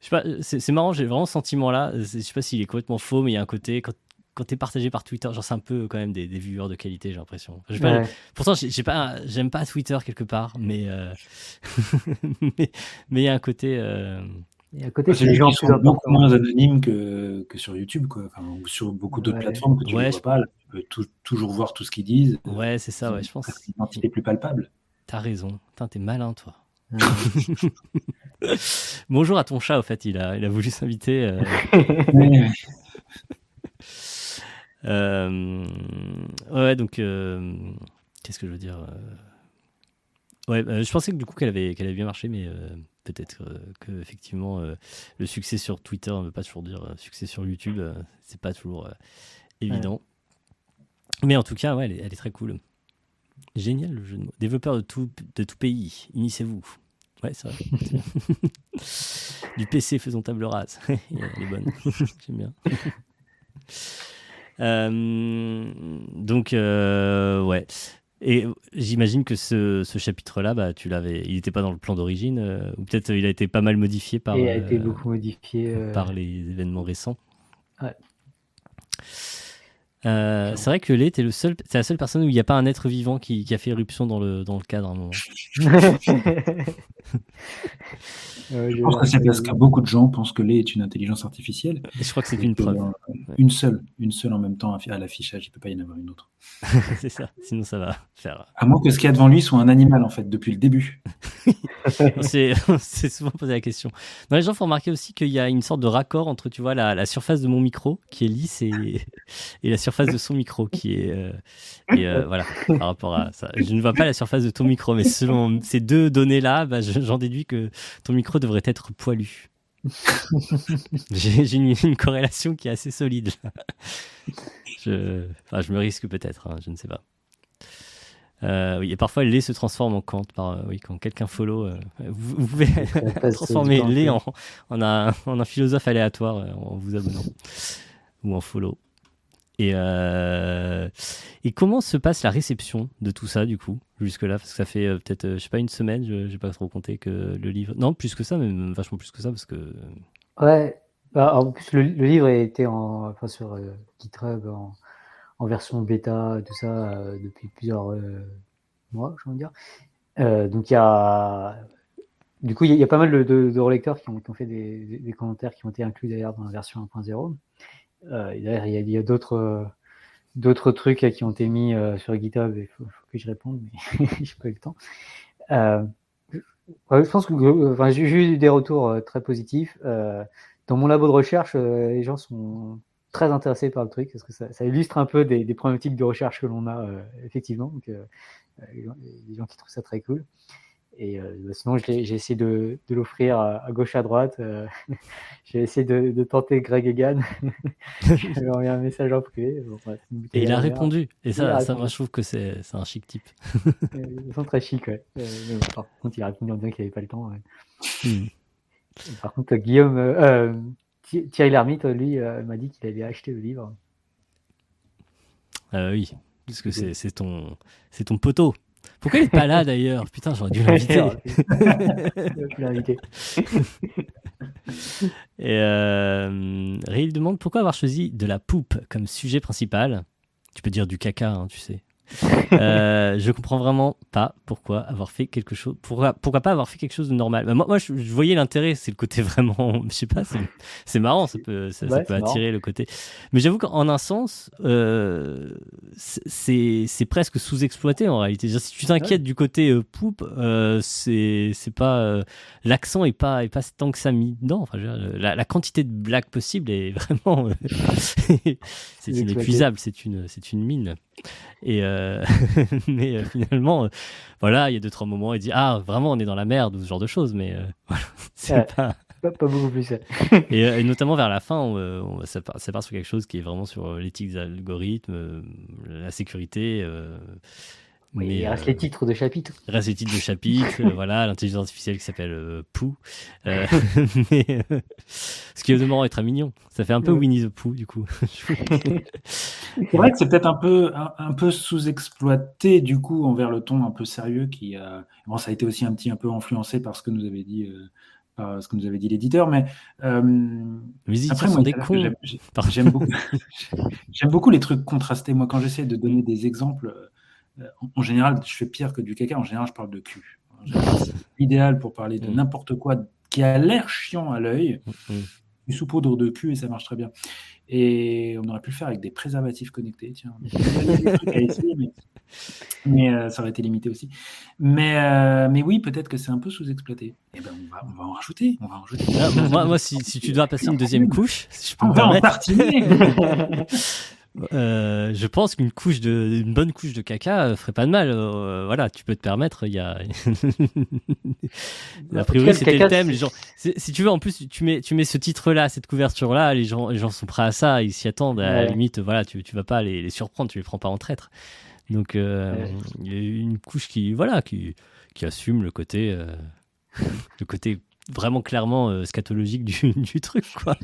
sais pas, c'est marrant, j'ai vraiment ce sentiment-là. Je sais pas s'il est complètement faux, mais il y a un côté quand quand t'es partagé par Twitter, genre c'est un peu quand même des, des viewers de qualité, j'ai l'impression. Pas, Ouais. Pourtant, j'ai pas, j'aime pas Twitter quelque part, mais euh, (laughs) mais il y a un côté. euh, Et à côté, c'est les gens sont plus beaucoup moins anonymes que, que sur YouTube, quoi. Enfin, ou sur beaucoup d'autres Ouais. plateformes que tu Ouais, ne je- vois pas. Là, tu peux tou- toujours voir tout ce qu'ils disent. Ouais, c'est ça. Ouais, je pense. C'est une identité plus palpable. T'as raison. Putain, t'es malin, toi. Ouais. (laughs) Bonjour à ton chat, au fait, il a, il a voulu s'inviter. euh, (laughs) ouais, donc euh, qu'est-ce que je veux dire euh, Ouais, euh, je pensais que du coup qu'elle avait, qu'elle avait bien marché, mais euh, peut-être euh, que effectivement euh, le succès sur Twitter ne veut pas toujours dire euh, succès sur YouTube. euh, c'est pas toujours euh, évident. Mais en tout cas, ouais, elle est, elle est très cool. Génial le jeu de mots. Développeur de tout, de tout pays, unissez-vous. Ouais, c'est vrai. (laughs) du PC, faisons table rase. Elle est bonne. J'aime bien. Euh, donc, euh, ouais. Et j'imagine que ce, ce chapitre-là, bah, tu l'avais, il n'était pas dans le plan d'origine, euh, ou peut-être il a été pas mal modifié par, a été euh, beaucoup modifié. euh, par les événements récents. Ouais. Euh, c'est vrai que Lé, t'es le seul, c'est la seule personne où il n'y a pas un être vivant qui, qui a fait éruption dans le, dans le cadre à un moment. (laughs) Je pense que c'est parce que beaucoup de gens pensent que Lé est une intelligence artificielle. Et je crois que c'est une preuve. euh, Une seule, une seule en même temps à l'affichage. Il ne peut pas y en avoir une autre. (laughs) c'est ça. Sinon, ça va faire. À moins que ce qu'il y a devant lui soit un animal, en fait, depuis le début. (laughs) C'est c'est souvent posé la question. Non, les gens font remarquer aussi qu'il y a une sorte de raccord entre, tu vois, la, la surface de mon micro qui est lisse et, et la surface de son micro qui est. euh, et euh, (laughs) voilà, par rapport à ça. Je ne vois pas la surface de ton micro, mais selon ces deux données-là, bah, je- j'en déduis que ton micro devrait être poilu. (laughs) J'ai une, une corrélation qui est assez solide. Je, enfin, je me risque peut-être, hein, je ne sais pas. Euh, oui, et parfois, lait se transforme en Kant. Par, oui, quand quelqu'un follow, euh, vous, vous pouvez (laughs) transformer ouais. en, en, un, en un philosophe aléatoire en vous abonnant ou en follow. Et, euh, et comment se passe la réception de tout ça, du coup, jusque-là? Parce que ça fait euh, peut-être, euh, je sais pas, une semaine, je n'ai pas trop compté que le livre. Non, plus que ça, même vachement plus que ça, parce que. Ouais. Bah, en plus, le, livre été en, enfin, sur euh, GitHub en, version bêta, tout ça, euh, depuis plusieurs euh, mois, envie de dire. Euh, donc, il y a. Du coup, il y, a- pas mal de, de, de relecteurs qui ont, fait des- des commentaires qui ont été inclus d'ailleurs dans la version 1.0. Euh, il y a, d'autres. trucs qui ont été mis euh, sur GitHub, il faut, que je réponde, mais (laughs) j'ai pas eu le temps. Euh, je pense que enfin, j'ai eu des retours très positifs. Dans mon labo de recherche, les gens sont très intéressés par le truc parce que ça, illustre un peu des, problématiques de recherche que l'on a effectivement. Donc, euh, les gens qui trouvent ça très cool. Et euh, bah, sinon, j'ai essayé de, de l'offrir à, à gauche, à droite. euh, (laughs) j'ai essayé de, de tenter Greg Egan. (laughs) je lui ai envoyé un message en privé. Bon, ouais, Et il a répondu. Et ça, ça moi, je trouve que c'est un chic type. Euh, Ils sont très chic, ouais. Euh, mais bon, par contre, il a répondu en disant qu'il n'avait pas le temps. ouais. Hmm. Par contre, Guillaume, Thi- Thierry Lhermitte, lui, m'a dit qu'il avait acheté le livre. Euh, oui, parce que c'est ton, c'est ton poteau. Pourquoi il est pas là d'ailleurs? Putain, j'aurais dû l'inviter. (laughs) Et euh, Ray, il demande pourquoi avoir choisi de la poupe comme sujet principal? Tu peux dire du caca, hein, tu sais. (laughs) Euh, je comprends vraiment pas pourquoi avoir fait quelque chose. Pourquoi, pourquoi pas avoir fait quelque chose de normal Bah, Moi, moi je, je voyais l'intérêt. C'est le côté (laughs) vraiment. Je sais pas. C'est marrant. Ça peut, ça, peut attirer le côté. Mais j'avoue qu'en un sens, euh, c'est presque sous-exploité en réalité. Si tu t'inquiètes du côté euh, poupe, euh, c'est pas euh, l'accent est pas est pas tant que ça mis dedans. Enfin, dire, la, la quantité de blagues possible est (laughs) vraiment euh, c'est inépuisable. C'est une c'est une mine. Et euh, (laughs) mais euh, finalement, euh, voilà, il y a deux trois moments, il dit ah vraiment on est dans la merde ou ce genre de choses, mais (laughs) voilà, c'est Ouais. pas Pas, pas beaucoup plus. (laughs) Et, et notamment vers la fin, on, on- ça, part, ça part sur quelque chose qui est vraiment sur l'éthique des algorithmes, la sécurité. Euh, Oui, mais, il reste euh, les titres de chapitre. il reste les titres de chapitre, euh, (laughs) voilà, l'intelligence artificielle qui s'appelle euh, Pooh. Euh, (laughs) (laughs) mais, euh, ce qui est est très mignon. Ça fait un peu Ouais. Winnie the Pooh, du coup. C'est vrai que c'est peut-être un peu, un, un peu sous-exploité du coup envers le ton un peu sérieux qui a. Bon, ça a été aussi un petit un peu influencé par ce que nous avait dit, euh, ce que nous avait dit l'éditeur, mais euh, Les après moi, j'aime- beaucoup, j'aime beaucoup les trucs contrastés. Moi, quand j'essaie de donner des exemples, euh, en, en général, je fais pire que du caca. En général, je parle de cul. En L'idéal pour parler de Mm. n'importe quoi qui a l'air chiant à l'œil, Mm. du saupoudre de cul et ça marche très bien. Et on aurait pu le faire avec des préservatifs connectés, tiens. (laughs) Essayer, mais, mais, euh, ça aurait été limité aussi. Mais, euh, mais oui, peut-être que c'est un peu sous-exploité. Et ben, on va, on va en rajouter. On va en rajouter. Ah, moi, moi si, si tu dois passer une deuxième couche, si je peux on me va en permettre, tartiner. (laughs) euh, je pense qu'une couche de, une bonne couche de caca euh, ferait pas de mal. Euh, voilà, tu peux te permettre. Il y a, (laughs) a priori c'était le thème. Les gens, si tu veux, en plus tu mets, tu mets ce titre-là, cette couverture-là, les gens, les gens sont prêts à ça, ils s'y attendent. À la limite, voilà, tu, tu vas pas les, les surprendre, tu les prends pas en traître. Donc euh, Ouais. il y a une couche qui, voilà, qui, qui assume le côté, (laughs) le côté vraiment clairement euh, scatologique du, (laughs) du truc, quoi.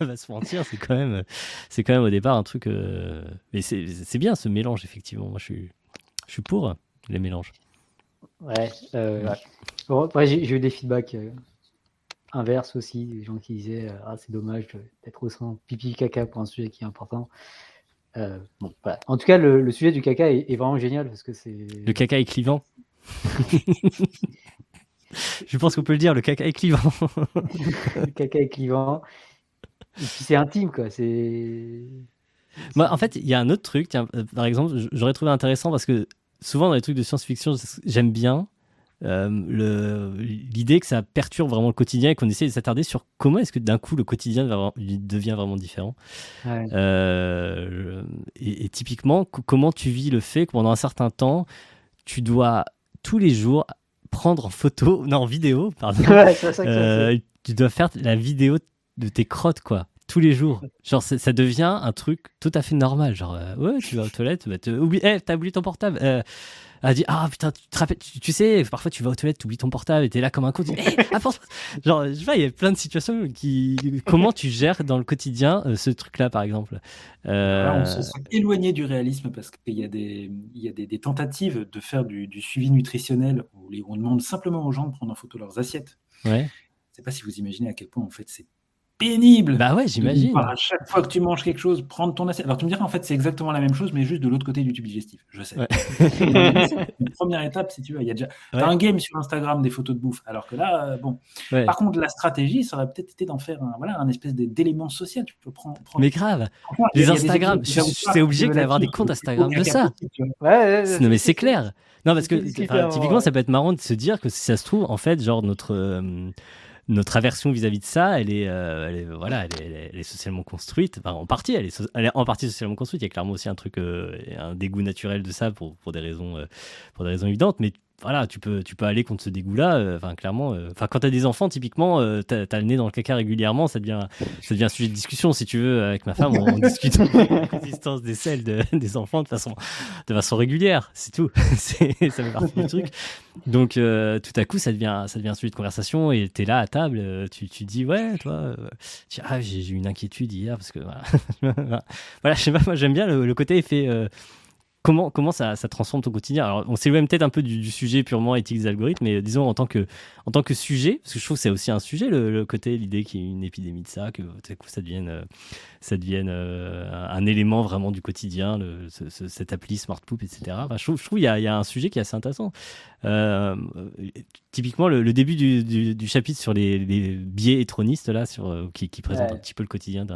On (laughs) va se mentir, c'est quand même, c'est quand même au départ un truc. euh, Mais c'est bien ce mélange, effectivement. Moi, je suis, je suis pour les mélanges. Ouais, euh, ouais. Bon, ouais, j'ai eu des feedbacks inverses aussi, des gens qui disaient ah c'est dommage d'être au sein pipi caca pour un sujet qui est important. Bon, voilà. En tout cas, le, le sujet du caca est, est vraiment génial parce que c'est Le caca est clivant. (laughs) je pense qu'on peut le dire, le caca est clivant. (laughs) le caca est clivant. Et puis c'est intime quoi. C'est Moi, en fait, il y a un autre truc, tiens, euh, par exemple, j'aurais trouvé intéressant parce que souvent dans les trucs de science-fiction, j'aime bien euh, l'idée que ça perturbe vraiment le quotidien et qu'on essaie de s'attarder sur comment est-ce que d'un coup le quotidien devient vraiment- différent. ouais. Euh, et, et typiquement, co- comment tu vis le fait que pendant un certain temps, tu dois tous les jours prendre en photo, (laughs) non en vidéo, pardon, Ouais, c'est ça que ça, euh, tu dois faire la vidéo de tes crottes, quoi. Tous les jours. Genre, ça devient un truc tout à fait normal. Genre, euh, ouais, tu vas aux toilettes, bah, te- oublie, eh, t'as oublié ton portable. Euh, elle dit, ah putain, tu te rappelles, tu, tu sais, parfois tu vas aux toilettes, tu oublies ton portable et t'es là comme un con. Tu dis, (laughs) Eh, apporte- Genre, je sais pas, il y a plein de situations qui. Comment tu gères dans le quotidien euh, ce truc-là, par exemple Euh, Là, on se sent éloigné du réalisme parce qu'il y a des, il y a des, des tentatives de faire du, du suivi nutritionnel où les- on demande simplement aux gens de prendre en photo leurs assiettes. Ouais. Je ne sais pas si vous imaginez à quel point en fait c'est pénible. Bah ouais, j'imagine. À chaque fois que tu manges quelque chose, prendre ton assiette. Alors tu me diras en fait c'est exactement la même chose mais juste de l'autre côté du tube digestif. Je sais. Ouais. C'est (laughs) une première étape si tu veux. Il y a déjà Ouais. t'as un game sur Instagram des photos de bouffe. Alors que là euh, bon. Ouais. Par contre la stratégie ça aurait peut-être été d'en faire un voilà un espèce d'élément social. Tu peux prendre. prendre- Mais grave. Y les Instagram, c'est obligé de qu'il va y avoir des comptes Instagram de ça. Ouais, ouais, ouais, Non mais c'est clair. Non parce que enfin, typiquement ça peut être marrant de se dire que si ça se trouve en fait genre notre euh, notre aversion vis-à-vis de ça elle est, euh, elle est voilà elle est, elle est- socialement construite enfin en partie elle est, so- elle est en partie socialement construite. Il y a clairement aussi un truc euh, un dégoût naturel de ça pour, pour des raisons euh, pour des raisons évidentes mais voilà, tu peux, tu peux aller contre ce dégoût-là. euh, Enfin, clairement, euh, enfin, quand t'as des enfants, typiquement, euh, t'as as le nez dans le caca régulièrement, ça devient, ça devient un sujet de discussion. Si tu veux, avec ma femme, on, on discute (laughs) de la consistance des selles de- des enfants de façon, de façon régulière. C'est tout. (laughs) C'est, ça fait partie du truc. Donc, euh, tout à coup, ça devient, ça devient un sujet de conversation et t'es là à table, tu, tu dis, ouais, toi, euh, tu dis, ah, j'ai, j'ai eu une inquiétude hier parce que, voilà, (laughs) voilà je sais pas, moi, j'aime bien le, le côté effet. euh, Comment, comment ça, ça transforme ton quotidien Alors, on s'éloigne peut-être un peu du, du sujet purement éthique des algorithmes, mais disons en tant que, en tant que sujet, parce que je trouve que c'est aussi un sujet, le, le côté, l'idée qu'il y ait une épidémie de ça, que tout coup ça devienne, euh, ça devienne euh, un, un élément vraiment du quotidien, le, ce- ce- cette appli Smart Poop, etc. Enfin, je trouve je trouve il y, a, il y a un sujet qui est assez intéressant. Euh, typiquement, le, le début du, du, du chapitre sur les, les biais hétronistes, là, sur, qui, qui présente Ouais. un petit peu le quotidien de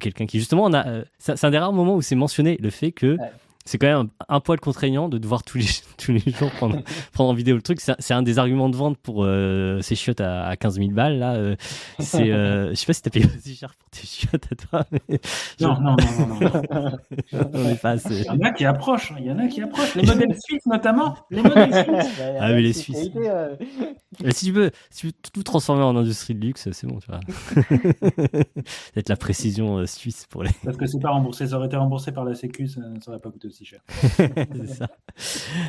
quelqu'un qui, justement, on a, c'est c'est un des rares moments où c'est mentionné le fait que Ouais. C'est quand même un, un, poil contraignant de devoir tous les, (laughs) tous les jours prendre, prendre en vidéo le truc. C'est un des arguments de vente pour euh, ces chiottes à, à, 15 000 balles. Là, euh, c'est, euh, je sais pas si t'as payé aussi cher pour tes chiottes à toi. Mais non, non, non, non, non. (laughs) on pas assez... Il y en a qui approchent. Il y en a qui approchent. Les modèles suisses notamment. Les modèles suisses. ah mais les Suisses. Et si tu veux, si tu veux tout transformer en industrie de luxe, c'est bon, tu vois. (laughs) Peut-être la précision suisse pour les. Parce que c'est pas remboursé. Ça aurait été remboursé par la Sécu, ça ne aurait pas coûté aussi cher. (laughs) ça.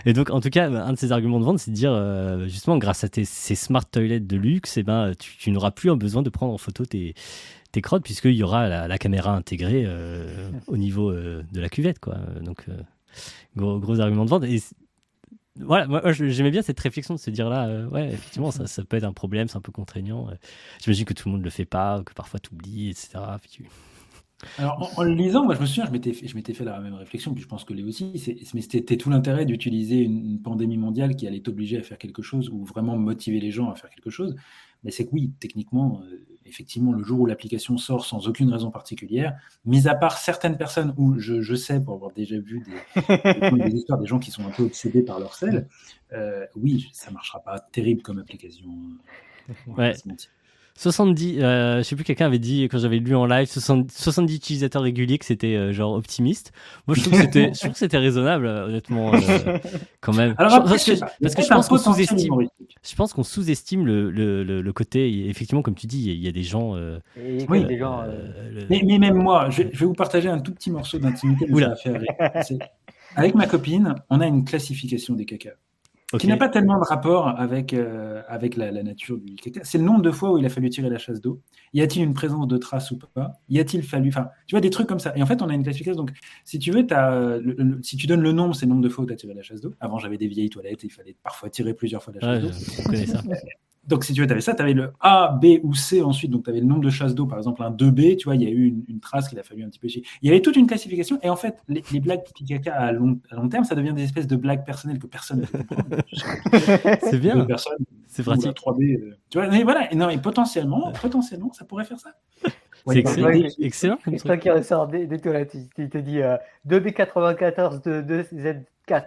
Et donc, en tout cas, un de ces arguments de vente, c'est de dire, euh, justement, grâce à tes, ces smart toilets de luxe, eh ben, tu, tu n'auras plus besoin de prendre en photo tes, tes crottes, puisqu'il y aura la, la, caméra intégrée euh, au niveau euh, de la cuvette. Quoi. Donc, euh, gros, gros argument de vente. Et voilà, moi j'aimais bien cette réflexion de se dire là, euh, ouais, effectivement, ça, ça, peut être un problème, c'est un peu contraignant. J'imagine que tout le monde ne le fait pas, que parfois tu oublies, etc. Puis tu... Alors, en, en, le lisant, moi, je me souviens, je m'étais fait, je m'étais fait la même réflexion, puis je pense que Léo aussi, mais c'était tout l'intérêt d'utiliser une, une, pandémie mondiale qui allait t'obliger à faire quelque chose ou vraiment motiver les gens à faire quelque chose. Mais c'est que oui, techniquement, euh, effectivement, le jour où l'application sort sans aucune raison particulière, mis à part certaines personnes où je, je sais, pour avoir déjà vu des, des, des, histoires des gens qui sont un peu obsédés par leur sel, euh, oui, ça marchera pas terrible comme application. Ouais. 70, euh, je sais plus, quelqu'un avait dit, quand j'avais lu en live, 70, 70 utilisateurs réguliers, que c'était euh, genre optimiste. Moi, je trouve que c'était, je trouve que c'était raisonnable, honnêtement, euh, (laughs) quand même. Alors, après, parce que, parce que je pense qu'on sous-estime, je pense qu'on sous-estime le, le, le, le, côté, effectivement, comme tu dis, il y a des gens. oui, des gens. Mais, mais, même moi, je, je, vais vous partager un tout petit morceau d'intimité que ça a fait avec, avec ma copine, on a une classification des cacas. Okay. qui n'a pas tellement de rapport avec, euh, avec la, la, nature du caca. C'est le nombre de fois où il a fallu tirer la chasse d'eau. Y a-t-il une présence de traces ou pas? Y a-t-il fallu. Enfin, tu vois, des trucs comme ça. Et en fait, on a une classification. Donc, si tu veux, as, le, le, si tu donnes le nombre, c'est le nombre de fois où tu as tiré la chasse d'eau. Avant, j'avais des vieilles toilettes et il fallait parfois tirer plusieurs fois la chasse ouais, d'eau. (laughs) Donc, si tu veux, tu avais ça, tu avais le A, B ou C ensuite. Donc, tu avais le nombre de chasses d'eau, par exemple, un 2B. Tu vois, il y a eu une, une trace qu'il a fallu un petit peu chier. Il y avait toute une classification. Et en fait, les, les blagues pipi caca à long, à long terme, ça devient des espèces de blagues personnelles que personne ne peut comprendre. (laughs) C'est bien. C'est pratique. 3B, euh, tu vois, mais voilà. Et non, et potentiellement, potentiellement, ça pourrait faire ça. C'est excellent. Ouais, excellent comme toi qui ressort des, des toilettes, il te dit euh, 2B94 de, de Z4. (laughs)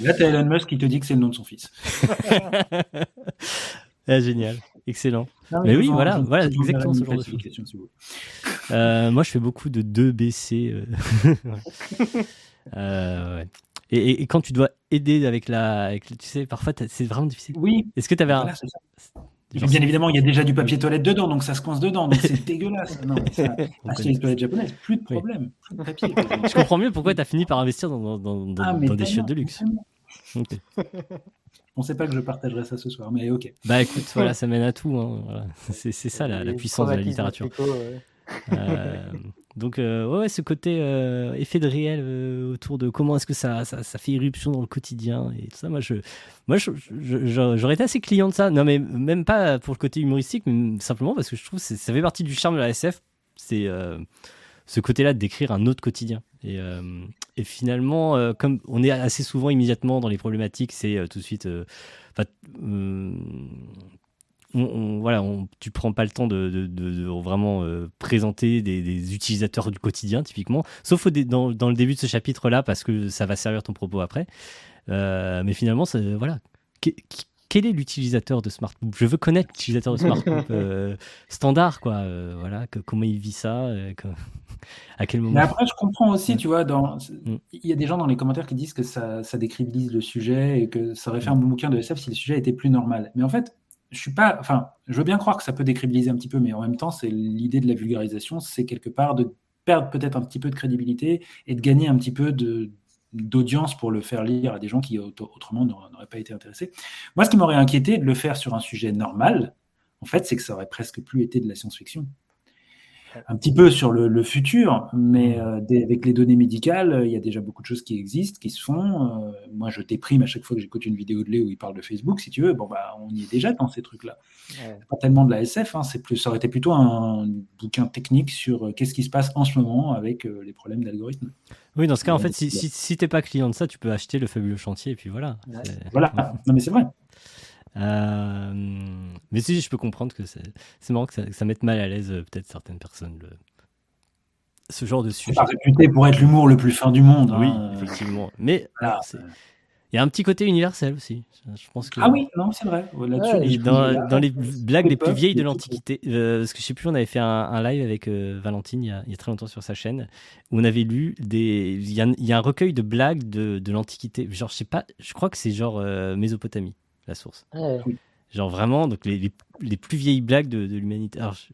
Là, t'as Elon Musk qui te dit que c'est le nom de son fils. (laughs) ah, génial. Excellent. Non, mais, mais oui, voilà, voilà exactement ce genre de euh, moi, je fais beaucoup de 2BC. Euh... (laughs) euh, ouais. Et, et, et, quand tu dois aider avec la. Avec, tu sais, parfois, c'est vraiment difficile. Oui. Est-ce que tu avais voilà, un. Genre, bien évidemment, il y a déjà du papier toilette dedans, donc ça se coince dedans, donc c'est (laughs) dégueulasse. Non, ça, (laughs) les toilettes japonaises, plus de problème, plus de papier. (laughs) Je comprends mieux pourquoi tu as fini par investir dans, dans, dans, ah, dans des chiottes de luxe. Okay. On ne sait pas que je partagerai ça ce soir, mais ok. Bah écoute, voilà, ça mène à tout. Hein, voilà. C'est ça la, la puissance de la littérature. Ouais. Euh, donc euh, ouais, ce côté euh, effet de réel autour de comment est-ce que ça, ça, fait irruption dans le quotidien et tout ça. Moi, je, moi, j'aurais été assez client de ça. Non, mais même pas pour le côté humoristique, mais simplement parce que je trouve que ça fait partie du charme de la SF. C'est ce côté-là de décrire un autre quotidien. Et, et finalement, comme on est assez souvent immédiatement dans les problématiques, c'est tout de suite. On, on, voilà, on, tu prends pas le temps de, de, de, de vraiment euh, présenter des, des, utilisateurs du quotidien, typiquement, sauf au dans, dans, le début de ce chapitre-là, parce que ça va servir ton propos après. Euh, mais finalement, ça, voilà. Qu quel est l'utilisateur de SmartPoop Je veux connaître l'utilisateur de SmartPoop (laughs) euh, standard, quoi. Euh, voilà, que, comment il vit ça, que, (laughs) à quel moment. Mais après, je comprends aussi, tu vois, dans, il y a des gens dans les commentaires qui disent que ça, ça décribilise le sujet et que ça aurait fait un bon bouquin de SF si le sujet était plus normal. Mais en fait, je enfin, je veux bien croire que ça peut décribiliser un petit peu, mais en même temps, c'est l'idée de la vulgarisation, c'est quelque part de perdre peut-être un petit peu de crédibilité et de gagner un petit peu d'audience pour le faire lire à des gens qui autrement n'auraient pas été intéressés. Moi, ce qui m'aurait inquiété de le faire sur un sujet normal, en fait, c'est que ça aurait presque plus été de la science-fiction un petit peu sur le, le futur, mais euh, des, avec les données médicales, il y a déjà beaucoup de choses qui existent, qui se font. Euh, moi, je déprime à chaque fois que j'écoute une vidéo de Léo où il parle de Facebook, si tu veux. Bon, bah, on y est déjà dans ces trucs-là. Ouais. Pas tellement de la SF, hein, c'est plus, ça aurait été plutôt un bouquin technique sur euh, qu'est-ce qui se passe en ce moment avec euh, les problèmes d'algorithmes. Oui, dans ce cas, en fait, si, si, si t'es pas client de ça, tu peux acheter le fabuleux chantier et puis voilà. Voilà, (laughs) non mais c'est vrai. Euh, mais si je peux comprendre que c'est marrant que ça, que ça, mette mal à l'aise euh, peut-être certaines personnes le, ce genre de sujet. pas réputé pour être l'humour le plus fin du monde. Oui, hein. effectivement. Mais Voilà. il y a un petit côté universel aussi. Je pense que Ah oui, non, c'est vrai. Ouais, dans, dans les blagues les plus vieilles de l'Antiquité, euh, parce que je sais plus, on avait fait un, un live avec euh, Valentine il y, a, il y a très longtemps sur sa chaîne, où on avait lu des. Il y a, il y a un recueil de blagues de, de l'Antiquité. Genre, je sais pas, je crois que c'est genre euh, Mésopotamie, la source. Ouais. Genre vraiment, donc les, les, les plus vieilles blagues de, de l'humanité. Alors, je,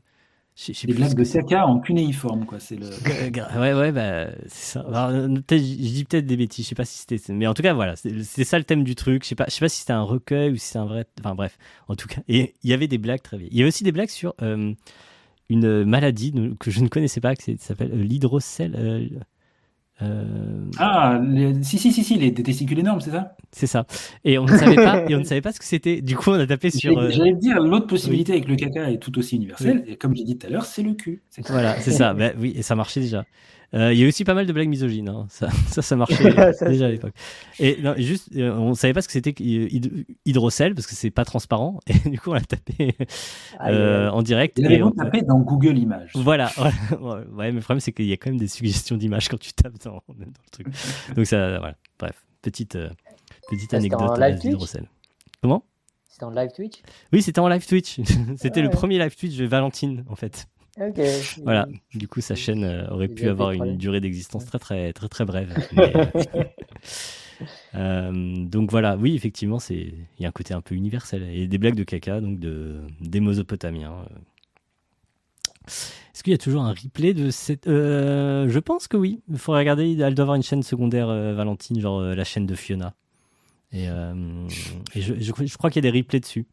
je sais- je ce blagues de caca en cunéiforme, quoi. C'est le. (laughs) Ouais, ouais, bah, c'est ça. Alors, euh, peut-être- je dis peut-être des bêtises, je sais pas si c'était. Mais en tout cas, voilà, c'est ça le thème du truc. Je sais pas, je sais pas si c'était un recueil ou si c'est un vrai. Enfin, bref, en tout cas. Et il y avait des blagues très vieilles. Il y avait aussi des blagues sur euh, une maladie que je ne connaissais pas, qui s'appelle euh, l'hydrocèle. Euh, Ah, les- si, si, si, si, les, des testicules énormes, c'est ça? C'est ça. Et on ne savait pas, et on ne savait pas ce que c'était. Du coup, on a tapé sur. J'allais euh, j'allais te dire, l'autre possibilité avec le caca est tout aussi universelle. Et comme j'ai dit tout à l'heure, c'est le cul. Voilà, c'est ça. (laughs) Bah, oui, et ça marchait déjà. Euh, Il y a aussi pas mal de blagues misogynes. hein. Ça, (laughs) ça, ça marchait (laughs) Ça, déjà à l'époque. Et non, juste, euh, on savait pas ce que c'était euh, hyd- hydrocèle parce que c'est pas transparent. (laughs) Et du coup, on l'a tapé euh, en direct. Il on- taper dans Google Images. Voilà. ouais, ouais, mais le problème, c'est qu'il y a quand même des suggestions d'images quand tu tapes dans, dans le truc. Donc, ça, voilà. Bref, petite, petite anecdote d'hydrocèle. Comment? C'était en live Twitch? Oui, c'était en live Twitch. c'était Ah le premier live Twitch de Valentine, en fait. Voilà. Du coup, sa chaîne euh, aurait pu avoir une durée d'existence très, très, très, très brève. (laughs) Mais, euh, (laughs) donc voilà, oui, effectivement, c'est il y a un côté un peu universel et des blagues de caca, donc de des Mésopotamiens. euh. Est-ce qu'il y a toujours un replay de cette euh, Je pense que oui. Il faudrait regarder. Elle doit avoir une chaîne secondaire, euh, Valentine, genre la chaîne de Fiona. Et, et je, je, je crois qu'il y a des replays dessus.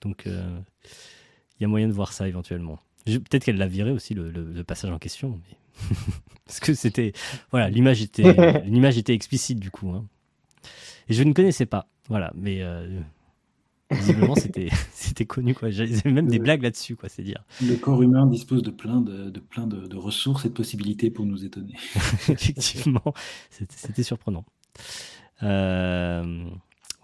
Donc il y a moyen de voir ça éventuellement. Peut-être qu'elle l'a viré aussi le, le- le passage en question, mais (laughs) parce que c'était voilà l'image était (laughs) l'image était explicite du coup. hein. Et je ne connaissais pas, voilà, mais euh, visiblement (laughs) c'était c'était connu quoi. J'avais même des Euh. blagues là-dessus quoi, c'est dire. Le corps humain dispose de plein de, de plein de, de ressources et de possibilités pour nous étonner. Effectivement, c'était c'était surprenant. Euh,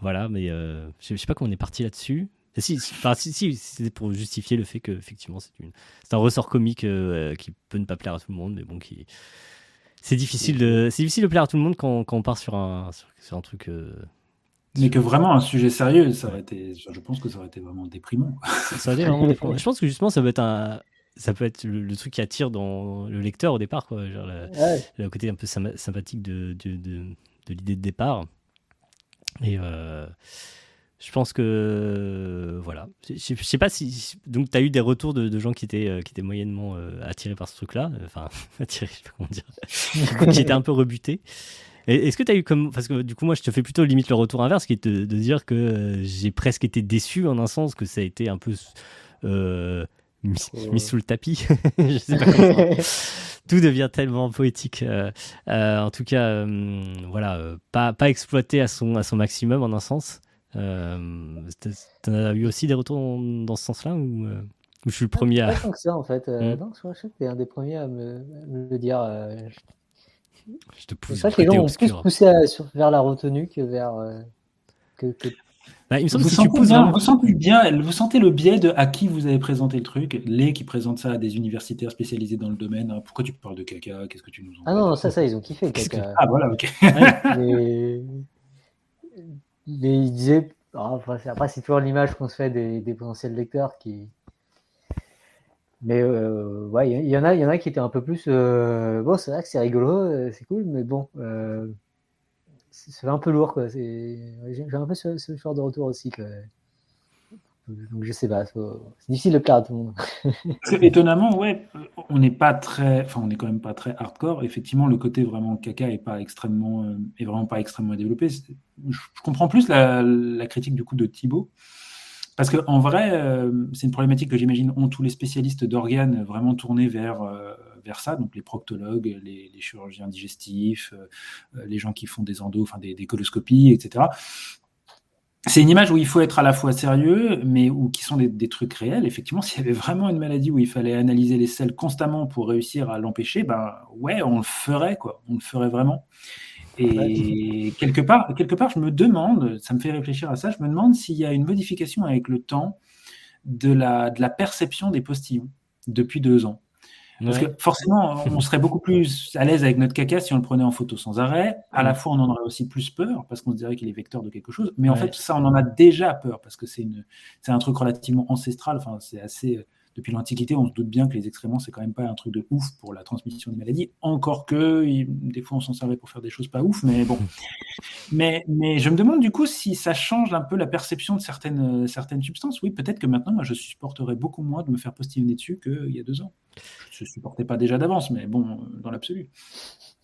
voilà, mais euh, je je sais pas comment on est parti là-dessus. Si, si, enfin, si, si, c'était pour justifier le fait que effectivement c'est une, c'est un ressort comique euh, qui peut ne pas plaire à tout le monde, mais bon, qui, c'est difficile de, c'est difficile de plaire à tout le monde quand, quand on part sur un, sur, sur un truc. euh, Mais que vraiment un sujet sérieux, ça aurait été, je pense que ça aurait été vraiment déprimant. quoi. ça aurait été (laughs) vraiment déprimant. Je pense que justement ça peut être un, ça peut être le, le truc qui attire dans le lecteur au départ, quoi. Genre la- Ouais. le côté un peu sympathique de, de, de, de l'idée de départ. Et euh, je pense que voilà. Je, je- je sais pas si donc tu as eu des retours de, de gens qui étaient euh, qui étaient moyennement euh, attirés par ce truc-là, enfin (laughs) attirés, je sais pas comment dire, (laughs) qui étaient un peu rebutés. Est-ce que tu as eu comme parce que du coup moi je te fais plutôt limite le retour inverse qui est de, de dire que euh, j'ai presque été déçu en un sens que ça a été un peu euh, mis, mis sous le tapis. (laughs) je sais pas comment tout devient tellement poétique. Euh, euh, en tout cas, voilà, euh, pas, pas exploité à son, à son maximum en un sens. Euh, t'as- T'en as eu aussi des retours dans, dans ce sens-là ou, euh, ou je suis le premier à. Pas tant que ça en fait. Euh, Hmm. Non, je crois que t'es un des premiers à me, le dire. euh, Je te C'est pousse vrai du que les gens ont plus poussé à- sur- vers la retenue que vers. euh, que, que- Bah, il me semble Vous que si tu sentez, pousses bien, vous sentez bien, vous sentez le biais de à qui vous avez présenté le truc, les qui présentent ça à des universitaires spécialisés dans le domaine. hein. Pourquoi tu parles de caca? Qu'est-ce que tu nous en Ah non, ça, ça, ils ont kiffé. Que-. Ah voilà, ok. mais, mais ils disaient. ah, enfin, après, c'est toujours l'image qu'on se fait des, potentiels lecteurs qui. Mais euh, ouais, il y, en a, il y en a qui étaient un peu plus. euh, bon, c'est vrai que c'est rigolo, euh, c'est cool, mais bon, c'est un peu lourd, quoi. J'ai un peu ce, genre de retour aussi. Donc je sais pas, faut- c'est difficile de plaire à tout le monde. (laughs) Étonnamment, ouais, on n'est pas très, enfin, on n'est quand même pas très hardcore. Effectivement, le côté vraiment caca est pas extrêmement, euh, est vraiment pas extrêmement développé. Je, comprends plus la, critique du coup de Thibaut. Parce que en vrai, euh, c'est une problématique que j'imagine ont tous les spécialistes d'organes vraiment tournés vers, euh, vers ça, donc les proctologues, les, chirurgiens digestifs, euh, les gens qui font des endos, enfin des coloscopies, etc. C'est une image où il faut être à la fois sérieux, mais où qui sont des, des trucs réels. Effectivement, s'il y avait vraiment une maladie où il fallait analyser les selles constamment pour réussir à l'empêcher, ben ouais, on le ferait, quoi. On le ferait vraiment. Et quelque part, quelque part, je me demande, ça me fait réfléchir à ça, je me demande s'il y a une modification avec le temps de la, de la perception des postillons depuis deux ans. Parce Ouais. que forcément, on (laughs) serait beaucoup plus à l'aise avec notre caca si on le prenait en photo sans arrêt. À la Mm. fois, on en aurait aussi plus peur parce qu'on se dirait qu'il est vecteur de quelque chose. Mais en Ouais. fait, ça, on en a déjà peur parce que c'est une, c'est un truc relativement ancestral. Enfin, c'est assez. Depuis l'Antiquité, on se doute bien que les excréments, c'est quand même pas un truc de ouf pour la transmission des maladies. Encore que, des fois, on s'en servait pour faire des choses pas ouf, mais bon. (laughs) Mais, mais je me demande du coup si ça change un peu la perception de certaines, euh, certaines substances. Oui, peut-être que maintenant, moi, je supporterais beaucoup moins de me faire postillonner dessus qu'il y a deux ans. Je ne supportais pas déjà d'avance, mais bon, euh, dans l'absolu.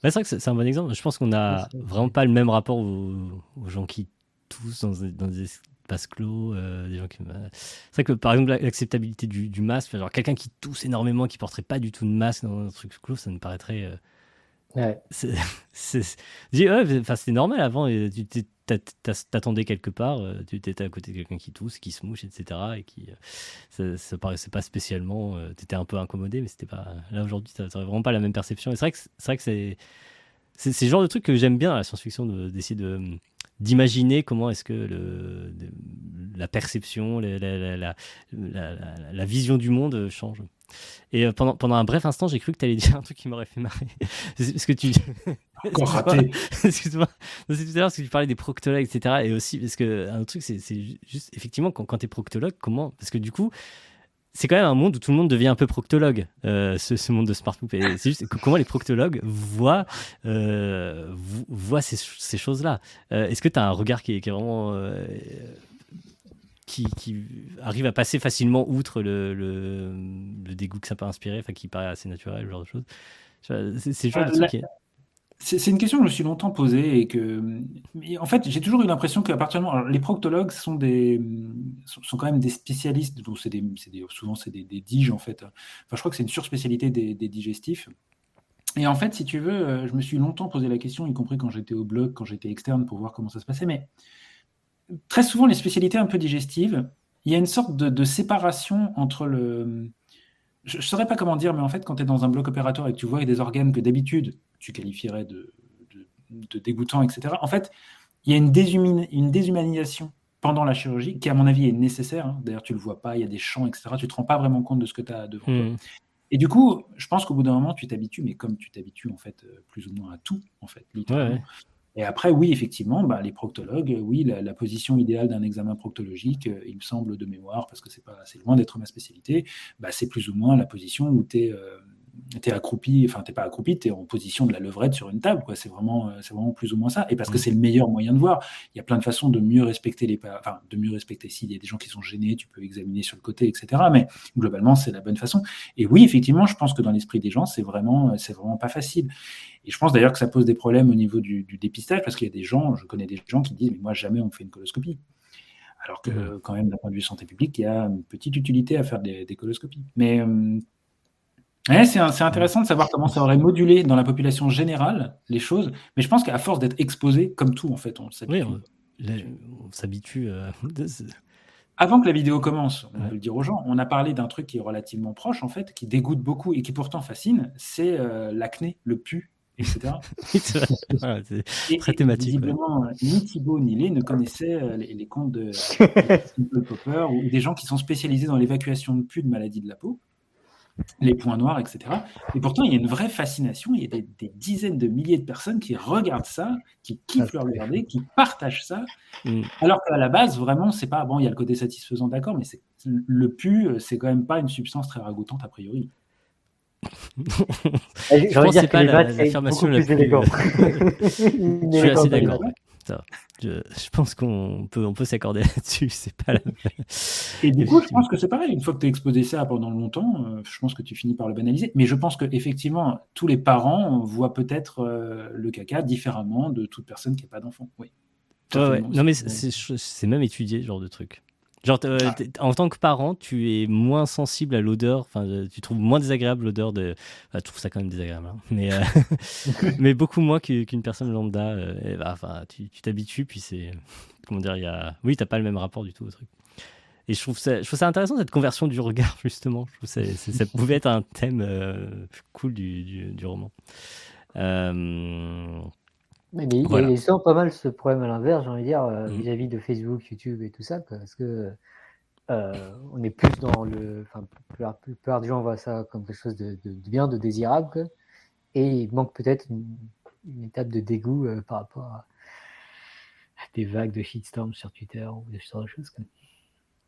Bah, c'est vrai que c'est un bon exemple. Je pense qu'on a Ouais, c'est- vraiment pas le même rapport aux, aux gens qui toussent dans, dans des espaces clos. euh, des gens qui... C'est vrai que par exemple, l'acceptabilité du, du masque, genre quelqu'un qui tousse énormément, qui porterait pas du tout de masque dans un truc clos, ça me paraîtrait. euh, Ouais. c'est- (laughs) ouais, normal avant. et tu t'attendais quelque part, euh, tu étais à côté de quelqu'un qui tousse, qui se mouche, etc. Et qui, euh, ça, ça paraissait pas spécialement. tu étais un peu incommodé, mais c'était pas. Là aujourd'hui, t'as vraiment pas la même perception. Et c'est vrai que c'est c'est vrai que c'est c'est c'est le genre de truc que j'aime bien dans la science-fiction de- d'essayer de d'imaginer comment est-ce que le, de- la perception, la, la, vision du monde change. Et euh, pendant, pendant un bref instant, j'ai cru que tu allais dire un truc qui m'aurait fait marrer. (laughs) C'est Parce que tu. Encore Excuse-moi. raté. (laughs) Excuse-moi. C'est tout à l'heure parce que tu parlais des proctologues, etc. Et aussi, parce que un truc, c'est c'est juste, effectivement, quand, quand tu es proctologue, comment. Parce que du coup, c'est quand même un monde où tout le monde devient un peu proctologue, euh, ce, ce monde de Smart Poop. Et c'est juste que comment les proctologues voient, euh, voient ces, ces choses-là. Euh, Est-ce que tu as un regard qui est, qui est vraiment. qui, qui arrive à passer facilement outre le, le, le dégoût que ça peut inspirer, enfin qui paraît assez naturel, ce genre de choses? C'est c'est le genre de truc la- qui est- C'est une question que je me suis longtemps posée et que, en fait, j'ai toujours eu l'impression qu'à partir alors, les proctologues sont des, sont, quand même des spécialistes, donc c'est des, souvent c'est des, diges en fait. Enfin, je crois que c'est une surspécialité des, des digestifs. Et en fait, si tu veux, euh, je me suis longtemps posé la question, y compris quand j'étais au blog, quand j'étais externe, pour voir comment ça se passait. Mais très souvent, les spécialités un peu digestives, il y a une sorte de séparation entre le. Je ne saurais pas comment dire, mais en fait, quand tu es dans un bloc opératoire et que tu vois des organes que d'habitude tu qualifierais de, de, de dégoûtants, etc., en fait, il y a une, déshumani- une déshumanisation pendant la chirurgie qui, à mon avis, est nécessaire. hein. D'ailleurs, tu ne le vois pas, il y a des champs, etc. Tu ne te rends pas vraiment compte de ce que tu as devant toi. Hmm. Et du coup, je pense qu'au bout d'un moment, tu t'habitues, mais comme tu t'habitues en fait euh, plus ou moins à tout, en fait, littéralement. Ouais, ouais. Et après, oui, effectivement, bah, les proctologues, euh, oui, la, position idéale d'un examen proctologique, euh, il me semble de mémoire, parce que c'est pas, c'est loin d'être ma spécialité, bah, c'est plus ou moins la position où tu es, accroupi, enfin, tu pas accroupi, tu es en position de la levrette sur une table, quoi. C'est vraiment, euh, c'est vraiment plus ou moins ça. Et parce que Mm. c'est le meilleur moyen de voir. Il y a plein de façons de mieux respecter les, enfin, de mieux respecter. S'il y a des gens qui sont gênés, tu peux examiner sur le côté, etc. Mais globalement, c'est la bonne façon. Et oui, effectivement, je pense que dans l'esprit des gens, c'est vraiment, euh, c'est vraiment pas facile. Et je pense d'ailleurs que ça pose des problèmes au niveau du, du dépistage, parce qu'il y a des gens, je connais des gens qui disent, mais moi, jamais on me fait une coloscopie. Alors que, Mhm. quand même, d'un point de vue santé publique, il y a une petite utilité à faire des, des coloscopies. Mais euh, ouais, c'est intéressant de savoir comment ça aurait modulé dans la population générale les choses. Mais je pense qu'à force d'être exposé, comme tout, en fait, on. Oui, on, s'habitue. euh, (laughs) de- Avant que la vidéo commence, on Ouais. peut le dire aux gens, on a parlé d'un truc qui est relativement proche, en fait, qui dégoûte beaucoup et qui pourtant fascine, c'est euh, l'acné, le pu, etc. (laughs) c'est vrai. Voilà, c'est- Et, Très et thématique, Visiblement, euh, ni Thibaut ni Lé ne connaissaient euh, les, les comptes de (laughs) Simple Popper ou des gens qui sont spécialisés dans l'évacuation de pus de maladies de la peau, les points noirs, etc. Et pourtant, il y a une vraie fascination. Il y a des, des dizaines de milliers de personnes qui regardent ça, qui kiffent le regarder, qui partagent ça. Mm. Alors qu'à la base, vraiment, c'est pas bon. Il y a le côté satisfaisant, d'accord, mais c'est le pu, euh, c'est quand même pas une substance très ragoûtante a priori. (laughs) J'ai Je envie de pense que c'est pas la- l'affirmation beaucoup la plus. (laughs) (laughs) Je suis assez d'accord. Je, je pense qu'on peut, on peut s'accorder (laughs) là-dessus. C'est pas la Et du coup, je pense que c'est pareil. Une fois que tu as exposé ça pendant longtemps, euh, je pense que tu finis par le banaliser. Mais je pense que effectivement, tous les parents voient peut-être euh, le caca différemment de toute personne qui n'a pas d'enfant. Oui. Ouais, ouais. Certainement. Non, mais c'est même étudié, ce genre de truc. Genre, t'es- Ah. en tant que parent, tu es moins sensible à l'odeur, enfin, euh, tu trouves moins désagréable l'odeur de. Enfin, je trouve ça quand même désagréable, hein. mais, euh, (laughs) mais beaucoup moins qu'une personne lambda. euh, et bah, enfin, tu tu t'habitues, puis c'est. Comment dire, y a. Oui, t'as pas le même rapport du tout au truc. Et je trouve ça, je trouve ça intéressant cette conversion du regard, justement. Je trouve ça, ça pouvait être un thème euh, cool du, du, du roman. Euh, Mais a- Voilà. il y a souvent pas mal ce problème à l'inverse, j'ai envie de dire, euh, Mhm. vis-à-vis de Facebook, YouTube et tout ça, parce que euh, on est plus dans le. Enfin, la plupart des gens voient ça comme quelque chose de, de, de bien, de désirable. Quoi. Et il manque peut-être une, une, étape de dégoût euh, par rapport à, à, des vagues de shitstorm sur Twitter ou ce genre de choses. Quoi.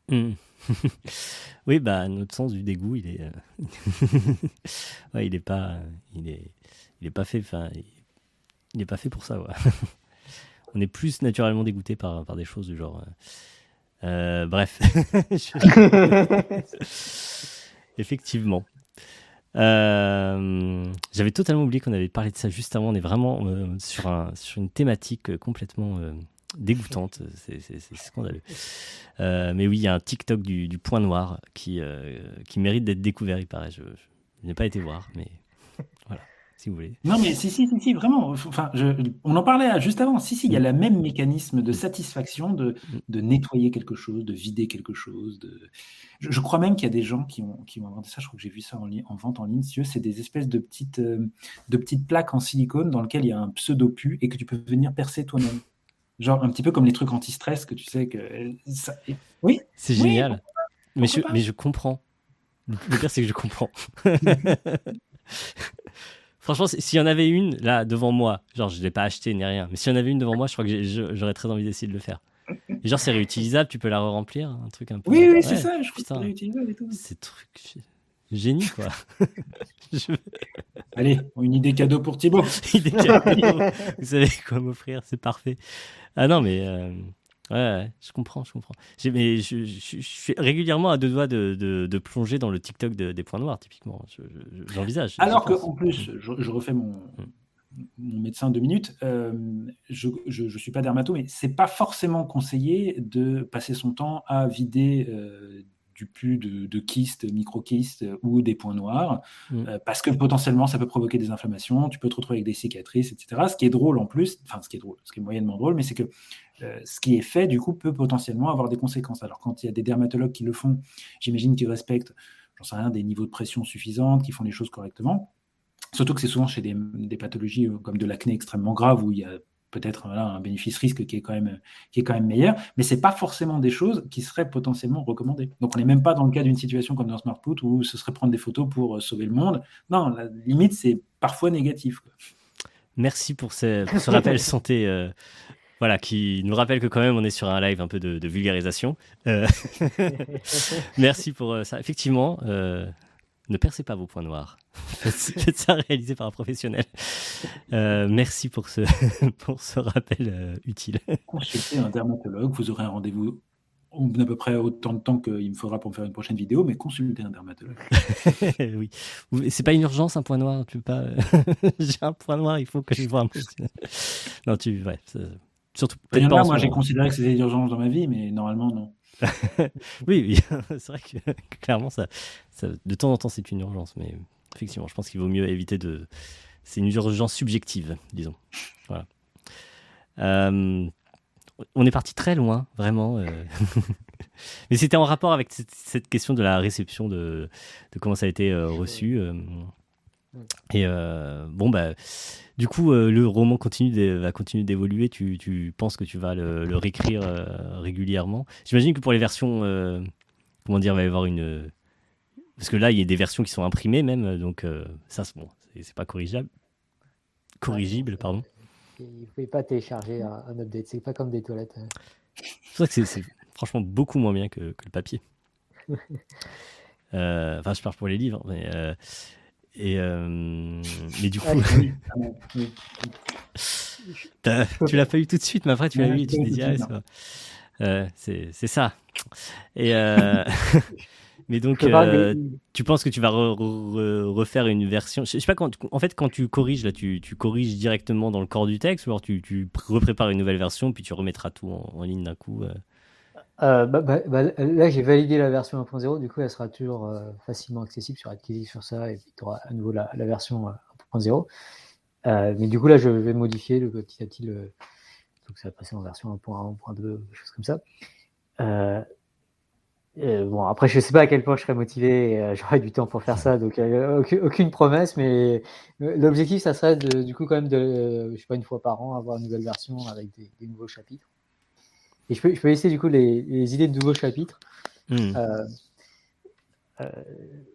Mmh. (laughs) oui, bah, notre sens du dégoût, il est. (laughs) ouais, il est pas. Il est, il est pas fait. Enfin, il n'est pas fait pour ça. (laughs) On est plus naturellement dégoûté par, des choses du genre. Euh, bref. (laughs) Effectivement. Euh, J'avais totalement oublié qu'on avait parlé de ça juste avant. On est vraiment euh, sur, un, sur une thématique complètement euh, dégoûtante. C'est scandaleux. mais oui, il y a un TikTok du, point noir qui, mérite d'être découvert, il paraît. Je, je n'ai pas été voir, mais si vous voulez. Non, mais si, si, si, si vraiment. Enfin, je, on en parlait juste avant. Si, si, il y a le même mécanisme de satisfaction de, de nettoyer quelque chose, de vider quelque chose. De... Je, je crois même qu'il y a des gens qui ont, qui ont inventé ça. Je crois que j'ai vu ça en, en, vente en ligne. Si c'est des espèces de petites, euh, de petites plaques en silicone dans lesquelles il y a un pseudo-pu et que tu peux venir percer toi-même. Genre un petit peu comme les trucs anti-stress que tu sais que. Ça... Oui C'est génial. Oui, mais, je, mais je comprends. Le pire, c'est que je comprends. (laughs) (laughs) (laughs) Franchement, s'il y en avait une là devant moi, genre je ne l'ai pas acheté ni rien, mais s'il y en avait une devant moi, je crois que j'aurais très envie d'essayer de le faire. Et genre c'est réutilisable, tu peux la remplir, un truc un peu. Oui, oui, ouais, c'est ça, je putain, c'est réutilisable et tout. C'est truc génie quoi. (laughs) je... Allez, une idée cadeau pour Thibaut. (laughs) idée cadeau. Vous savez quoi m'offrir, c'est parfait. Ah non mais euh... Ouais, ouais, je comprends, je comprends. Mais je, je, je, suis régulièrement à deux doigts de, de, de plonger dans le TikTok de, des points noirs, typiquement. J'envisage. Alors qu'en plus, je, refais mon, mon médecin deux minutes. Euh, je ne suis pas dermato, mais c'est pas forcément conseillé de passer son temps à vider euh, du pu de, de kystes, micro-kystes ou des points noirs, mmh. euh, parce que potentiellement ça peut provoquer des inflammations, tu peux te retrouver avec des cicatrices, etc. Ce qui est drôle en plus, enfin ce qui est drôle, ce qui est moyennement drôle, mais c'est que euh, ce qui est fait du coup peut potentiellement avoir des conséquences. Alors quand il y a des dermatologues qui le font, j'imagine qu'ils respectent, j'en sais rien, des niveaux de pression suffisants, qui font les choses correctement. Surtout que c'est souvent chez des, des pathologies euh, comme de l'acné extrêmement grave où il y a peut-être voilà, un bénéfice-risque qui est quand même qui est quand même meilleur, mais c'est pas forcément des choses qui seraient potentiellement recommandées. Donc on n'est même pas dans le cas d'une situation comme dans SmartPut où ce serait prendre des photos pour sauver le monde. Non, la limite c'est parfois négatif. Quoi. Merci pour ce, pour ce (laughs) rappel santé. Euh, voilà, qui nous rappelle que quand même on est sur un live un peu de, de vulgarisation. Euh... (laughs) Merci pour euh, ça. Effectivement, euh, ne percez pas vos points noirs. (laughs) Faites ça réalisé par un professionnel. Euh, merci pour ce, (laughs) pour ce rappel euh, utile. Consultez un dermatologue, vous aurez un rendez-vous à peu près autant de temps qu'il me faudra pour me faire une prochaine vidéo, mais consultez un dermatologue. oui. C'est pas une urgence, un point noir. Tu peux pas. J'ai un point noir, il faut que je vois un professionnel. Non, tu. Ouais, surtout. Pas là, moi, j'ai considéré que c'était une urgence dans ma vie, mais normalement, non. (laughs) oui, oui. (laughs) c'est vrai (laughs) que clairement, ça, ça, de temps en temps, c'est une urgence, mais effectivement, je pense qu'il vaut mieux éviter de. C'est une urgence subjective, disons. Voilà. Euh, on est parti très loin, vraiment. Euh... mais c'était en rapport avec cette, cette, question de la réception, de, de comment ça a été euh, reçu. Et euh, bon, bah, du coup, euh, le roman continue va continuer d'évoluer. Tu, tu, penses que tu vas le, le réécrire euh, régulièrement. J'imagine que pour les versions, comment dire, il va y avoir une. Parce que là, il y a des versions qui sont imprimées même, donc ça, c'est bon, c'est pas corrigeable. Corrigible, pardon. Vous ne pouvez pas télécharger un, un update, c'est pas comme des toilettes. hein. C'est vrai que c'est franchement beaucoup moins bien que, que le papier. (laughs) Enfin, je parle pour les livres, mais. Et euh, mais du coup, (laughs) tu l'as pas eu tout de suite, mais après tu l'as eu et tu t'es dit, ah, c'est c'est ça. Et euh, (laughs) mais donc, euh, tu penses que tu vas re, re, refaire une version? Je sais pas quand. En fait, quand tu corriges là, tu, tu corriges directement dans le corps du texte, ou alors tu, tu reprépares une nouvelle version, puis tu remettras tout en, en ligne d'un coup. euh? Euh, bah, bah, bah, là, j'ai validé la version 1.0, du coup, elle sera toujours euh, facilement accessible sur Adquisition sur ça, et puis tu auras à nouveau la, version euh, 1.0. Euh, mais du coup, là, je vais modifier le, petit à petit le. Donc, ça va passer en version 1.1, 1.2, des choses comme ça. Bon, après, je sais pas à quel point je serai motivé, j'aurai du temps pour faire ça, donc aucune, promesse, mais l'objectif, ça serait de, du coup, quand même, de, je sais pas, une fois par an, avoir une nouvelle version avec des nouveaux chapitres. Et je peux, je peux laisser du coup les, les, idées de nouveaux chapitres Hmm. Euh, euh,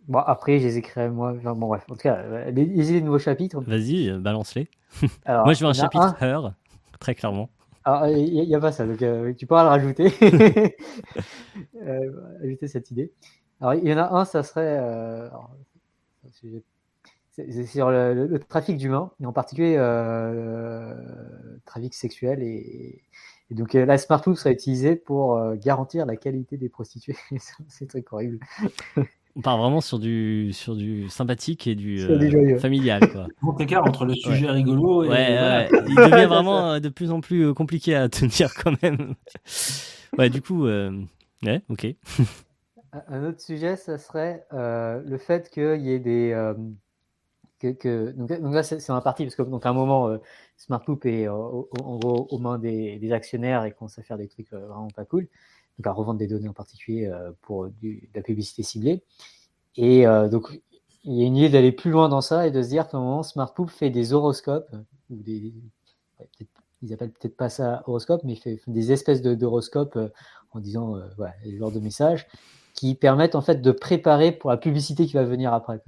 bon, après, je les écrirai moi. Enfin, bon, bref, en tout cas, euh, les, les idées de nouveaux chapitres. Vas-y, balance-les. (laughs) Moi, je veux un chapitre heure, (laughs) très clairement. Il n'y a, pas ça, donc euh, tu pourras le rajouter. (laughs) Euh, ajouter cette idée. Alors, il y en a un, ça serait. alors, c'est sur le, le- le trafic d'humains, et en particulier trafic sexuel. Et, et donc, euh, la Smart Loop serait utilisée pour euh, garantir la qualité des prostituées. (laughs) c'est très horrible. On part vraiment sur du, sur du sympathique et du, joyeux. familial. Quoi. (laughs) Grand écart entre le sujet rigolo et. Ouais, voilà. ouais, il devient vraiment euh, de plus en plus euh, compliqué à (laughs) tenir quand même. Ouais, du coup, euh, ouais, ok. Un- autre sujet, ça serait euh, le fait qu'il y ait des. Donc, là, c'est c'est un parti, parce que donc un moment, euh, Smart Loop est euh, en gros aux mains des, actionnaires et commence à faire des trucs euh, vraiment pas cool. Donc à revendre des données en particulier euh, pour de la publicité ciblée. Et donc, il y a une idée d'aller plus loin dans ça et de se dire qu'à un moment, Smart Loop fait des horoscopes, ou des. ils appellent peut-être pas ça horoscope, mais fait, des espèces de- d'horoscopes euh, en disant voilà, les genres de messages qui permettent en fait de préparer pour la publicité qui va venir après.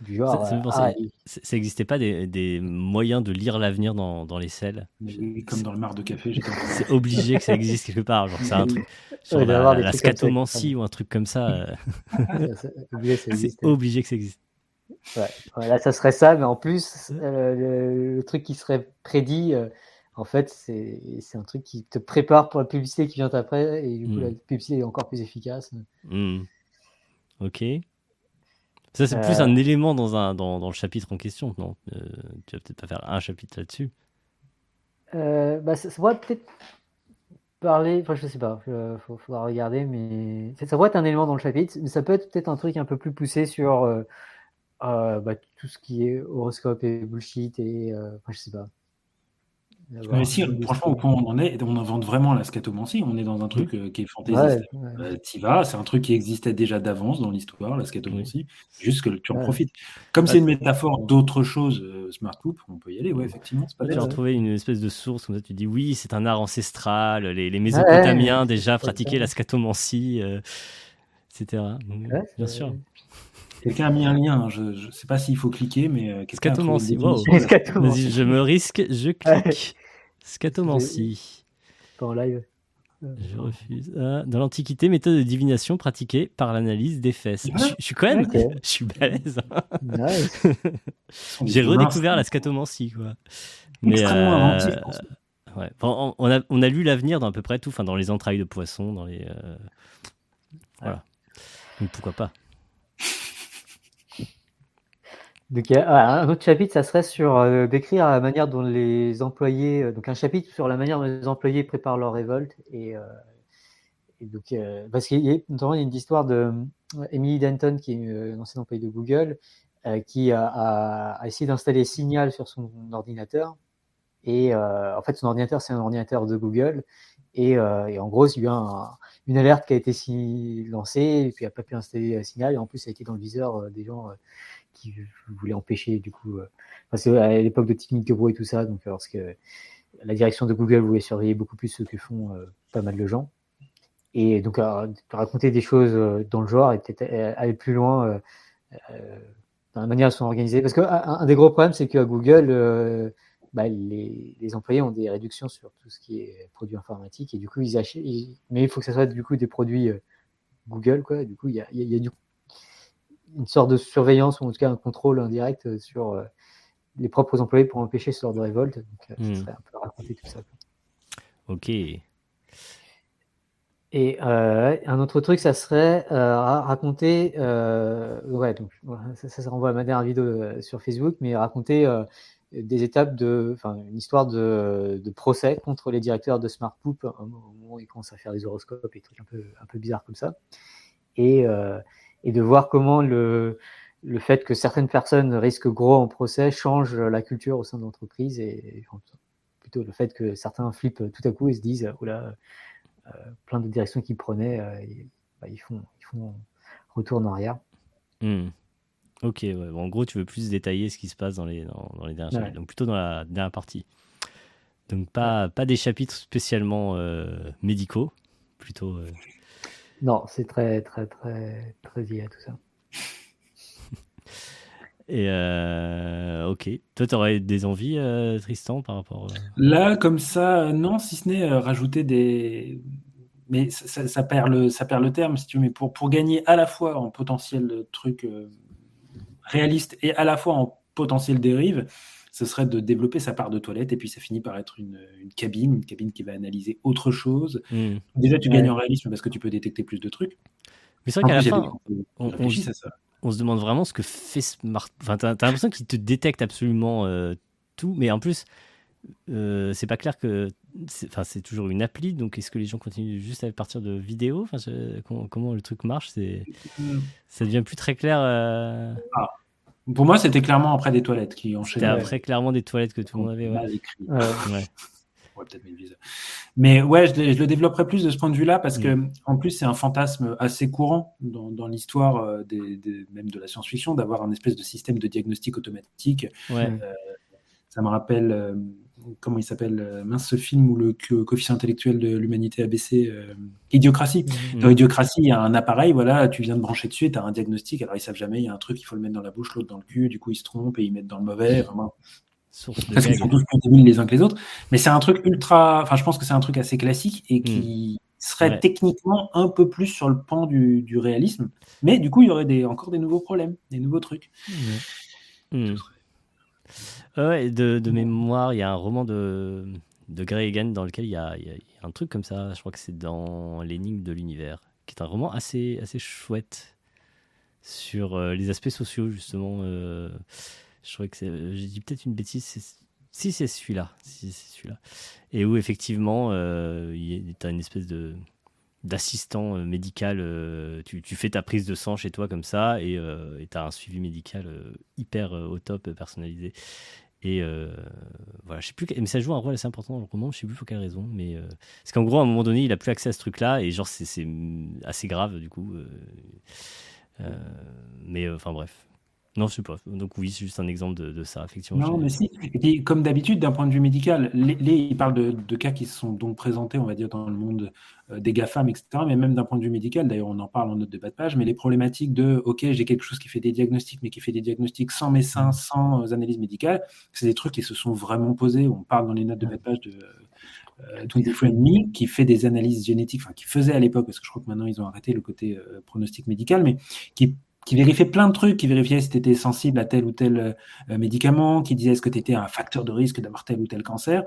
Du genre, Ça- ça me euh, ah, Ça ça existait pas des, des moyens de lire l'avenir dans, dans les selles Comme dans le mar de café, C'est obligé que ça existe quelque part. Genre, c'est un truc sur Ouais, la, la scatomancie ou un truc comme ça. euh, ça c'est obligé que ça existe. Ouais. Ouais, là, ça serait ça, mais en plus, euh, le, le truc qui serait prédit, euh, en fait, c'est un truc qui te prépare pour la publicité qui vient après, et du coup, Mm. la publicité est encore plus efficace. Hmm. Ok. Ça, c'est plus Euh. un élément dans, un, dans, dans le chapitre en question, non? Euh, Tu vas peut-être pas faire un chapitre là-dessus. Euh, bah, ça, ça pourrait peut-être parler, enfin, je sais pas, il faudra regarder, mais ça, ça pourrait être un élément dans le chapitre, mais ça peut être peut-être un truc un peu plus poussé sur euh, euh, bah, tout ce qui est horoscope et bullshit, et euh, enfin, je sais pas. Mais si, franchement, au point où on en est, on invente vraiment la scatomancie. On est dans un truc euh, qui est fantaisiste. Ouais, ouais. Euh, T'y vas, c'est un truc qui existait déjà d'avance dans l'histoire, la scatomancie. Juste que tu en Ouais. profites. Comme Ouais. c'est une métaphore d'autre chose, euh, Smart Loop, on peut y aller, ouais, effectivement. C'est pas Tu as retrouvé une espèce de source comme ça, tu dis oui, c'est un art ancestral, les, les Mésopotamiens déjà Ouais, pratiquaient ouais. la scatomancie, euh, etc. Donc, Ouais, bien sûr. Quelqu'un a mis un lien, hein, je ne sais pas s'il faut cliquer, mais euh, quelqu'un a wow. (laughs) je me risque, je clique. Scatomancie. Pas en live. Je refuse. Ah, dans l'Antiquité, méthode de divination pratiquée par l'analyse des fesses. Ouais. Je, je suis quand même, (laughs) je suis balèze. hein. Nice. (laughs) J'ai redécouvert la scatomancie, quoi. Extrêmement euh, inventif ouais. Bon, on, on a, on a lu l'avenir dans à peu près tout, enfin dans les entrailles de poisson, dans les. euh, Voilà. Donc pourquoi pas Donc, un autre chapitre, ça serait sur euh, décrire la manière dont les employés, euh, donc un chapitre sur la manière dont les employés préparent leur révolte. Et, euh, donc, parce qu'il y a une histoire de Emily Denton, qui est une ancienne employée de Google, qui a, essayé d'installer Signal sur son ordinateur. Et en fait, son ordinateur, c'est un ordinateur de Google. Et, en gros, il y a un- une alerte qui a été lancée, et puis elle n'a pas pu installer Signal. Et en plus, ça a été dans le viseur des gens qui voulaient empêcher, du coup, euh, parce que à l'époque de bruit et tout ça, donc euh, parce que la direction de Google voulait surveiller beaucoup plus ce que font euh, pas mal de gens. Et donc, raconter des choses dans le genre et peut-être aller plus loin dans la manière dont ils sont organisés. Parce qu'un un des gros problèmes, c'est qu'à Google, bah, les, les employés ont des réductions sur tout ce qui est produits informatiques et du coup, ils achètent. mais il faut que ce soit du coup des produits Google, quoi. Du coup, il y a, y y a du, une sorte de surveillance ou en tout cas un contrôle indirect euh, sur euh, les propres employés pour empêcher ce genre de révolte. Donc, euh, Hmm. ça serait un peu raconter tout ça. Ok. Et euh, un autre truc, ça serait euh, ra- raconter, euh, ouais, donc ça, ça, renvoie à ma dernière vidéo sur Facebook, mais raconter des étapes de, enfin, une histoire de, de procès contre les directeurs de Smart Poop au moment où ils commencent à faire des horoscopes et des trucs un peu, un peu bizarres comme ça, et, et de voir comment le, le fait que certaines personnes risquent gros en procès change la culture au sein de l'entreprise et, plutôt le fait que certains flippent tout à coup et se disent, oh là, euh, plein de directions qu'ils prenaient, euh, et, bah, ils, font, ils font retour en arrière. Hmm. Ok, ouais. Bon, en gros, tu veux plus détailler ce qui se passe dans les, dans, dans les derniers Ouais. chapitres, donc plutôt dans la dernière partie. Donc pas, pas des chapitres spécialement euh, médicaux, plutôt. Non, c'est très, très, très, très lié à tout ça. (laughs) Et euh, ok. Toi, tu aurais des envies, euh, Tristan, par rapport. euh, Là, comme ça, non, si ce n'est euh, rajouter des. Mais ça, ça- ça perd le, ça perd le terme, si tu veux. Mais pour, pour gagner à la fois en potentiel truc euh, réaliste et à la fois en potentiel dérive, ce serait de développer sa part de toilette et puis ça finit par être une, une cabine, une cabine qui va analyser autre chose. hmm. Déjà, tu Ouais. gagnes en réalisme parce que tu peux détecter plus de trucs. Mais c'est vrai qu'à la fin, des on- on- réfléchissent à ça. on se demande vraiment ce que fait Smart. Enfin, t'as t'as l'impression qu'il te détecte absolument euh, tout, mais en plus, euh, c'est pas clair que. c'est- Enfin, c'est toujours une appli, donc est-ce que les gens continuent juste à partir de vidéos? Enfin, je- comment, comment le truc marche? C'est, Ça devient plus très clair. euh, Pour moi, c'était clairement après des toilettes qui C'était enchaînaient. après clairement des toilettes que tout le monde avait. Ouais. Ouais. (laughs) Ouais. Ouais, peut-être. Mais ouais, je, le- je le développerai plus de ce point de vue-là parce que, Mm. en plus, c'est un fantasme assez courant dans, dans l'histoire euh, des, des- même de la science-fiction d'avoir un espèce de système de diagnostic automatique. Ouais. Ça me rappelle, euh, comment il s'appelle, euh, mince, ce film où le co- coefficient intellectuel de l'humanité a baissé, euh, Idiocratie. Mm. Dans Idiocratie, il y a un appareil, voilà, tu viens de brancher dessus, tu as un diagnostic, alors ils savent jamais, il y a un truc, il faut le mettre dans la bouche, l'autre dans le cul, du coup ils se trompent et ils mettent dans le mauvais. Vraiment, de parce qu'ils sont tous plus débiles les uns que les autres. Mais c'est un truc ultra. Enfin, je pense que c'est un truc assez classique et qui serait Ouais. techniquement un peu plus sur le pan du, du réalisme. Mais du coup, il y aurait des, encore des nouveaux problèmes, des nouveaux trucs. De, de mémoire, il y a un roman de, de Egan dans lequel il y, a, il y un truc comme ça. Je crois que c'est dans L'énigme de l'univers, qui est un roman assez, assez chouette sur euh, les aspects sociaux, justement. euh, je crois que c'est. J'ai dit peut-être une bêtise. Si c'est celui-là, si c'est celui-là, et où effectivement, euh, il y a une espèce de d'assistant euh, médical, euh, tu, fais ta prise de sang chez toi comme ça et tu as un suivi médical euh, hyper euh, au top, euh, personnalisé. Et euh, voilà, je sais plus, mais ça joue un rôle assez important dans le roman, je sais plus pour quelle raison, mais euh, parce qu'en gros, à un moment donné, il a plus accès à ce truc-là et genre, c'est mm, assez grave du coup. euh, euh, mais euh, enfin, bref. Non, je sais pas. Donc, oui, c'est juste un exemple de, de ça, effectivement. Non, mais si. Et puis, comme d'habitude, d'un point de vue médical, les, les- il parle de, de cas qui se sont donc présentés, on va dire, dans le monde euh, des GAFAM, etc. Mais même d'un point de vue médical, d'ailleurs, on en parle en note de bas de page, mais les problématiques de, OK, j'ai quelque chose qui fait des diagnostics, mais qui fait des diagnostics sans médecin, sans euh, analyse médicale, c'est des trucs qui se sont vraiment posés. On parle dans les notes de bas de page de euh, 23 Me, qui fait des analyses génétiques, enfin, qui faisait à l'époque, parce que je crois que maintenant ils ont arrêté le côté euh, pronostic médical, mais qui qui vérifiait plein de trucs, qui vérifiait si tu étais sensible à tel ou tel euh, médicament, qui disait est-ce que tu étais un facteur de risque d'avoir tel ou tel cancer.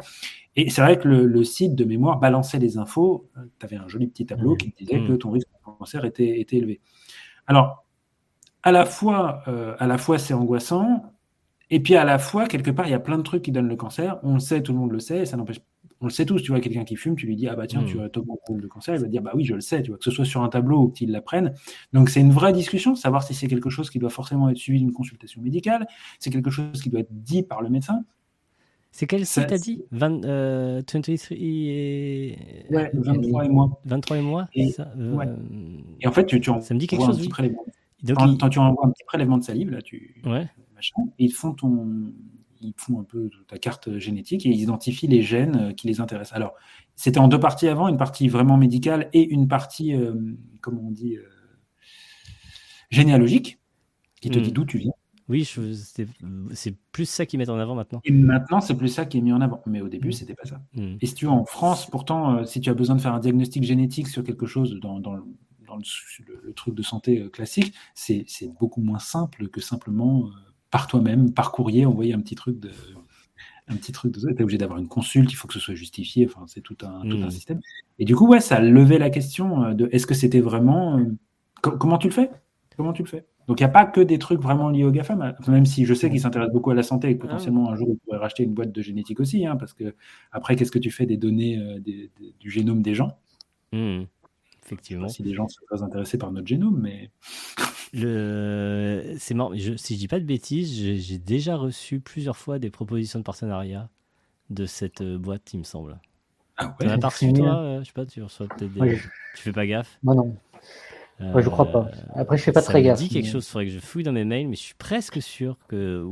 Et c'est vrai que le, le site de mémoire balançait les infos. Tu avais un joli petit tableau qui disait Mmh. que ton risque de cancer était, était élevé. Alors, à la fois, euh, à la fois c'est angoissant, et puis à la fois, quelque part, il y a plein de trucs qui donnent le cancer. On le sait, tout le monde le sait, et ça n'empêche on le sait tous, tu vois, quelqu'un qui fume, tu lui dis, ah bah tiens, Mm. tu augmentes le nombre de cancer, il va dire, bah oui, je le sais, tu vois, que ce soit sur un tableau ou qu'ils l'apprennent. Donc c'est une vraie discussion, savoir si c'est quelque chose qui doit forcément être suivi d'une consultation médicale, c'est quelque chose qui doit être dit par le médecin. C'est quel site t'as dit? 20, euh, 23 et... Ouais, 23 et moins. 23 et moi Et- ça? Euh, ouais. Et en fait, tu, tu envoies Ça me dit quelque un chose, petit oui. prélèvement. Donc, Quand, il- quand tu envoies un petit prélèvement de salive, là, tu Ouais. machin, et ils font ton, ils font un peu ta carte génétique et ils identifient les gènes euh, qui les intéressent. Alors, c'était en deux parties avant, une partie vraiment médicale et une partie, euh, comment on dit, euh, généalogique, qui te Mm. dit d'où tu viens. Oui, c'est plus ça qu'ils mettent en avant maintenant. Et maintenant, c'est plus ça qui est mis en avant. Mais au début, Mm. c'était pas ça. Hmm. Et si tu veux, en France, pourtant, euh, si tu as besoin de faire un diagnostic génétique sur quelque chose dans, dans le, dans le- le- le truc de santé classique, c'est beaucoup moins simple que simplement par toi-même, par courrier, envoyer un petit truc de. Un petit truc de ça. Tu es obligé d'avoir une consulte, il faut que ce soit justifié, enfin, c'est tout un, tout un Mm. système. Et du coup, ouais, ça levait la question euh, de est-ce que c'était vraiment. euh, co- comment tu le fais? Comment tu le fais? Donc, il n'y a pas que des trucs vraiment liés au GAFAM, même si je sais qu'ils s'intéressent beaucoup à la santé et que Ah. potentiellement un jour ils pourraient racheter une boîte de génétique aussi, hein, parce que après, qu'est-ce que tu fais des données euh, des- des- du génome des gens? Hmm. Je sais Effectivement. pas Si les gens sont très intéressés par notre génome, mais (laughs) Le... C'est marrant, je- si je dis pas de bêtises, j'ai déjà reçu plusieurs fois des propositions de partenariat de cette euh, boîte, il me semble. ah ouais. pas reçu, c'est toi euh, Je sais pas, tu reçois peut-être des... Ouais, Tu fais pas gaffe Moi non. Ouais, je crois pas. Après, je fais pas ça très me gaffe. dit quelque mais- chose, il faudrait que je fouille dans mes mails, mais je suis presque sûr que.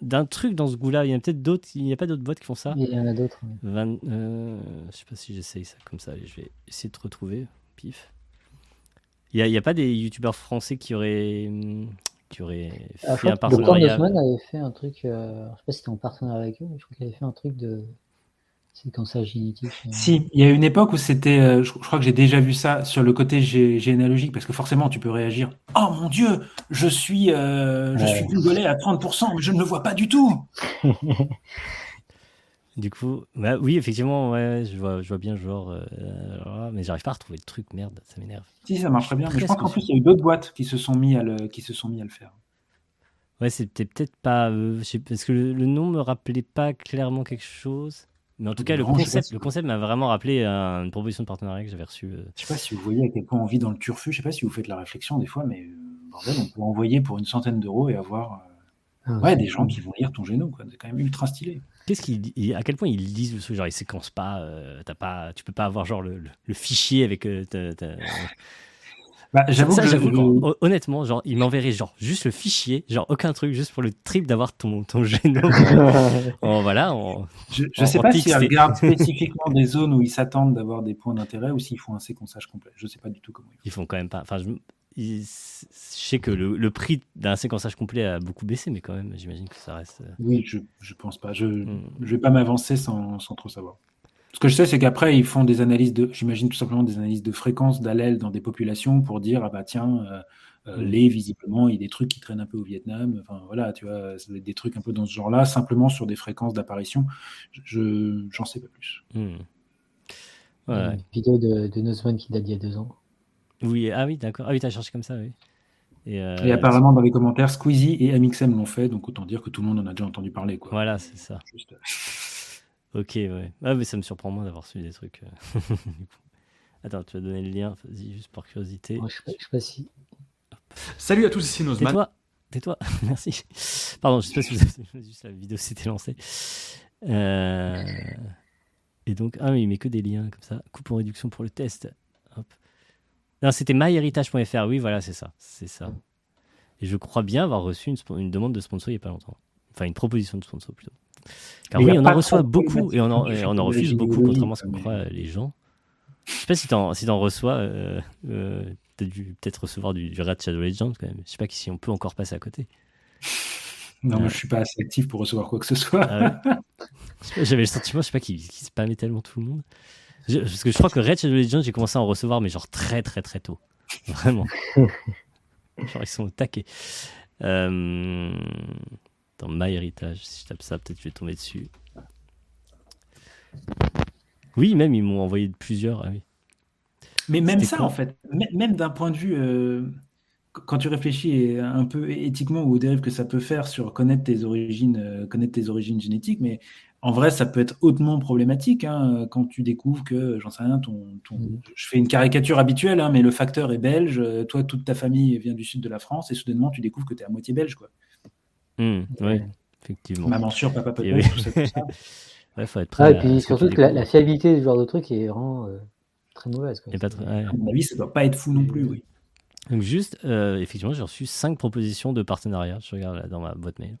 d'un- truc dans ce goût-là, il y a peut-être d'autres, il n'y a pas d'autres boîtes qui font ça. Il y en a d'autres. ouais. 20, euh, je sais pas si j'essaye ça comme ça, je vais essayer de te retrouver, pif. Il n'y a, pas des youtubeurs français qui auraient, qui auraient Ah, je fait un crois que le partenariat Cornusman avait fait un truc, euh, je sais pas si c'était en partenariat avec eux, mais je crois qu'il avait fait un truc de séquençage génétique. euh. Si, il y a une époque où c'était, euh, je, je crois que j'ai déjà vu ça sur le côté gé- généalogique, parce que forcément tu peux réagir. Oh mon Dieu, je suis, euh, je Ouais. suis congolais à 30%, mais je ne le vois pas du tout. (laughs) Du coup, bah oui, effectivement, ouais, je vois, je vois bien genre, euh, mais j'arrive pas à retrouver le truc, merde, ça m'énerve. Si, ça marcherait bien, mais je pense Presque qu'en plus il y a eu d'autres boîtes qui se sont mis à le, qui se sont mis à le faire. Ouais, c'était peut-être pas, euh, je sais- parce que le, le nom me rappelait pas clairement quelque chose, mais en tout cas, le Non, concept, si- le concept m'a vraiment rappelé une proposition de partenariat que j'avais reçue. euh. Je sais pas si vous voyez à quel point on vit dans le turfu. Je sais pas si vous faites la réflexion des fois, mais euh, bordel, on peut envoyer pour une centaine d'euros et avoir euh, ouais, des gens qui vont lire ton génome. quoi. C'est quand même ultra stylé. Qu'est-ce qu'il, à quel point ils lisent le truc, genre ils séquencent pas, euh, t'as pas, tu peux pas avoir genre le, le- le fichier avec. euh, Bah, j'avoue ça, que j'avoue je- honnêtement, genre il m'enverrait genre juste le fichier, genre aucun truc, juste pour le trip d'avoir ton, ton génome. (laughs) en, voilà, en- Je En- ne sais en pas s'ils regardent (laughs) spécifiquement des zones où ils s'attendent d'avoir des points d'intérêt ou s'ils font un séquençage complet. Je ne sais pas du tout comment ils font. ils font quand même pas. Enfin, je, je sais que le, le prix d'un séquençage complet a beaucoup baissé, mais quand même, j'imagine que ça reste. euh, Oui, je ne pense pas. Je ne Mm. vais pas m'avancer sans, sans trop savoir. Ce que je sais, c'est qu'après, ils font des analyses de, j'imagine tout simplement des analyses de fréquence d'allèles dans des populations pour dire, ah bah tiens, euh, euh, Mm. les, visiblement, il y a des trucs qui traînent un peu au Vietnam. Enfin, voilà, tu vois, ça doit être des trucs un peu dans ce genre-là, simplement sur des fréquences d'apparition. Je, j'en sais pas plus. hmm. Ouais. Une vidéo de, de Nozman qui date d'il y a deux ans. Oui, ah oui, d'accord. Ah oui, t'as cherché comme ça, oui. Et, euh, Et apparemment, dans les commentaires, Squeezie et Amixem l'ont fait, donc autant dire que tout le monde en a déjà entendu parler. Quoi. Voilà, c'est ça. Juste- (laughs) Ok, ouais. Ah, mais ça me surprend moins d'avoir su des trucs. euh. (laughs) Attends, tu vas donner le lien, vas-y, juste par curiosité. Moi, je sais pas, je sais pas si. Salut à tous, ici Nozman. Tais-toi, tais-toi, (laughs) merci. Pardon, je sais pas si vous avez juste la vidéo s'était lancée. Euh, Et donc, ah, mais il met que des liens comme ça. Coupe en réduction pour le test. Non, c'était myheritage.fr. Oui, voilà, c'est ça. C'est ça. Et je crois bien avoir reçu une, demande de sponsor il n'y a pas longtemps. Enfin, une proposition de sponsor plutôt. Car Mais oui, on en reçoit beaucoup et on en, et on en refuse beaucoup, contrairement à ce que mais- croient les gens. Je sais pas si t'en si t'en reçois. Euh, euh, T'as dû peut-être recevoir du, du Red Shadow Legends quand même. Je sais pas si on peut encore passer à côté. Non, moi, je suis pas assez actif pour recevoir quoi que ce soit. Ah ouais. (laughs) J'avais le sentiment, je sais pas, qu'il qu'il spammait tellement tout le monde. Je- parce que je crois que Red Shadow Legends, j'ai commencé à en recevoir, mais genre très très très tôt. (laughs) Vraiment. (laughs) genre ils sont au taquet. Euh, dans My Heritage, si je tape ça, peut-être je vais tomber dessus. Oui, même ils m'ont envoyé plusieurs. Ah oui. Mais même ça, quoi en fait, même d'un point de vue, euh, qu- quand tu réfléchis un peu éthiquement aux dérives que ça peut faire sur connaître tes origines, euh, connaître tes origines génétiques, mais en vrai, ça peut être hautement problématique hein, quand tu découvres que, j'en sais rien, ton, ton- Mhm. je fais une caricature habituelle, hein, mais le facteur est belge, euh, toi, toute ta famille vient du sud de la France, et soudainement, tu découvres que tu es à moitié belge, quoi. Hmm, ouais, effectivement. Maman sûre, papa peut-être, oui. tout ça, tout ça. (laughs) Ouais, faut être prêt Ah, et puis surtout que la, la fiabilité du genre de truc est vraiment euh, très mauvaise. Quoi. Et pas très- ouais. À mon avis, ça doit pas être fou non plus, oui. Donc juste, euh, effectivement, j'ai reçu cinq propositions de partenariat. Je regarde là dans ma boîte mail.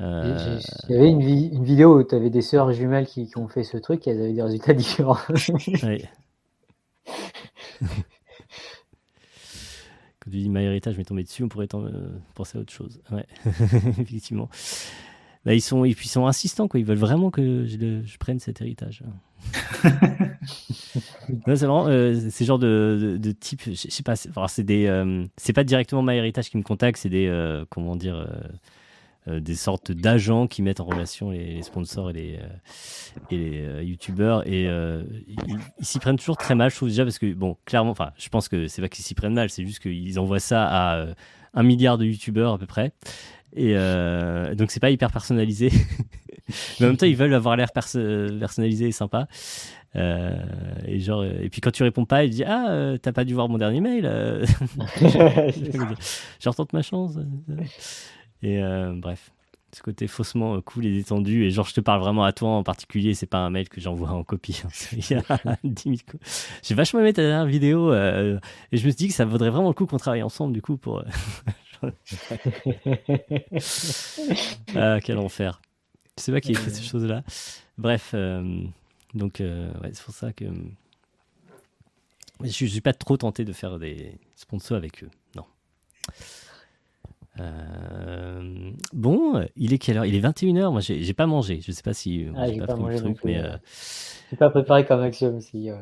Euh, avait une, vi- une vidéo où tu avais des sœurs jumelles qui, qui ont fait ce truc et elles avaient des résultats (laughs) différents. ouais. (laughs) Quand tu dis My Heritage m'est tombé dessus, on pourrait euh, penser à autre chose. Ouais, (laughs) effectivement. Bah, ils, sont, et puis ils sont insistants, quoi. ils veulent vraiment que je, le- je prenne cet héritage. Non, c'est vraiment euh, c'est genre de, de, de type, je je sais pas, c'est enfin, c'est des, euh, c'est pas directement My Heritage qui me contacte, c'est des, euh, comment dire, des sortes d'agents qui mettent en relation les, les sponsors et les, euh, et les euh, youtubeurs et euh, ils ils s'y prennent toujours très mal, je trouve déjà parce que bon, clairement, enfin, je pense que c'est pas qu'ils s'y prennent mal, c'est juste qu'ils envoient ça à euh, un milliard de youtubeurs à peu près. Et euh, donc c'est pas hyper personnalisé, (laughs) mais en même temps ils veulent avoir l'air perso- personnalisé et sympa. Euh, et genre, euh, et puis quand tu réponds pas, il dit ah euh, t'as pas dû voir mon dernier mail. euh. je retente ma chance. Et euh, bref, ce côté faussement euh, cool et détendu. Et genre, je te parle vraiment à toi en particulier. C'est pas un mail que j'envoie en copie. hein. (laughs) C'est- Il y a 10 000 co- J'ai vachement aimé ta dernière vidéo. euh, et je me suis dit que ça vaudrait vraiment le coup qu'on travaille ensemble, du coup, pour. (laughs) ah, quel enfer. Je sais pas qui a fait ces choses-là. Bref, euh, donc, euh, ouais, c'est pour ça que. Je ne suis pas trop tenté de faire des sponsors avec eux, non. Euh, bon, il est quelle heure? Il est 21h, moi j'ai j'ai pas mangé, je sais pas si Ah, j'ai j'ai pas, pas le mangé truc, mais euh, C'est pas préparé comme Axiom si. Euh,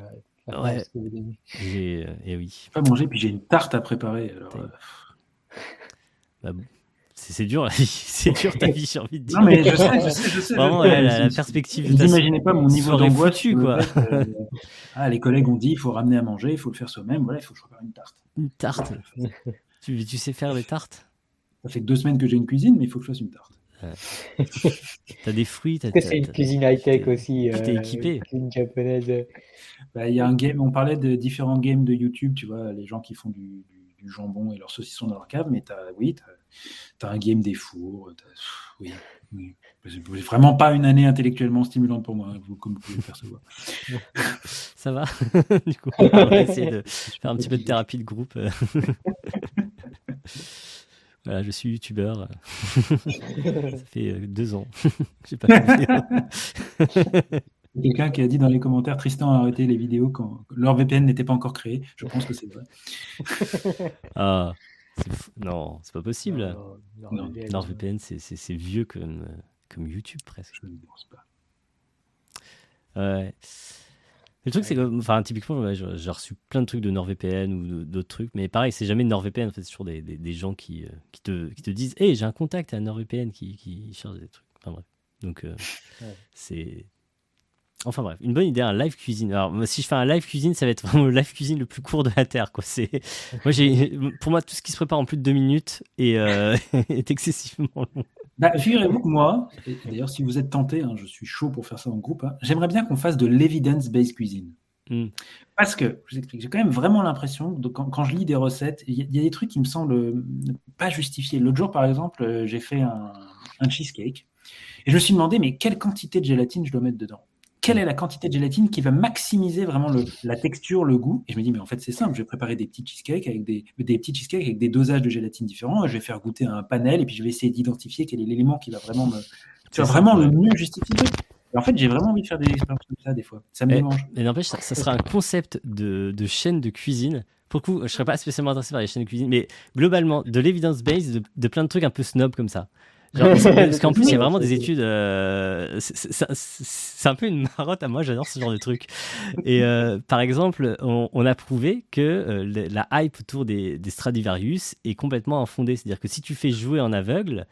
Ouais. J'ai... euh, et oui, Pas manger, puis j'ai une tarte à préparer. Alors, euh, Bah, c'est c'est dur la vie, (laughs) c'est dur ta vie, j'ai envie de dire. Non, mais je sais, je sais, je sais. Vraiment, je- la, la- la je- perspective Vous n'imaginez pas mon niveau d'angoisse. le quoi. fait, euh, ah, les collègues ont dit il faut ramener à manger, il faut le faire soi-même. Voilà, il faut que je prépare une tarte. Une tarte. tu, tu sais faire des tartes? Ça fait deux semaines que j'ai une cuisine, mais il faut que je fasse une tarte. (laughs) T'as des fruits t'as, Est-ce que c'est une t'as- cuisine high-tech t'es- aussi t'es euh, équipé. Cuisine japonaise. Bah, Il y a un game, on parlait de différents games de YouTube, tu vois, les gens qui font du, du- du jambon et leurs saucissons dans leur cave, mais t'as, oui, t'as, as un game des fours. t'as- oui, oui. Vraiment pas une année intellectuellement stimulante pour moi, hein, comme vous pouvez le percevoir. (laughs) Ça va (laughs) Du coup, on va essayer de faire un petit peu de thérapie de groupe. Voilà, je suis youtubeur. (laughs) Ça fait euh, deux ans. (laughs) J'ai pas fait de vidéo. Quelqu'un qui a dit dans les commentaires Tristan a arrêté les vidéos quand leur VPN n'était pas encore créé. Je pense que c'est vrai. (laughs) Ah, non, c'est pas possible. NordVPN, c'est, vieux comme, euh, comme YouTube presque. Je ne pense pas. Ouais. Le truc, c'est que, enfin, typiquement, j'ai reçu plein de trucs de NordVPN ou d'autres trucs, mais pareil, c'est jamais NordVPN, en fait, c'est toujours des, des, des gens qui, euh, qui, te, qui te disent Hé, j'ai un contact à NordVPN qui, qui cherche des trucs. Enfin, bref. Donc, euh, Ouais. c'est. Enfin, bref, une bonne idée, un live cuisine. Alors, moi, si je fais un live cuisine, ça va être vraiment le live cuisine le plus court de la Terre, quoi. C'est... Moi, j'ai... Pour moi, tout ce qui se prépare en plus de deux minutes est, euh, (laughs) est excessivement long. Bah, figurez-vous que moi, et d'ailleurs, si vous êtes tenté, hein, je suis chaud pour faire ça en groupe, hein, j'aimerais bien qu'on fasse de l'evidence-based cuisine. Hmm. Parce que, je vous explique, j'ai quand même vraiment l'impression, quand, quand je lis des recettes, il y, a- il y a des trucs qui me semblent euh, pas justifiés. L'autre jour, par exemple, euh, j'ai fait un, un cheesecake et je me suis demandé, mais quelle quantité de gélatine je dois mettre dedans? Quelle est la quantité de gélatine qui va maximiser vraiment le- la texture, le goût? Et je me dis, mais en fait, c'est simple, je vais préparer des petits cheesecakes avec des, des petits cheesecakes avec des dosages de gélatine différents. Je vais faire goûter un panel et puis je vais essayer d'identifier quel est l'élément qui va vraiment me, qui va C'est vraiment le mieux justifier. Et en fait, j'ai vraiment envie de faire des expériences comme ça des fois. Ça me Eh, démange. Mais n'empêche, ça, ça sera un concept de, de chaîne de cuisine. Pour le coup, je serais pas spécialement intéressé par les chaînes de cuisine, mais globalement, de l'evidence-based, de, de plein de trucs un peu snob comme ça. Genre, parce que- (laughs) parce qu'en plus, il y a vraiment des études. euh, c'est- un peu une marotte à moi, j'adore ce genre de truc. Et euh, par exemple, on, on a prouvé que euh, la hype autour des, des Stradivarius est complètement infondée. C'est-à-dire que si tu fais jouer en aveugle,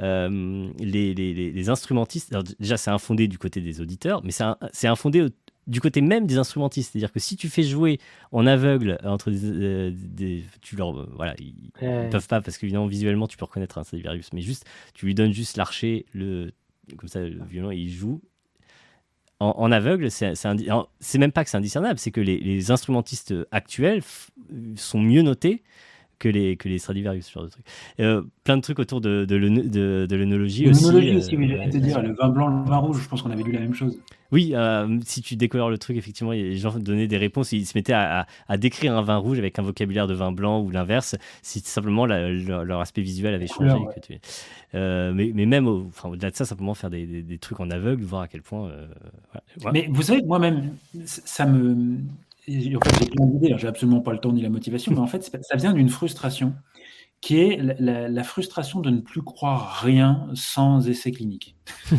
les, les- les- instrumentistes, alors déjà c'est infondé du côté des auditeurs, mais c'est infondé du côté même des instrumentistes. C'est-à-dire que si tu fais jouer en aveugle entre des, euh, des- tu leur, euh, voilà, ils, Ouais. ils peuvent pas parce qu'évidemment visuellement tu peux reconnaître un Stradivarius, mais juste tu lui donnes juste l'archer, le comme ça le violon et il joue. En, en aveugle, c'est même pas que c'est indiscernable, c'est que les, les instrumentistes actuels sont mieux notés que les, que les Stradivarius, ce genre de trucs. Euh, plein de trucs autour de, de, de, de l'œnologie aussi. L'œnologie aussi, euh, oui, j'allais te dire, le vin blanc, le vin rouge, je pense qu'on avait lu la même chose. oui, euh, si tu décolores le truc, effectivement, les gens donnaient des réponses. Ils se mettaient à, à- à décrire un vin rouge avec un vocabulaire de vin blanc ou l'inverse, si simplement la- leur, leur aspect visuel avait changé. Couleur, ouais. que tu- Euh, mais, mais même au- enfin, au-delà de ça, simplement faire des, des- des trucs en aveugle, voir à quel point. euh, voilà. Mais vous savez, moi-même, ça me. En fait, j'ai plein d'idées, hein, j'ai absolument pas le temps ni la motivation, mais en fait, ça vient d'une frustration qui est la, frustration de ne plus croire rien sans essai clinique. (laughs) Ce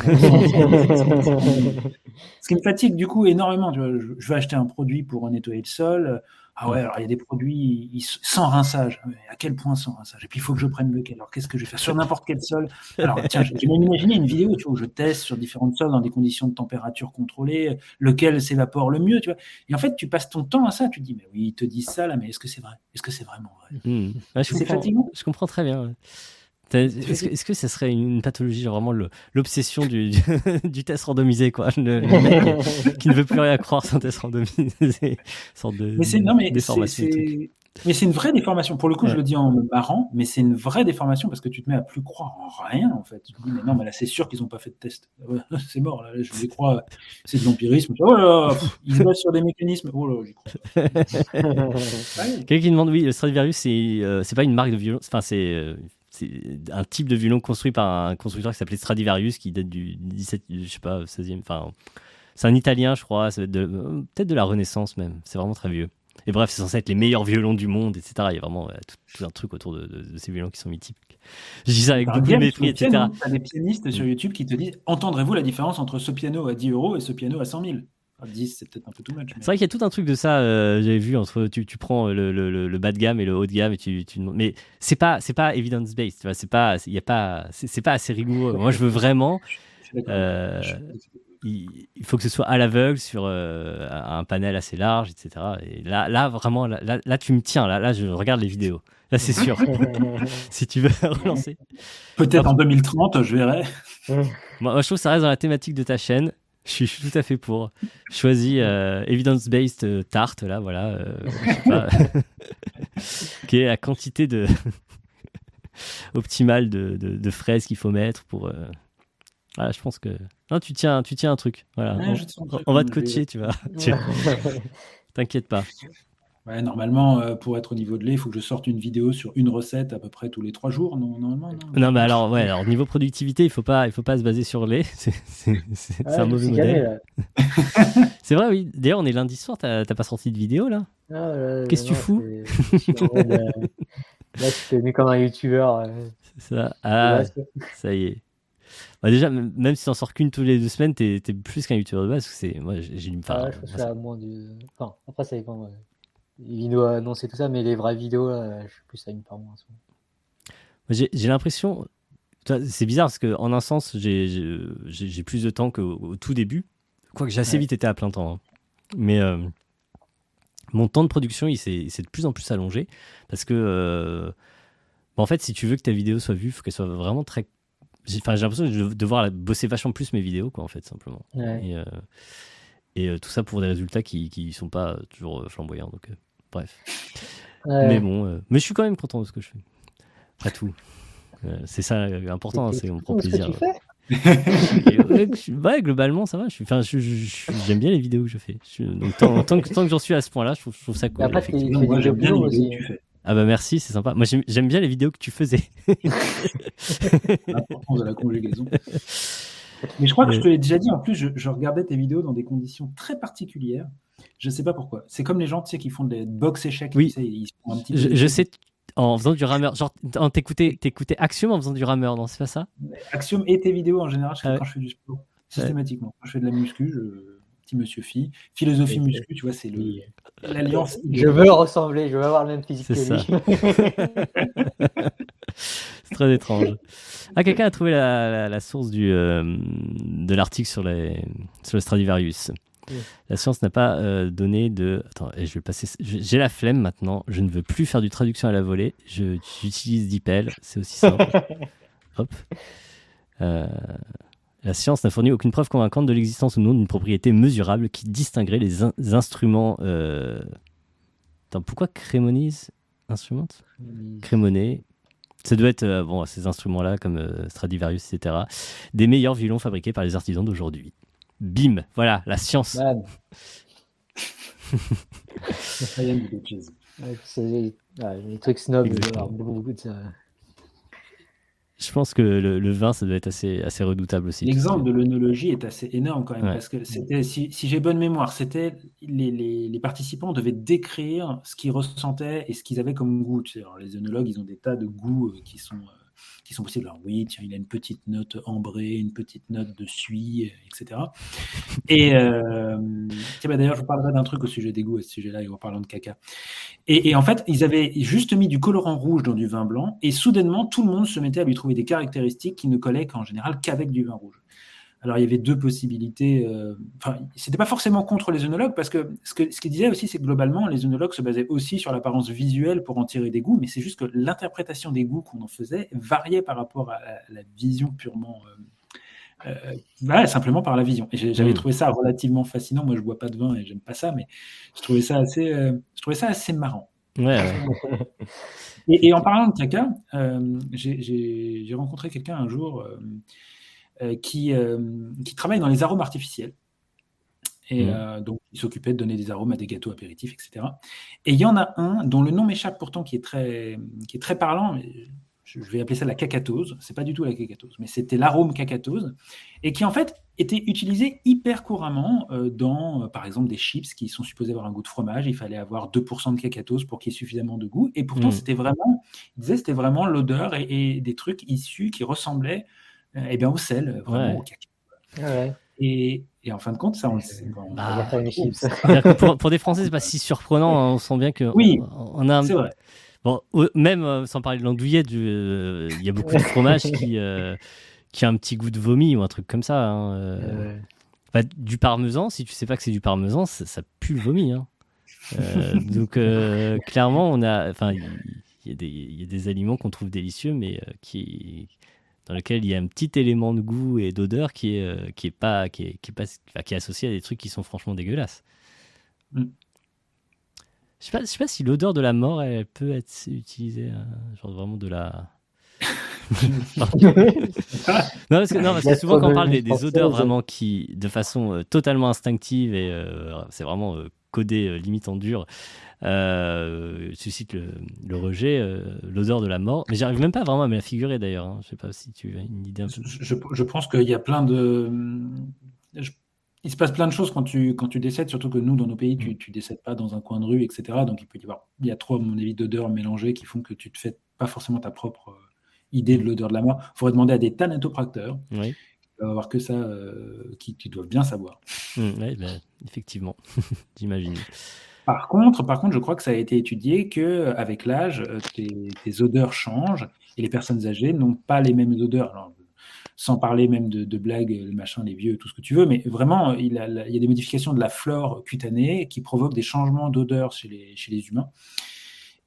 qui me fatigue du coup énormément. Je, je vais acheter un produit pour nettoyer le sol. Ah ouais, alors il y a des produits ils- sans rinçage. Ah À quel point sans rinçage? Et puis il faut que je prenne lequel. Alors qu'est-ce que je vais faire? Sur n'importe quel sol? Alors tiens, j'ai imaginé une vidéo tu vois, où je teste sur différentes sols dans des conditions de température contrôlées, lequel s'évapore le mieux. Tu vois. Et en fait, tu passes ton temps à ça. Tu te dis, mais oui, ils te disent ça là, mais est-ce que c'est vrai? Est-ce que c'est vraiment vrai? Ouais, je, C'est comprends, fatigant. je comprends très bien. ouais. Est-ce que, que ça serait une pathologie, genre vraiment l'obsession du, du, (laughs) du test randomisé, quoi? Le, le mec qui (laughs) ne veut plus rien croire sans test randomisé, (laughs) sorte de Mais non déformation mais c'est une vraie déformation. Pour le coup, je le dis en me marrant, mais c'est une vraie déformation parce que tu te mets à plus croire en rien en fait. Tu te dis mais non, mais là c'est sûr qu'ils n'ont pas fait de test. C'est mort là, je les crois. C'est de l'empirisme. Oh là, là, pff, ils se basent sur des mécanismes. Oh là, j'y crois. Quelqu'un qui demande, oui, le Stradivarius, c'est euh, pas une marque de violon, enfin, c'est euh, c'est un type de violon construit par un constructeur qui s'appelait Stradivarius, qui date du 17, je sais pas, 16e, enfin, c'est un italien, je crois, ça va être de- euh, peut-être de la Renaissance même, c'est vraiment très vieux. Et bref, c'est censé être les meilleurs violons du monde, etc. Il y a vraiment tout, tout, un truc autour de, de, de, ces violons qui sont mythiques. Je dis ça avec beaucoup de mépris, etc. Tu as des pianistes sur YouTube qui te disent Entendrez-vous la différence entre ce piano à 10 euros et ce piano à 100 000 à 10, c'est peut-être un peu too much. Mais... C'est vrai qu'il y a tout un truc de ça. Euh, J'avais vu entre tu, tu prends le, le, le, bas de gamme et le haut de gamme et tu, tu... mais c'est pas c'est pas evidence based. Tu vois, c'est pas il y a pas c'est pas assez rigoureux. Moi, je veux vraiment. Euh, il, il, faut que ce soit à l'aveugle sur euh, un panel assez large, etc. Et là, là vraiment, là, là, tu me tiens. Là, là, je regarde les vidéos. Là, c'est sûr. (laughs) si tu veux (laughs) relancer. Peut-être en 2030, je verrai. Moi, je trouve que ça reste dans la thématique de ta chaîne. (laughs) Je suis, tout à fait pour. Choisis euh, evidence-based euh, tarte, là, voilà. Euh, pas, (laughs) qui est la quantité de (laughs) optimale de, de, de fraises qu'il faut mettre pour. Euh, voilà, je pense que. Non, tu tiens, tu tiens un truc. Voilà. Ouais, on, on va te coacher, tu vas. T'inquiète pas. Ouais, normalement, euh, pour être au niveau de lait, il faut que je sorte une vidéo sur une recette à peu près tous les trois jours, non, normalement. Non, non mais alors, ouais, alors niveau productivité, il faut pas, il faut pas se baser sur lait. (laughs) C'est Ouais, un mauvais modèle. (laughs) C'est vrai, oui. D'ailleurs, on est lundi soir. T'as pas sorti de vidéo là? Ah, Qu'est-ce que tu fous? Là, je suis devenu comme un youtubeur. euh, C'est ça. Ah, ça y est. Bah déjà, même si t'en sors qu'une tous les deux semaines, t'es es plus qu'un youtubeur de base. parce que c'est moi, j'ai dû me faire. Ah, je pense à moins de. Enfin, après, ça dépend. ouais. Vidéos annoncées, tout ça, mais les vraies vidéos, je suis plus à une par mois. J'ai l'impression. C'est bizarre parce que en un sens, j'ai plus de temps qu'au au tout début. Quoique j'ai assez Ouais. vite été à plein temps. hein. Mais euh, mon temps de production, il s'est de plus en plus allongé parce que. euh, bah, en fait, si tu veux que ta vidéo soit vue, il faut qu'elle soit vraiment très. J'ai enfin, j'ai l'impression de devoir bosser vachement plus mes vidéos, quoi, en fait, simplement. Ouais. Et, euh, et euh, tout ça pour des résultats qui qui sont pas toujours euh, flamboyants. Donc, euh, bref. Ouais. Mais bon, euh, mais je suis quand même content de ce que je fais. Après tout. Euh, c'est ça euh, important, hein, c'est on prend Tout ce que plaisir. tu fais Et ouais, globalement, ça va. Je suis, enfin, je- je- je- j'aime bien les vidéos que je fais. Je- donc, tant, tant que, tant que j'en suis à ce point-là, je trouve, je trouve ça cool. après, effectivement. tu fais Moi, des j'aime bien vidéos les vidéos aussi. que tu fais. Ah bah merci, c'est sympa. Moi, j'aime, j'aime bien les vidéos que tu faisais. L'importance de la conjugaison. (laughs) Mais je crois que je te l'ai déjà dit, en plus, je, je regardais tes vidéos dans des conditions très particulières. Je ne sais pas pourquoi. C'est comme les gens tu sais, qui font des box échecs. Oui. tu sais, ils se font un petit peu Je, sais, en faisant du rameur, genre, en- t'écoutais, t'écoutais Axiom en faisant du rameur, non, c'est pas ça? Axiom et tes vidéos en général, je fais ouais. quand je fais du sport, systématiquement. Quand je fais de la muscu, je... petit monsieur fille. Philosophie muscu, tu vois, c'est le... l'alliance. Je veux ressembler, je veux avoir le même physique C'est que lui. (laughs) (laughs) C'est très étrange. Ah, quelqu'un a trouvé la, la- la source du, euh, de l'article sur, les, sur le Stradivarius. Oui. La science n'a pas euh, donné de. Attends, je vais passer. J'ai la flemme maintenant. Je ne veux plus faire du traduction à la volée. Je- J'utilise DeepL. C'est aussi simple. (laughs) Hop. Euh, la science n'a fourni aucune preuve convaincante de l'existence ou non d'une propriété mesurable qui distinguerait les in- instruments. Euh... Attends, pourquoi Crémonise Instrument Crémonet. Ça doit être euh, bon, ces instruments-là, comme euh, Stradivarius, etc., des meilleurs violons fabriqués par les artisans d'aujourd'hui. Bim, voilà, la science. Ouais, ouais, les trucs snobs, beaucoup de ça. Je pense que le, le vin, ça doit être assez, assez redoutable aussi. L'exemple de l'œnologie est assez énorme quand même, Ouais. parce que c'était, si, si j'ai bonne mémoire, c'était les, les, les participants devaient décrire ce qu'ils ressentaient et ce qu'ils avaient comme goût. Alors, les œnologues, ils ont des tas de goûts euh, qui sont, euh, qui sont possibles. Alors oui, tiens, il a une petite note ambrée, une petite note de suie, euh, etc. Et euh, bah, d'ailleurs, je vous parlerai d'un truc au sujet des goûts à ce sujet-là, et en parlant de caca. Et, et en fait, ils avaient juste mis du colorant rouge dans du vin blanc, et soudainement, tout le monde se mettait à lui trouver des caractéristiques qui ne collaient qu'en général qu'avec du vin rouge. Alors, il y avait deux possibilités. euh, Enfin, c'était pas forcément contre les œnologues, parce que ce que ce qu'ils disaient aussi, c'est que globalement, les œnologues se basaient aussi sur l'apparence visuelle pour en tirer des goûts, mais c'est juste que l'interprétation des goûts qu'on en faisait variait par rapport à la, la vision purement. euh, euh, simplement par la vision. Et j'avais Mm. trouvé ça relativement fascinant. Moi, je bois pas de vin et j'aime pas ça, mais je trouvais ça assez, euh, je trouvais ça assez marrant. Ouais, ouais. Et, et en parlant de caca, euh, j'ai- rencontré quelqu'un un jour qui, euh, qui travaille dans les arômes artificiels. Et Mhm. euh, donc, il s'occupait de donner des arômes à des gâteaux apéritifs, etc. Et il y en a un dont le nom m'échappe pourtant, qui est très, qui est très parlant. mais je vais appeler ça la cacatose. C'est pas du tout la cacatose, mais c'était l'arôme cacatose. Et qui, en fait, était utilisé hyper couramment euh, dans, euh, par exemple, des chips qui sont supposés avoir un goût de fromage. Il fallait avoir 2% de cacatose pour qu'il y ait suffisamment de goût. Et pourtant, Mm. c'était vraiment, il disait, c'était vraiment l'odeur et, et des trucs issus qui ressemblaient euh, eh bien, au sel, euh, vraiment Ouais. au caca. Ouais. Et, et en fin de compte, ça, on le sait. bon, Bah, On que pour, pour des Français, c'est pas si surprenant. hein, on sent bien que (laughs) Oui. on, on a un- c'est vrai. bon, même euh, sans parler de l'andouillet, du, euh, il y a beaucoup de fromage qui euh, qui a un petit goût de vomi ou un truc comme ça. hein, euh. Euh, Bah, du parmesan, si tu sais pas que c'est du parmesan, ça, ça pue le vomi. hein. Euh, donc euh, clairement, on a, enfin, il y, a des- il y a des aliments qu'on trouve délicieux, mais euh, qui dans lesquels il y a un petit élément de goût et d'odeur qui est euh, qui est pas qui est, qui est pas enfin, qui est associé à des trucs qui sont franchement dégueulasses. Mm. Je sais pas, je sais pas si l'odeur de la mort elle peut être utilisée, euh, genre vraiment de la. (laughs) (laughs) Non, parce que, non, parce que souvent quand on parle des, odeurs vraiment qui, de façon euh, totalement instinctive et euh, c'est vraiment euh, codé euh, limite en dur, euh, suscite le, le rejet, euh, l'odeur de la mort. Mais j'arrive même pas vraiment à me la figurer d'ailleurs. hein. Je sais pas si tu as une idée un peu. Je, je- je pense qu'il y a plein de. je- il se passe plein de choses quand tu, quand tu décèdes, surtout que nous, dans nos pays, tu, tu décèdes pas dans un coin de rue, etc. Donc il peut y avoir. Il y a trop, à mon avis, d'odeurs mélangées qui font que tu te fais pas forcément ta propre euh, idée de l'odeur de la mort. Il faudrait demander à des thanatopracteurs, Oui, qui doivent avoir que ça, euh, qui, qui doivent bien savoir. Ouais, ben, effectivement, (laughs) j'imagine. Par contre, par contre, je crois que ça a été étudié que avec l'âge, euh, tes, odeurs changent et les personnes âgées n'ont pas les mêmes odeurs. Sans parler même de, de blagues, les vieux, tout ce que tu veux, mais vraiment, il, y a des modifications de la flore cutanée qui provoquent des changements d'odeur chez les, humains.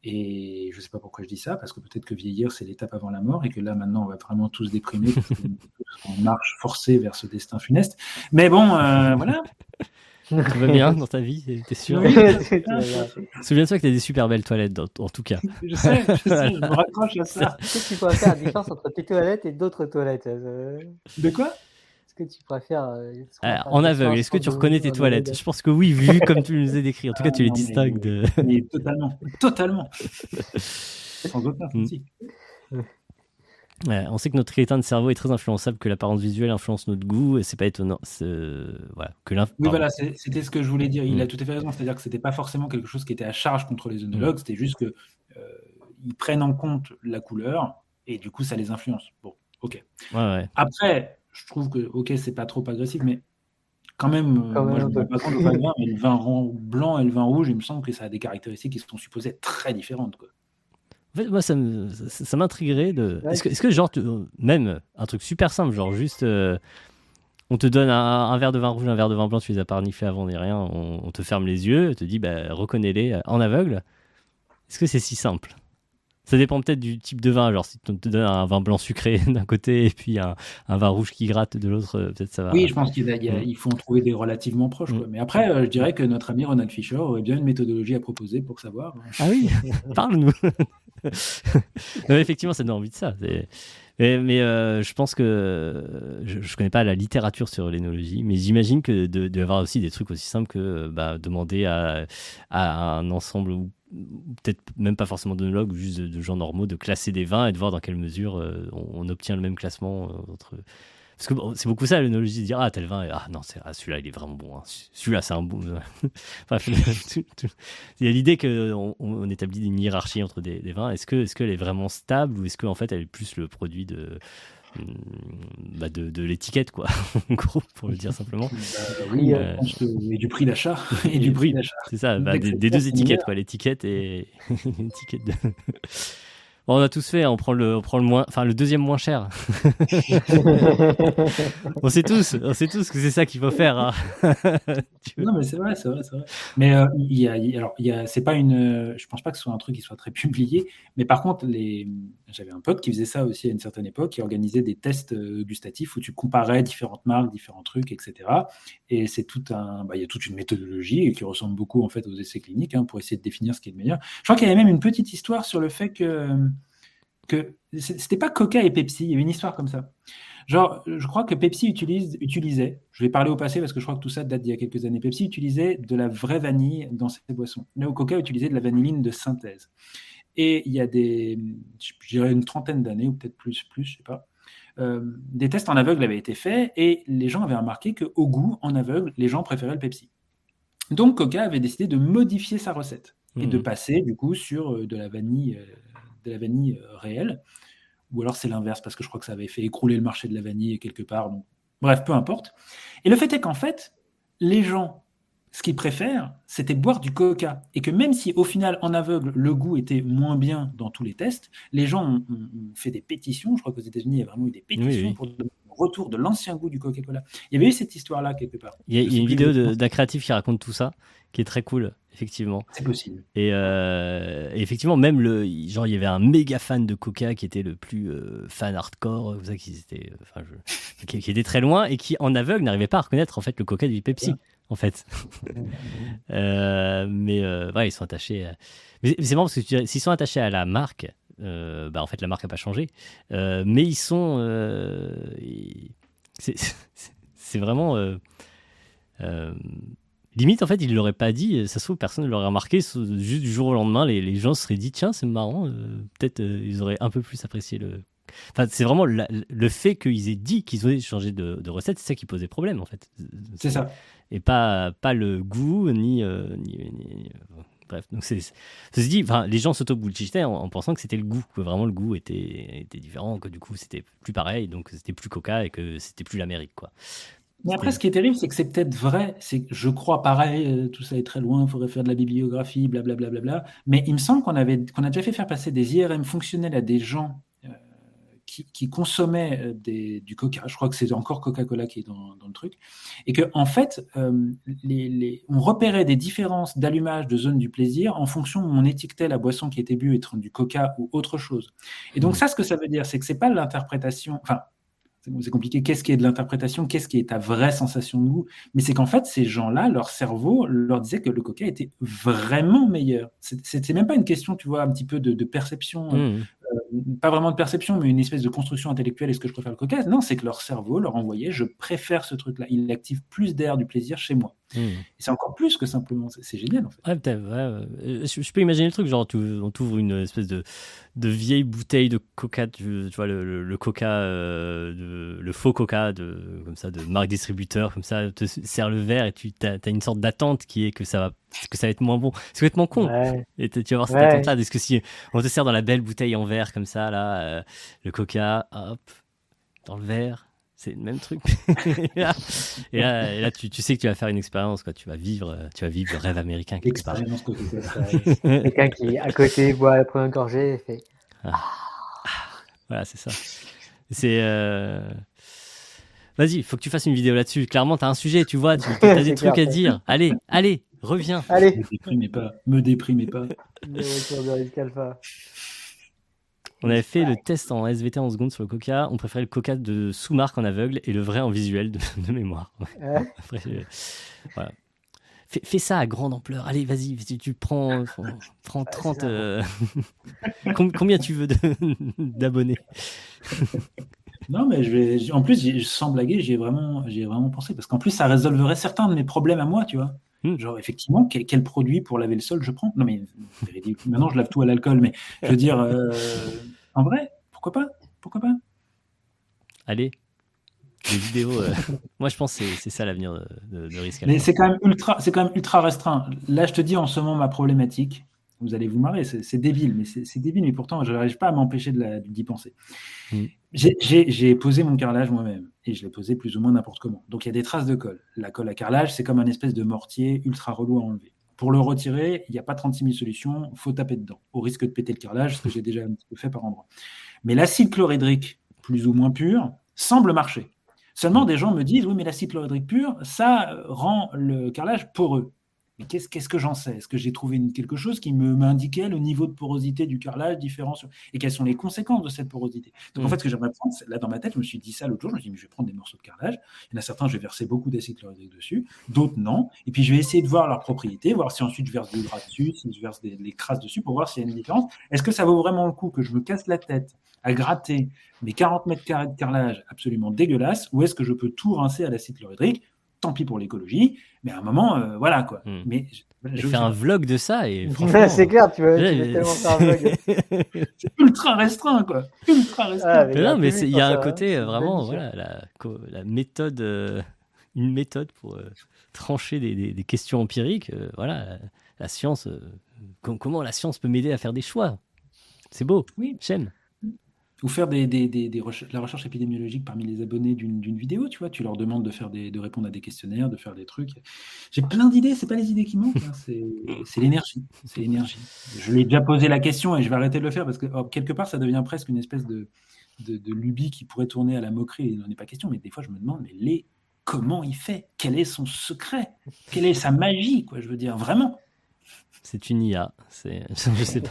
Et je ne sais pas pourquoi je dis ça, parce que peut-être que vieillir, c'est l'étape avant la mort, et que là, maintenant, on va vraiment tous déprimer, parce qu'on (laughs) marche forcé vers ce destin funeste. Mais bon, euh, voilà. Tout va bien dans ta vie, t'es- sûr Oui. (laughs) Souviens-toi que t'as des super belles toilettes, dans- en tout cas. Je sais, je sais, je me (laughs) raccroche à ça. Est-ce que tu pourrais faire la différence entre tes toilettes et d'autres toilettes euh, De quoi? Est-ce que tu préfères euh, Alors, faire en aveugle, est-ce que tu reconnais tes toilettes? Je pense que oui, vu comme tu nous as décrit. En tout cas, tu Ah, les non, mais- distingues de. Mais totalement, totalement. Sans aucun souci. On sait que notre crétin de cerveau est très influençable, que l'apparence visuelle influence notre goût, et c'est pas étonnant. c'est- Voilà, que Oui, voilà, c'était ce que je voulais dire. Il Mm. a tout à fait raison. C'est-à-dire que c'était pas forcément quelque chose qui était à charge contre les œnologues. C'était juste que euh, ils prennent en compte la couleur et du coup, ça les influence. Bon, ok. Ouais, ouais. Après, je trouve que ok, c'est pas trop agressif, mais quand même, euh, Quand moi, même je un me peu. rends pas compte au vin blanc, mais le vin blanc et le vin rouge, il me semble que ça a des caractéristiques qui sont supposées être très différentes. Quoi. En fait, moi, ça me- ça, ça m'intriguerait de. Ouais. Est-ce que, est-ce que, genre, tu- même un truc super simple, genre juste. euh, on te donne un, un verre de vin rouge, un verre de vin blanc, tu les as pas reniflés avant ni rien, on, on te ferme les yeux, on te dit, bah, reconnais-les en aveugle. Est-ce que c'est si simple? Ça dépend peut-être du type de vin. Genre, si on te donne un vin blanc sucré (laughs) d'un côté et puis un, un vin rouge qui gratte de l'autre, euh, peut-être ça va. Oui, je pense qu'il Mm. il faut en trouver des relativement proches. quoi. Mm. Mais après, euh, je dirais que notre ami Ronald Fischer aurait bien une méthodologie à proposer pour savoir. Ah oui, (laughs) parle-nous. (laughs) Effectivement, ça donne envie de ça. Mais, mais, euh, je pense que je, je connais pas la littérature sur l'énologie, mais j'imagine que de, de avoir aussi des trucs aussi simples que bah, demander à, à un ensemble ou peut-être même pas forcément d'œnologues, juste de, de gens normaux, de classer des vins et de voir dans quelle mesure euh, on, on obtient le même classement euh, entre. Parce que bon, c'est beaucoup ça l'œnologie, de dire ah tel vin, ah non c'est ah, celui-là il est vraiment bon, hein. celui-là c'est un bon. (laughs) (laughs) Tout- tout- il y a l'idée qu'on on, établit une hiérarchie entre des, des vins. Est-ce que est-ce qu'elle est vraiment stable ou est-ce qu'en fait elle est plus le produit de bah, de, de l'étiquette quoi, (laughs) en gros pour le dire simplement. (laughs) Oui, Euh, (laughs) et du prix d'achat. Et du prix d'achat. C'est ça, bah, des, deux étiquettes quoi, l'étiquette et l'étiquette de. Bon, on a tous fait, on prend le, on prend le moins, enfin le deuxième moins cher. on sait tous, on sait tous que c'est ça qu'il faut faire. hein. Non, mais c'est vrai, c'est vrai, c'est vrai. Mais euh, il y a, alors, il y a, c'est pas une, je pense pas que ce soit un truc qui soit très publié. Mais par contre, les, j'avais un pote qui faisait ça aussi à une certaine époque, qui organisait des tests euh, gustatifs où tu comparais différentes marques, différents trucs, etc. Et c'est tout un, bah, il y a toute une méthodologie qui ressemble beaucoup en fait aux essais cliniques hein, pour essayer de définir ce qui est le meilleur. Je crois qu'il y avait même une petite histoire sur le fait que que c'était pas Coca et Pepsi, il y avait une histoire comme ça. Genre, je crois que Pepsi utilisait, je vais parler au passé parce que je crois que tout ça date d'il y a quelques années, Pepsi utilisait de la vraie vanille dans ses boissons. Là où Coca utilisait de la vanilline de synthèse. Et il y a des, je dirais une trentaine d'années, ou peut-être plus, plus, je sais pas, euh, des tests en aveugle avaient été faits et les gens avaient remarqué qu'au goût, en aveugle, les gens préféraient le Pepsi. Donc Coca avait décidé de modifier sa recette et de Mhm. passer du coup sur euh, de la vanille, euh, de la vanille réelle. Ou alors c'est l'inverse parce que je crois que ça avait fait écrouler le marché de la vanille quelque part. Bref, peu importe. Et le fait est qu'en fait, les gens, ce qu'ils préfèrent, c'était boire du coca. Et que même si au final, en aveugle, le goût était moins bien dans tous les tests, les gens ont, fait des pétitions. Je crois qu'aux États-Unis, il y a vraiment eu des pétitions Oui, oui. pour retour de l'ancien goût du Coca-Cola. Il y avait eu cette histoire-là quelque part. Il y a, il y a une vidéo d'un créatif qui raconte tout ça, qui est très cool, effectivement. C'est possible. Et, euh, et effectivement, même le, genre, il y avait un méga fan de Coca qui était le plus euh, fan hardcore, vous savez, qui était, euh, enfin, je- qui, qui était très loin et qui, en aveugle, n'arrivait pas à reconnaître en fait le Coca du Pepsi, en fait. (laughs) Euh, mais euh, ouais, ils sont attachés. à- Mais c'est marrant parce que s'ils sont attachés à la marque, euh, bah en fait la marque n'a pas changé, Euh, mais ils sont, euh, (laughs) c'est- vraiment. Limite, en fait, ils ne l'auraient pas dit. Ça se trouve, personne ne l'aurait remarqué. Juste du jour au lendemain, les, les gens se seraient dit tiens, c'est marrant. Peut-être ils auraient un peu plus apprécié le. Enfin, c'est vraiment la- le fait qu'ils aient dit qu'ils avaient changé de, de recette, c'est ça qui posait problème, en fait. C'est ça. Et pas, pas le goût, ni. ni- bref, donc c'est. Ceci dit, enfin, les gens s'auto-bullshitaient en, en pensant que c'était le goût, que vraiment le goût était, était différent, que du coup c'était plus pareil, donc c'était plus Coca et que c'était plus l'Amérique, quoi. Mais après, ce qui est terrible, c'est que c'est peut-être vrai. C'est que je crois pareil, euh, tout ça est très loin, il faudrait faire de la bibliographie, blablabla. Bla, bla, bla. Mais il me semble qu'on avait, qu'on a déjà fait faire passer des IRM fonctionnels à des gens qui, qui consommaient euh, des, du Coca. Je crois que c'est encore Coca-Cola qui est dans, dans le truc. Et que, en fait, euh, les, les- on repérait des différences d'allumage de zone du plaisir en fonction où on étiquetait la boisson qui était bu être du Coca ou autre chose. Et donc, Mhm. ça, ce que ça veut dire, c'est que c'est pas l'interprétation. Enfin, c'est compliqué. Qu'est-ce qui est de l'interprétation? Qu'est-ce qui est ta vraie sensation de goût? Mais c'est qu'en fait, ces gens-là, leur cerveau leur disait que le coca était vraiment meilleur. C'est- C'était même pas une question, tu vois, un petit peu de, de perception, euh, Mmh. Pas vraiment de perception, mais une espèce de construction intellectuelle. Est-ce que je préfère le coca Non, c'est que leur cerveau leur envoyait je préfère ce truc-là. Il active plus d'air du plaisir chez moi. Mmh. Et c'est encore plus que simplement. C'est génial, en fait. Ouais, ouais. Je, je peux imaginer le truc, genre on t'ouvre une espèce de, de vieille bouteille de coca, tu, tu vois, le, le- le coca, euh, de- le faux coca de, comme ça, de marque distributeur, comme ça, te sert le verre et tu as, une sorte d'attente qui est que ça va, que ça va être moins bon. C'est complètement con. Ouais. Et tu vas voir cette attente-là. Est-ce que si on te sert dans la belle bouteille en verre comme ça, là, euh, le coca, hop, dans le verre, c'est le même truc. (laughs) et là, et là, et là, tu, tu sais que tu vas faire une expérience, quoi. Tu vas vivre, euh, tu vas vivre le rêve américain quelque part. Expérience Coca-Cola. (laughs) Quelqu'un qui, à côté, boit la première gorgée et fait Voilà, c'est ça. C'est. euh, Vas-y, faut que tu fasses une vidéo là-dessus. Clairement, tu as un sujet, tu vois, tu as des (laughs) trucs clair. à dire. Allez, allez, reviens. Allez, Me déprimez pas. Me déprimez pas. le retour de Risque Alpha. On avait fait le test en SVT en secondes sur le coca. On préférait le coca de sous-marque en aveugle et le vrai en visuel de, (laughs) de mémoire. Ouais. Ouais. (laughs) Après, euh, voilà. Fais, fais ça à grande ampleur. Allez, vas-y, tu, tu prends, prends 30. ça. euh, (laughs) com- combien tu veux d'abonnés? Non, mais je vais. j'- En plus, sans blaguer, j'y ai vraiment, j'y ai vraiment pensé parce qu'en plus, ça résolverait certains de mes problèmes à moi, tu vois. Hmm. Genre, effectivement, quel, quel produit pour laver le sol je prends? Non, mais maintenant, je lave tout à l'alcool, mais je veux dire, euh, en vrai, pourquoi pas? Pourquoi pas? Allez, des vidéos. euh, (laughs) Moi, je pense que c'est- ça l'avenir de, de, de Risque Mais c'est quand même ultra, c'est quand même ultra restreint. Là, je te dis en ce moment ma problématique. Vous allez vous marrer, c'est débile, mais c'est débile, mais pourtant, je n'arrive pas à m'empêcher d'y penser. Mm. J'ai- posé mon carrelage moi-même et je l'ai posé plus ou moins n'importe comment. Donc il y a des traces de colle. La colle à carrelage, c'est comme un espèce de mortier ultra relou à enlever. Pour le retirer, il n'y a pas 36 000 solutions, faut taper dedans, au risque de péter le carrelage, ce que j'ai déjà un petit peu fait par endroit. Mais l'acide chlorhydrique, plus ou moins pur, semble marcher. Seulement, des gens me disent, oui, mais l'acide chlorhydrique pur, ça euh, rend le carrelage poreux. Mais qu'est-ce qu'est-ce que j'en sais? Est-ce que j'ai trouvé une- quelque chose qui me m'indiquait le niveau de porosité du carrelage différent sur- et quelles sont les conséquences de cette porosité? Donc, en Mm. fait, ce que j'aimerais prendre, c'est- là, dans ma tête, je me suis dit ça l'autre jour, je me suis dit, mais je vais prendre des morceaux de carrelage. Il y en a certains, je vais verser beaucoup d'acide chlorhydrique dessus, d'autres non. Et puis, je vais essayer de voir leurs propriétés, voir si ensuite je verse du gras dessus, si je verse des, des crasses dessus pour voir s'il y a une différence. Est-ce que ça vaut vraiment le coup que je me casse la tête à gratter mes 40 mètres carrés de carrelage absolument dégueulasse ou est-ce que je peux tout rincer à l'acide chlorhydrique tant pis pour l'écologie, mais à un moment, euh, voilà quoi. Hmm. Mais je, Je je- fais un vlog de ça et franchement. c'est clair, tu veux, tu Ouais, veux mais- tellement faire un vlog. (laughs) c'est ultra restreint quoi. Ultra restreint. Ah, mais Mais il y a non, mais il y a un ça, côté hein. euh, vraiment, voilà, la, méthode, euh, une méthode pour euh, trancher des, des- des questions empiriques. euh, voilà, la, la science, euh, com- comment la science peut m'aider à faire des choix C'est beau, Oui. j'aime. Ou faire des, des, des, la recherche épidémiologique parmi les abonnés d'une vidéo, tu vois. Tu leur demandes de, faire des, de répondre à des questionnaires, de faire des trucs. J'ai plein d'idées, c'est pas les idées qui manquent, hein, c'est l'énergie. C'est l'énergie. Je lui ai déjà posé la question et je vais arrêter de le faire parce que oh, quelque part, ça devient presque une espèce de, de, de lubie qui pourrait tourner à la moquerie. Il n'en est pas question, mais des fois, je me demande, mais les, comment il fait? Quel est son secret? Quelle est sa magie, quoi, je veux dire, vraiment? C'est une IA. C'est, (laughs) je sais pas.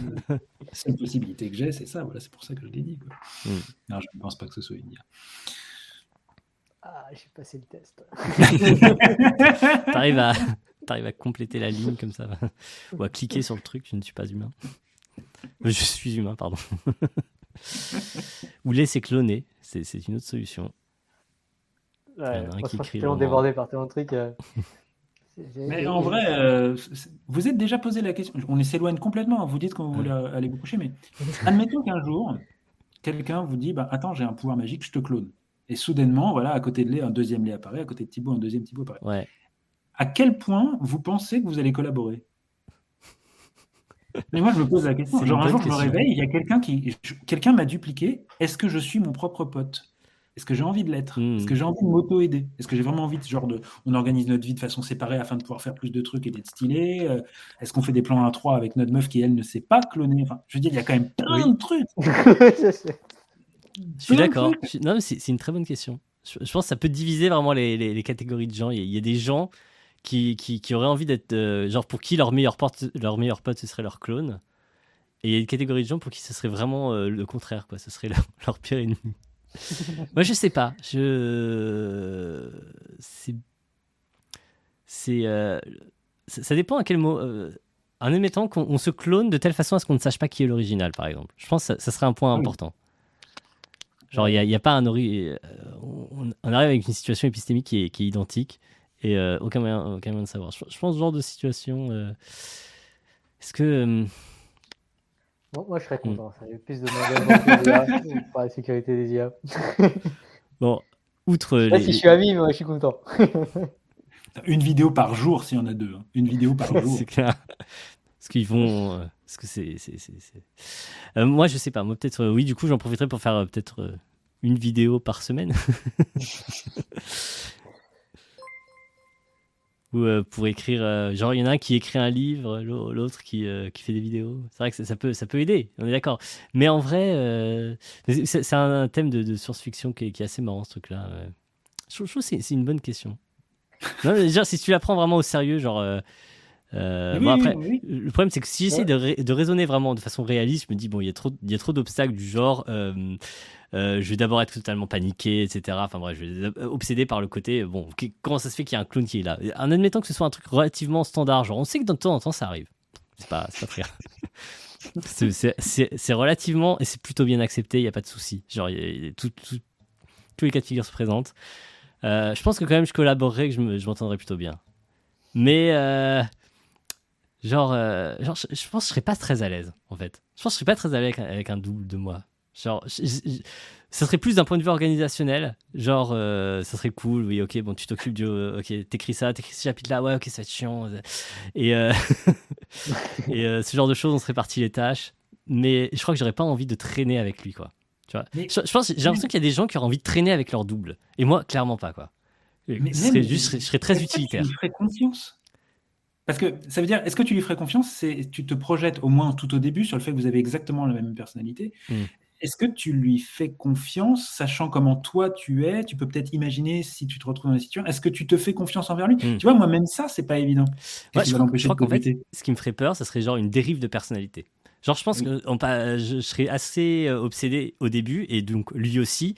C'est une possibilité que j'ai, c'est ça, voilà, c'est pour ça que je l'ai dit. Quoi. Mm. Non, je ne pense pas que ce soit une IA. Ah, j'ai passé le test. (laughs) T'arrives à, t'arrives à compléter la ligne comme ça, (laughs) ou à cliquer sur le truc. Je ne suis pas humain. Je suis humain, pardon. ou laisser cloner, c'est, c'est une autre solution. Ouais, Il y en a un qui je crie suis tellement le moment. débordé par de trucs. euh, Mais en vrai, euh, vous êtes déjà posé la question. On s'éloigne complètement. hein. Vous dites qu'on voulait aller vous coucher, mais (laughs) admettons qu'un jour, quelqu'un vous dit bah, Attends, j'ai un pouvoir magique, je te clone. Et soudainement, voilà, à côté de Lé, un deuxième Lé apparaît, à côté de Thibaut, un deuxième Thibaut apparaît. Ouais. À quel point vous pensez que vous allez collaborer? Mais moi, je me pose la question. Genre, un jour, je me réveille, il y a quelqu'un qui. Quelqu'un m'a dupliqué. Est-ce que je suis mon propre pote? Est-ce que j'ai envie de l'être? Est-ce que j'ai envie de m'auto-aider? Est-ce que j'ai vraiment envie de genre de. On organise notre vie de façon séparée afin de pouvoir faire plus de trucs et d'être stylé Euh, Est-ce qu'on fait des plans à 3 avec notre meuf qui, elle, ne sait pas cloner? Enfin, Je veux dire, il y a quand même plein Oui. de trucs. (laughs) Je suis d'accord. suis- Non, c'est une très bonne question. Je, je pense que ça peut diviser vraiment les, les- les catégories de gens. Il y a, il y a des gens qui, qui, qui auraient envie d'être. euh, genre, pour qui leur meilleur, leur meilleur pote, ce serait leur clone. Et il y a une catégorie de gens pour qui ce serait vraiment euh, le contraire, quoi. Ce serait leur, (laughs) leur pire ennemi. (laughs) Moi, je sais pas. Je. C'est. C'est. euh, Ça, dépend à quel mot. euh, en admettant qu'on on se clone de telle façon à ce qu'on ne sache pas qui est l'original, par exemple. Je pense que ça, ça serait un point important. Genre, il n'y a, pas un ori... euh, on, on arrive avec une situation épistémique qui est, qui est identique et euh, aucun, moyen, aucun moyen de savoir. Je, je pense ce genre de situation. Est-ce que. Euh, Bon, moi, je serais Hmm. content. Ça fait plus de d'IA pour la sécurité des IA. (laughs) bon, outre Je sais pas les. si je suis ami, mais moi, je suis content. Une vidéo par jour, s'il y en a deux. hein. Une vidéo par (laughs) jour. c'est clair. Parce qu'ils vont. euh, Parce que c'est. c'est- c'est- c'est- Euh, moi, je sais pas. Moi, peut-être. euh, oui, du coup, j'en profiterai pour faire euh, peut-être euh, une vidéo par semaine. (laughs) Ou euh, pour écrire. euh, genre, il y en a un qui écrit un livre, l'au- l'autre qui, euh, qui fait des vidéos. C'est vrai que ça, ça peut, ça peut aider, on est d'accord. Mais en vrai, c'est un thème de, de science-fiction qui est, qui est assez marrant, ce truc-là. ouais. Je trouve je trouve que c'est une bonne question. Non, mais genre, si tu la prends vraiment au sérieux, genre. euh, Oui, bon, oui, après, oui. le problème, c'est que si j'essaie de, rai- de raisonner vraiment de façon réaliste, je me dis, bon, il y a trop, il y a trop d'obstacles du genre, euh, euh, je vais d'abord être totalement paniqué, etc. Enfin bref, je vais obsédé par le côté, bon, comment ça se fait qu'il y a un clown qui est là? En admettant que ce soit un truc relativement standard, genre, on sait que de temps en temps, ça arrive. C'est pas, pas très. (laughs) C'est- relativement, et c'est plutôt bien accepté, il n'y a pas de souci. Genre, il y a- il y a tout- tout- tous les cas de figure se présentent. Euh, je pense que quand même, je collaborerais, que je me- je m'entendrais plutôt bien. Mais, euh, genre, euh, genre je, je pense que je serais pas très à l'aise, en fait. Je pense que je serais pas très à l'aise avec un double de moi. Genre, ça serait plus d'un point de vue organisationnel. Genre, euh, ça serait cool, oui, ok, bon, tu t'occupes du. euh, ok, t'écris ça, t'écris ce chapitre-là, ouais, ok, ça va être chiant. Et, euh, (laughs) et euh, ce genre de choses, on se répartit les tâches. Mais je crois que j'aurais pas envie de traîner avec lui, quoi. Tu vois? Mais- je, je pense, j'ai l'impression qu'il y a des gens qui auraient envie de traîner avec leur double. Et moi, clairement pas, quoi. Mais Ce serait même- juste, je serais, je serais très Est-ce que utilitaire. Tu lui ferais confiance? Parce que ça veut dire, est-ce que tu lui ferais confiance? C'est tu te projettes au moins tout au début sur le fait que vous avez exactement la même personnalité. Mm. Est-ce que tu lui fais confiance, sachant comment toi tu es? Tu peux peut-être imaginer si tu te retrouves dans la situation. Est-ce que tu te fais confiance envers lui? Mm. Tu vois, moi même ça, c'est pas évident. Qu'est-ce Ouais, qui je va crois- l'empêcher je crois de qu'en fait, ce qui me ferait peur, ça serait genre une dérive de personnalité. Genre, je pense Oui. que on je, je serais assez euh, obsédé au début, et donc lui aussi,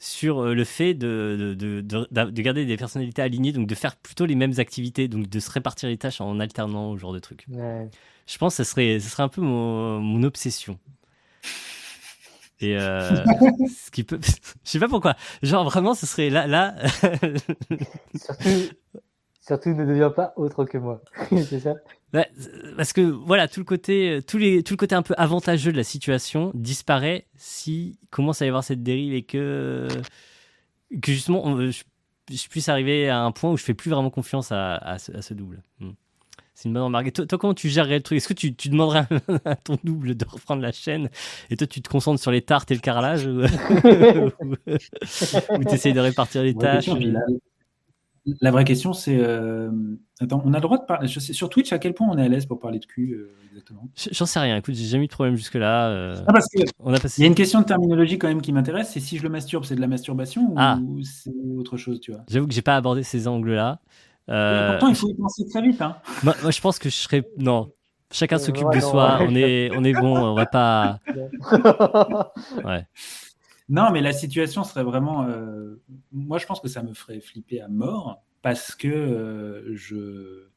sur euh, le fait de, de, de, de- de garder des personnalités alignées, donc de faire plutôt les mêmes activités, donc de se répartir les tâches en alternant, ce genre de trucs. Ouais. Je pense que ça serait, ça serait un peu mon, mon obsession. Et euh, (laughs) ce qui peut, (laughs) je sais pas pourquoi. Genre vraiment, ce serait là, là. (laughs) surtout, surtout ne deviens pas autre que moi. c'est ça? Ouais, parce que voilà, tout le côté, tous les, tout le côté un peu avantageux de la situation disparaît si commence à y avoir cette dérive et que, que justement, on, je, je, puisse arriver à un point où je fais plus vraiment confiance à, à, ce, à ce, double. Hmm. C'est une bonne remarque. Toi, toi, comment tu gérerais le truc? Est-ce que tu, tu demanderais (laughs) à ton double de reprendre la chaîne et toi, tu te concentres sur les tartes et le carrelage ou, (laughs) ou tu essayes de répartir les tâches la, la, vraie question, c'est euh... Attends, on a le droit de parler. Je sais, sur Twitch, à quel point on est à l'aise pour parler de cul euh, exactement? J'en sais rien. Écoute, j'ai jamais eu de problème jusque-là. Euh... Ah, parce que on a passé... Il y a une question de terminologie quand même qui m'intéresse. C'est si je le masturbe, c'est de la masturbation ou ah. c'est autre chose, tu vois? J'avoue que j'ai pas abordé ces angles-là. Euh... Pourtant, il faut y penser très vite. Hein. (laughs) Moi, moi, je pense que je serais. Non. Chacun s'occupe ouais, de non, soi. Ouais. On est, on est bon. On va pas. (laughs) ouais. Non, mais la situation serait vraiment. Euh... Moi, je pense que ça me ferait flipper à mort parce que euh, je,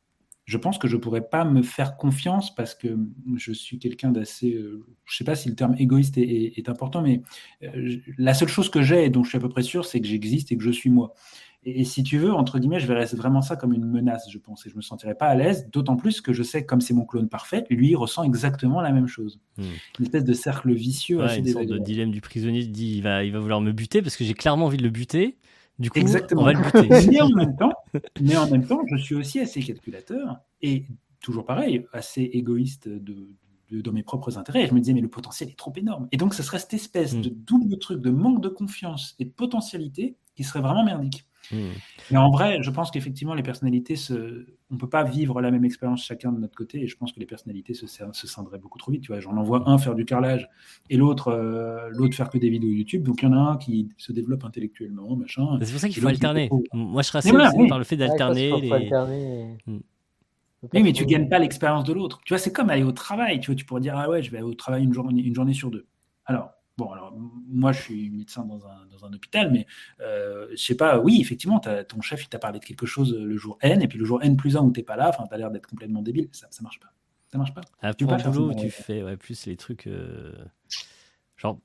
je pense que je pourrais pas me faire confiance parce que je suis quelqu'un d'assez, euh, je sais pas si le terme égoïste est, est, est important, mais euh, la seule chose que j'ai et dont je suis à peu près sûr, c'est que j'existe et que je suis moi. Et, et, si tu veux, entre guillemets, je verrais vraiment ça comme une menace, je pense, et je me sentirais pas à l'aise, d'autant plus que je sais comme c'est mon clone parfait, lui ressent exactement la même chose. Hmm. Une espèce de cercle vicieux. Ouais, une sorte de dilemme du prisonnier, il dit il va, il va vouloir me buter parce que j'ai clairement envie de le buter. Du coup, Exactement. on va le buter. (laughs) mais, en même temps, mais en même temps, je suis aussi assez calculateur et toujours pareil, assez égoïste de, de, dans mes propres intérêts. Et je me disais, mais le potentiel est trop énorme. Et donc, ce serait cette espèce mm. de double truc de manque de confiance et de potentialité qui serait vraiment merdique. Mm. Mais en vrai, je pense qu'effectivement, les personnalités, se... on ne peut pas vivre la même expérience chacun de notre côté. Et je pense que les personnalités se, se cindraient beaucoup trop vite. Tu vois, j'en envoie un faire du carrelage et l'autre euh, l'autre faire que des vidéos YouTube. Donc il y en a un qui se développe intellectuellement, machin. C'est pour ça qu'il faut alterner. Faut... Moi, je serais assez voilà, oui. par le fait d'alterner. Ouais, les... alterner et... mm. Oui, mais tu gagnes pas l'expérience de l'autre. Tu vois, c'est comme aller au travail. Tu vois, tu pourrais dire ah ouais, je vais aller au travail une journée, une journée sur deux. Alors, bon, alors moi, je suis médecin dans un, dans un hôpital, mais euh, je sais pas. Oui, effectivement, ton chef il t'a parlé de quelque chose le jour N, et puis le jour N plus 1 où t'es pas là, enfin, t'as l'air d'être complètement débile. Ça, ça marche pas. Ça marche pas. Ah, tu un boulot, tu fais ouais, plus les trucs euh... genre.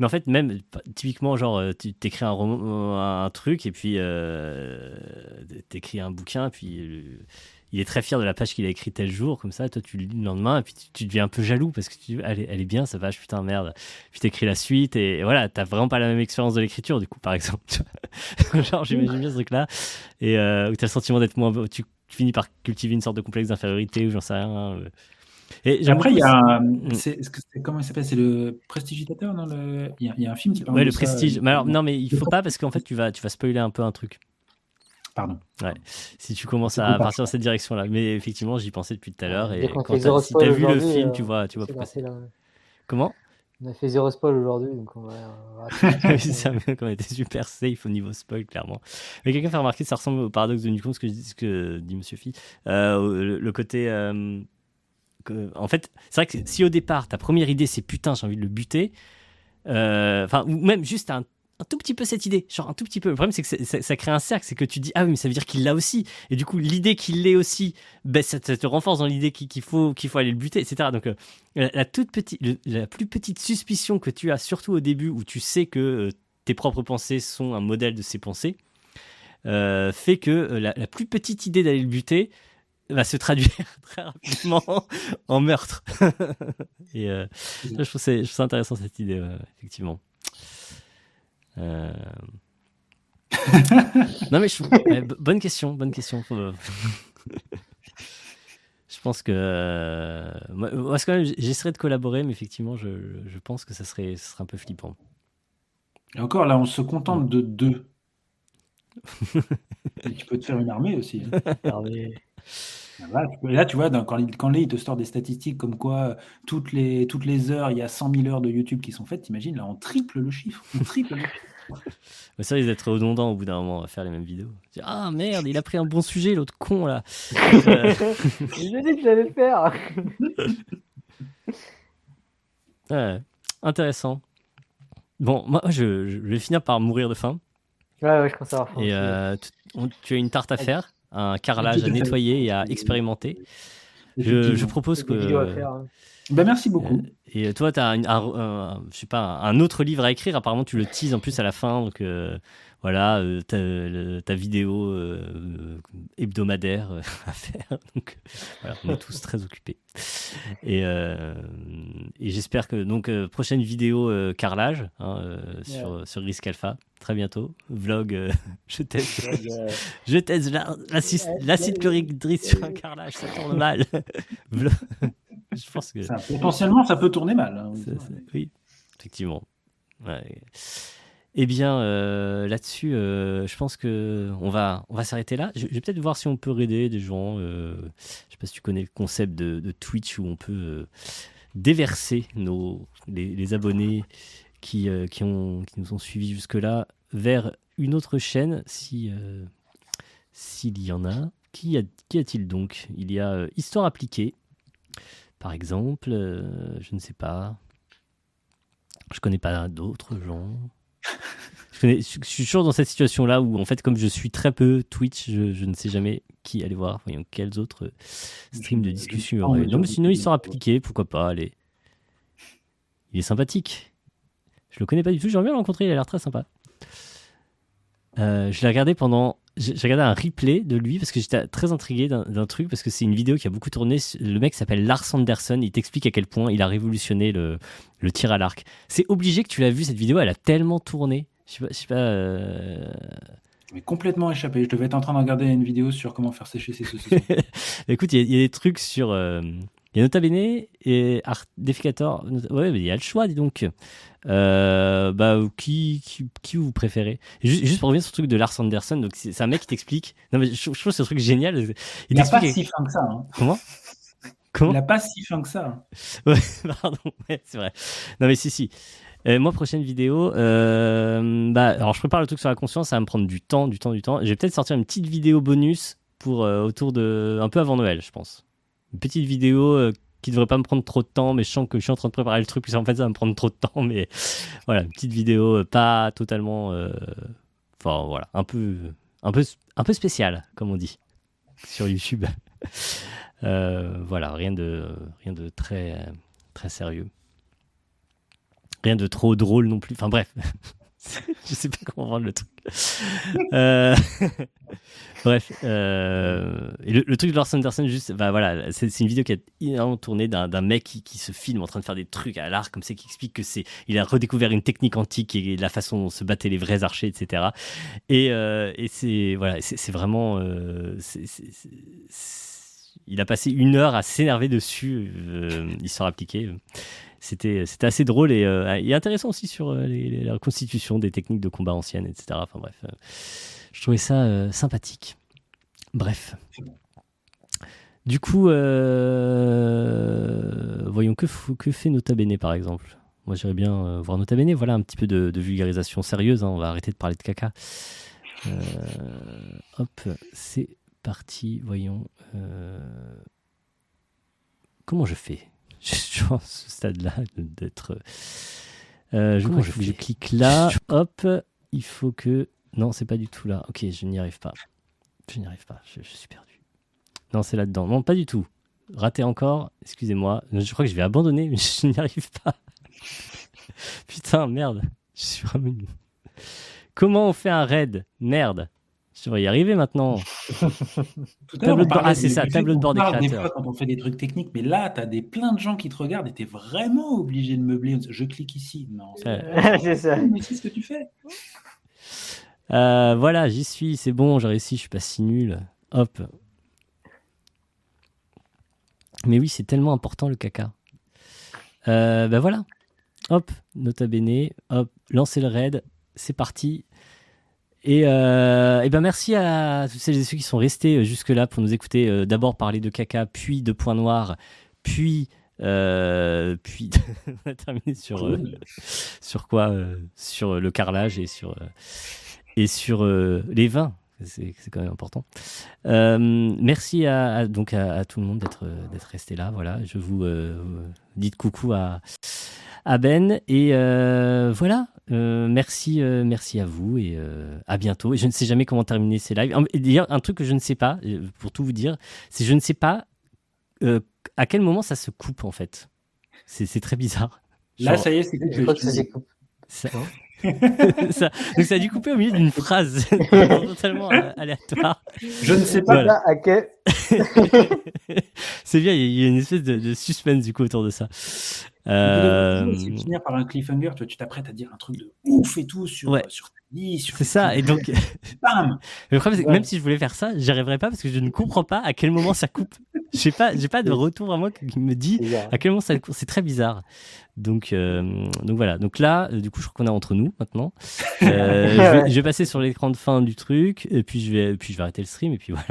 Mais en fait, même typiquement, genre, tu t'écris un, roman, un truc et puis euh, t'écris un bouquin, puis euh, il est très fier de la page qu'il a écrite tel jour, comme ça, toi tu le lis le lendemain, et puis tu, tu deviens un peu jaloux parce que tu, elle, est, elle est bien, sa page, putain, merde. Puis t'écris la suite, et, et voilà, t'as vraiment pas la même expérience de l'écriture, du coup, par exemple. (laughs) Genre, j'imagine bien ce truc-là, et euh, où t'as le sentiment d'être moins. Tu, tu, finis par cultiver une sorte de complexe d'infériorité, ou j'en sais rien. Euh. Et après, il y a. C'est, comment il s'appelle C'est le Prestigitateur non le... il, y a, il y a un film qui parle ouais, de le ça. Prestige. Mais alors, non, mais il faut pas parce qu'en fait, tu vas, tu vas spoiler un peu un truc. Pardon. Ouais. Si tu commences à partir dans cette direction-là. Mais effectivement, j'y pensais depuis tout à l'heure. Et quand si t'as vu le film, tu vois, tu vois pourquoi c'est. Comment? On a fait zéro spoil aujourd'hui, donc on va. (laughs) ça, on était super safe au niveau spoil, clairement. Mais quelqu'un fait remarquer, ça ressemble au paradoxe de Newton, ce que, ce que dit Monsieur Phi. Euh, le, le, côté. Euh, que, en fait, c'est vrai que si au départ, ta première idée, c'est putain, j'ai envie de le buter. Enfin, euh, ou même juste un un tout petit peu cette idée, genre un tout petit peu. Le problème, c'est que ça, ça, crée un cercle, c'est que tu dis ah oui, mais ça veut dire qu'il l'a aussi, et du coup l'idée qu'il l'ait aussi, ben ça, ça, te renforce dans l'idée qu'il faut qu'il faut aller le buter, etc. Donc euh, la, la, toute petite, la plus petite suspicion que tu as, surtout au début où tu sais que euh, tes propres pensées sont un modèle de ses pensées, euh, fait que la, la, plus petite idée d'aller le buter va se traduire (laughs) très rapidement en meurtre. (laughs) et je trouve c'est intéressant cette idée, effectivement. Euh... non mais je... bonne question, bonne question. (laughs) je pense que euh... moi, quand même, j'essaierai de collaborer, mais effectivement, je, je pense que ça serait, ça serait un peu flippant. Et encore là, on se contente de deux. (laughs) tu peux te faire une armée aussi. Armée. Là, là, tu vois, quand, quand là, il te sort des statistiques comme quoi toutes les, toutes les heures, il y a 100 000 heures de YouTube qui sont faites, t'imagines, là, on triple le chiffre. On triple le chiffre. (laughs) Mais ça, ils être redondants au bout d'un moment à faire les mêmes vidéos. Ah merde, il a pris un bon sujet, l'autre con là. (laughs) J'ai dit que j'allais le faire. (laughs) ouais, intéressant. Bon, moi, je, je, vais finir par mourir de faim. Ouais, ouais, je pense avoir faim. Et euh, tu, tu, as une tarte à faire un carrelage à nettoyer et à expérimenter. Je, je propose que. Faire, hein. Ben, merci beaucoup. Et toi, tu as un, un- un- je sais pas, un autre livre à écrire. Apparemment, tu le teases en plus à la fin. Donc euh, voilà, euh, ta, le- ta vidéo euh, hebdomadaire euh, (laughs) à faire. Donc voilà, on est tous très occupés. Et, et j'espère que donc prochaine vidéo carrelage hein, sur sur Risk Alpha très bientôt. Vlog, (laughs) je teste, (laughs) je teste la- l'acide chlorhydrique sur un carrelage, ça tourne mal. Vlog. je pense que Ça, potentiellement, ça peut tourner mal. hein. ça, ça- oui, effectivement. Ouais. Eh bien, euh, là-dessus, euh, je pense que on va, s'arrêter là. Je, vais peut-être voir si on peut aider des gens. euh, je sais pas si tu connais le concept de, Twitch où on peut déverser nos, les, abonnés qui, nous ont suivis jusque-là vers une autre chaîne, si s'il y en a. Qui, a, qui a-t-il donc? Il y a Histoire appliquée, par exemple. je ne sais pas. Je connais pas d'autres gens. Je, connais- je- je suis toujours dans cette situation-là où, en fait, comme je suis très peu Twitch, je, je ne sais jamais qui aller voir. Voyons quels autres streams de discussion il Non, mais sinon, ils suivre. sont appliqués, pourquoi pas. Allez. Il est sympathique. Je le connais pas du tout, j'aimerais bien le rencontrer, il a l'air très sympa. Euh, je l'ai regardé pendant. J'ai regardé un replay de lui parce que j'étais très intrigué d'un truc parce que c'est une vidéo qui a beaucoup tourné. Le mec s'appelle Lars Anderson. Il t'explique à quel point il a révolutionné le, le tir à l'arc. C'est obligé que tu l'as vu cette vidéo. Elle a tellement tourné. Je sais pas. Je sais pas euh, Mais complètement échappé. Je devais être en train de regarder une vidéo sur comment faire sécher ses saucisses. (laughs) Écoute, il y, a- il y a des trucs sur. euh, il y a Nota Bene et Art Defecator. Ouais, mais il y a le choix, dis donc. Euh, bah, qui, qui, qui vous préférez? Juste, juste pour revenir sur le truc de Lars Anderson, donc c'est un mec qui t'explique. Non, mais je, je trouve ce truc génial. Il Il n'a pas si fin que ça. hein. Comment? Comment? Il n'a pas si fin que ça. Ouais, (laughs) pardon, ouais, c'est vrai. Non, mais si, si. Euh, moi, prochaine vidéo, euh, bah, alors je prépare le truc sur la conscience, ça va me prendre du temps, du temps, du temps. Je vais peut-être sortir une petite vidéo bonus pour euh, autour de. un peu avant Noël, je pense. Petite vidéo euh, qui devrait pas me prendre trop de temps, mais je sens que je suis en train de préparer le truc, puis en fait, ça va me prendre trop de temps, mais voilà, petite vidéo euh, pas totalement. euh, Enfin, voilà, un peu, un, peu, un peu spéciale, comme on dit, sur YouTube. (laughs) Euh, voilà, rien de, rien de très, très sérieux. Rien de trop drôle non plus. Enfin bref, (laughs) je sais pas comment vendre le truc. Euh, (laughs) bref, euh, le, truc de Lars Anderson, juste, bah voilà, c'est une vidéo qui a énormément tourné d'un mec qui, se filme en train de faire des trucs à l'arc, comme ça, qui explique que c'est, il a redécouvert une technique antique et la façon dont se battaient les vrais archers, etc. Et, euh, et c'est voilà, c'est vraiment, il a passé une heure à s'énerver dessus, histoire appliquée. C'était c'était assez drôle et, euh, intéressant aussi sur euh, la constitution des techniques de combat anciennes, etc. Bref, euh, je trouvais ça euh, sympathique. Bref. Du coup, euh, voyons que, fait Nota Bene par exemple? Moi j'aimerais bien euh, voir Nota Bene. Voilà un petit peu de, vulgarisation sérieuse. hein. On va arrêter de parler de caca. Euh, hop, c'est parti. Voyons. euh, Comment je fais? (laughs) Je suis à ce stade-là d'être. Euh, je crois je clique là. Hop, il faut que. Non, c'est pas du tout là. Ok, je n'y arrive pas. Je n'y arrive pas. Je, je suis perdu. Non, c'est là-dedans. Non, pas du tout. Raté encore. Excusez-moi. Je crois que je vais abandonner, mais (laughs) je n'y arrive pas. (laughs) Putain, merde. Je suis vraiment. une- Comment on fait un raid? Merde. Je devrais y arriver maintenant. (laughs) Tout à l'heure, Tableau de bord- ah, c'est ça, tableau de bord des créateurs. fois quand on fait des trucs techniques, mais là, tu as des, plein de gens qui te regardent et tu es vraiment obligé de meubler. Je clique ici. Non, c'est (laughs) ça. mais c'est ce que tu fais. Euh, voilà, j'y suis, c'est bon, j'ai réussi, je suis pas si nul. Hop. Mais oui, c'est tellement important le caca. Euh, ben voilà. Hop, nota bene. Hop, lancez le raid. C'est parti. Et, euh, et ben merci à toutes celles et ceux qui sont restés euh, jusque-là pour nous écouter. euh, D'abord parler de caca, puis de points noirs, puis. euh, puis (laughs) on a terminé sur, euh, (laughs) sur quoi euh, Sur le carrelage et sur. euh, et sur euh, les vins. C'est quand même important. Euh, merci à, à- donc à, à tout le monde d'être d'être resté là. Voilà, je vous dites coucou à, à Ben et euh, voilà. Euh, merci euh, merci à vous et euh, à bientôt. Et je ne sais jamais comment terminer ces lives. D'ailleurs, un truc que je ne sais pas, pour tout vous dire, c'est que je ne sais pas euh, à quel moment ça se coupe en fait. C'est très bizarre. Là, ça y est, c'est Je crois que ça s'écoute. ça- (laughs) ça- donc ça a dû couper au milieu d'une phrase (laughs) totalement aléatoire. Je ne sais pas. Voilà. À quel- (laughs) C'est bien, il y a- une espèce de, de suspense du coup autour de ça. Euh, C'est finir par un cliffhanger, tu vois, tu t'apprêtes à dire un truc de ouf et tout sur, Ouais. sur ta vie, sur c'est ça, et donc (laughs) bam (laughs) le problème c'est que Ouais. même si je voulais faire ça, j'y arriverais pas parce que je ne comprends pas à quel moment ça coupe. J'ai pas, j'ai pas de retour à moi qui me dit à quel moment ça coupe. C'est très bizarre. Donc, euh, donc voilà. Donc là, euh, du coup, je crois qu'on est entre nous maintenant. Euh, je, vais, je vais passer sur l'écran de fin du truc, et puis je vais, puis je vais arrêter le stream, et puis voilà.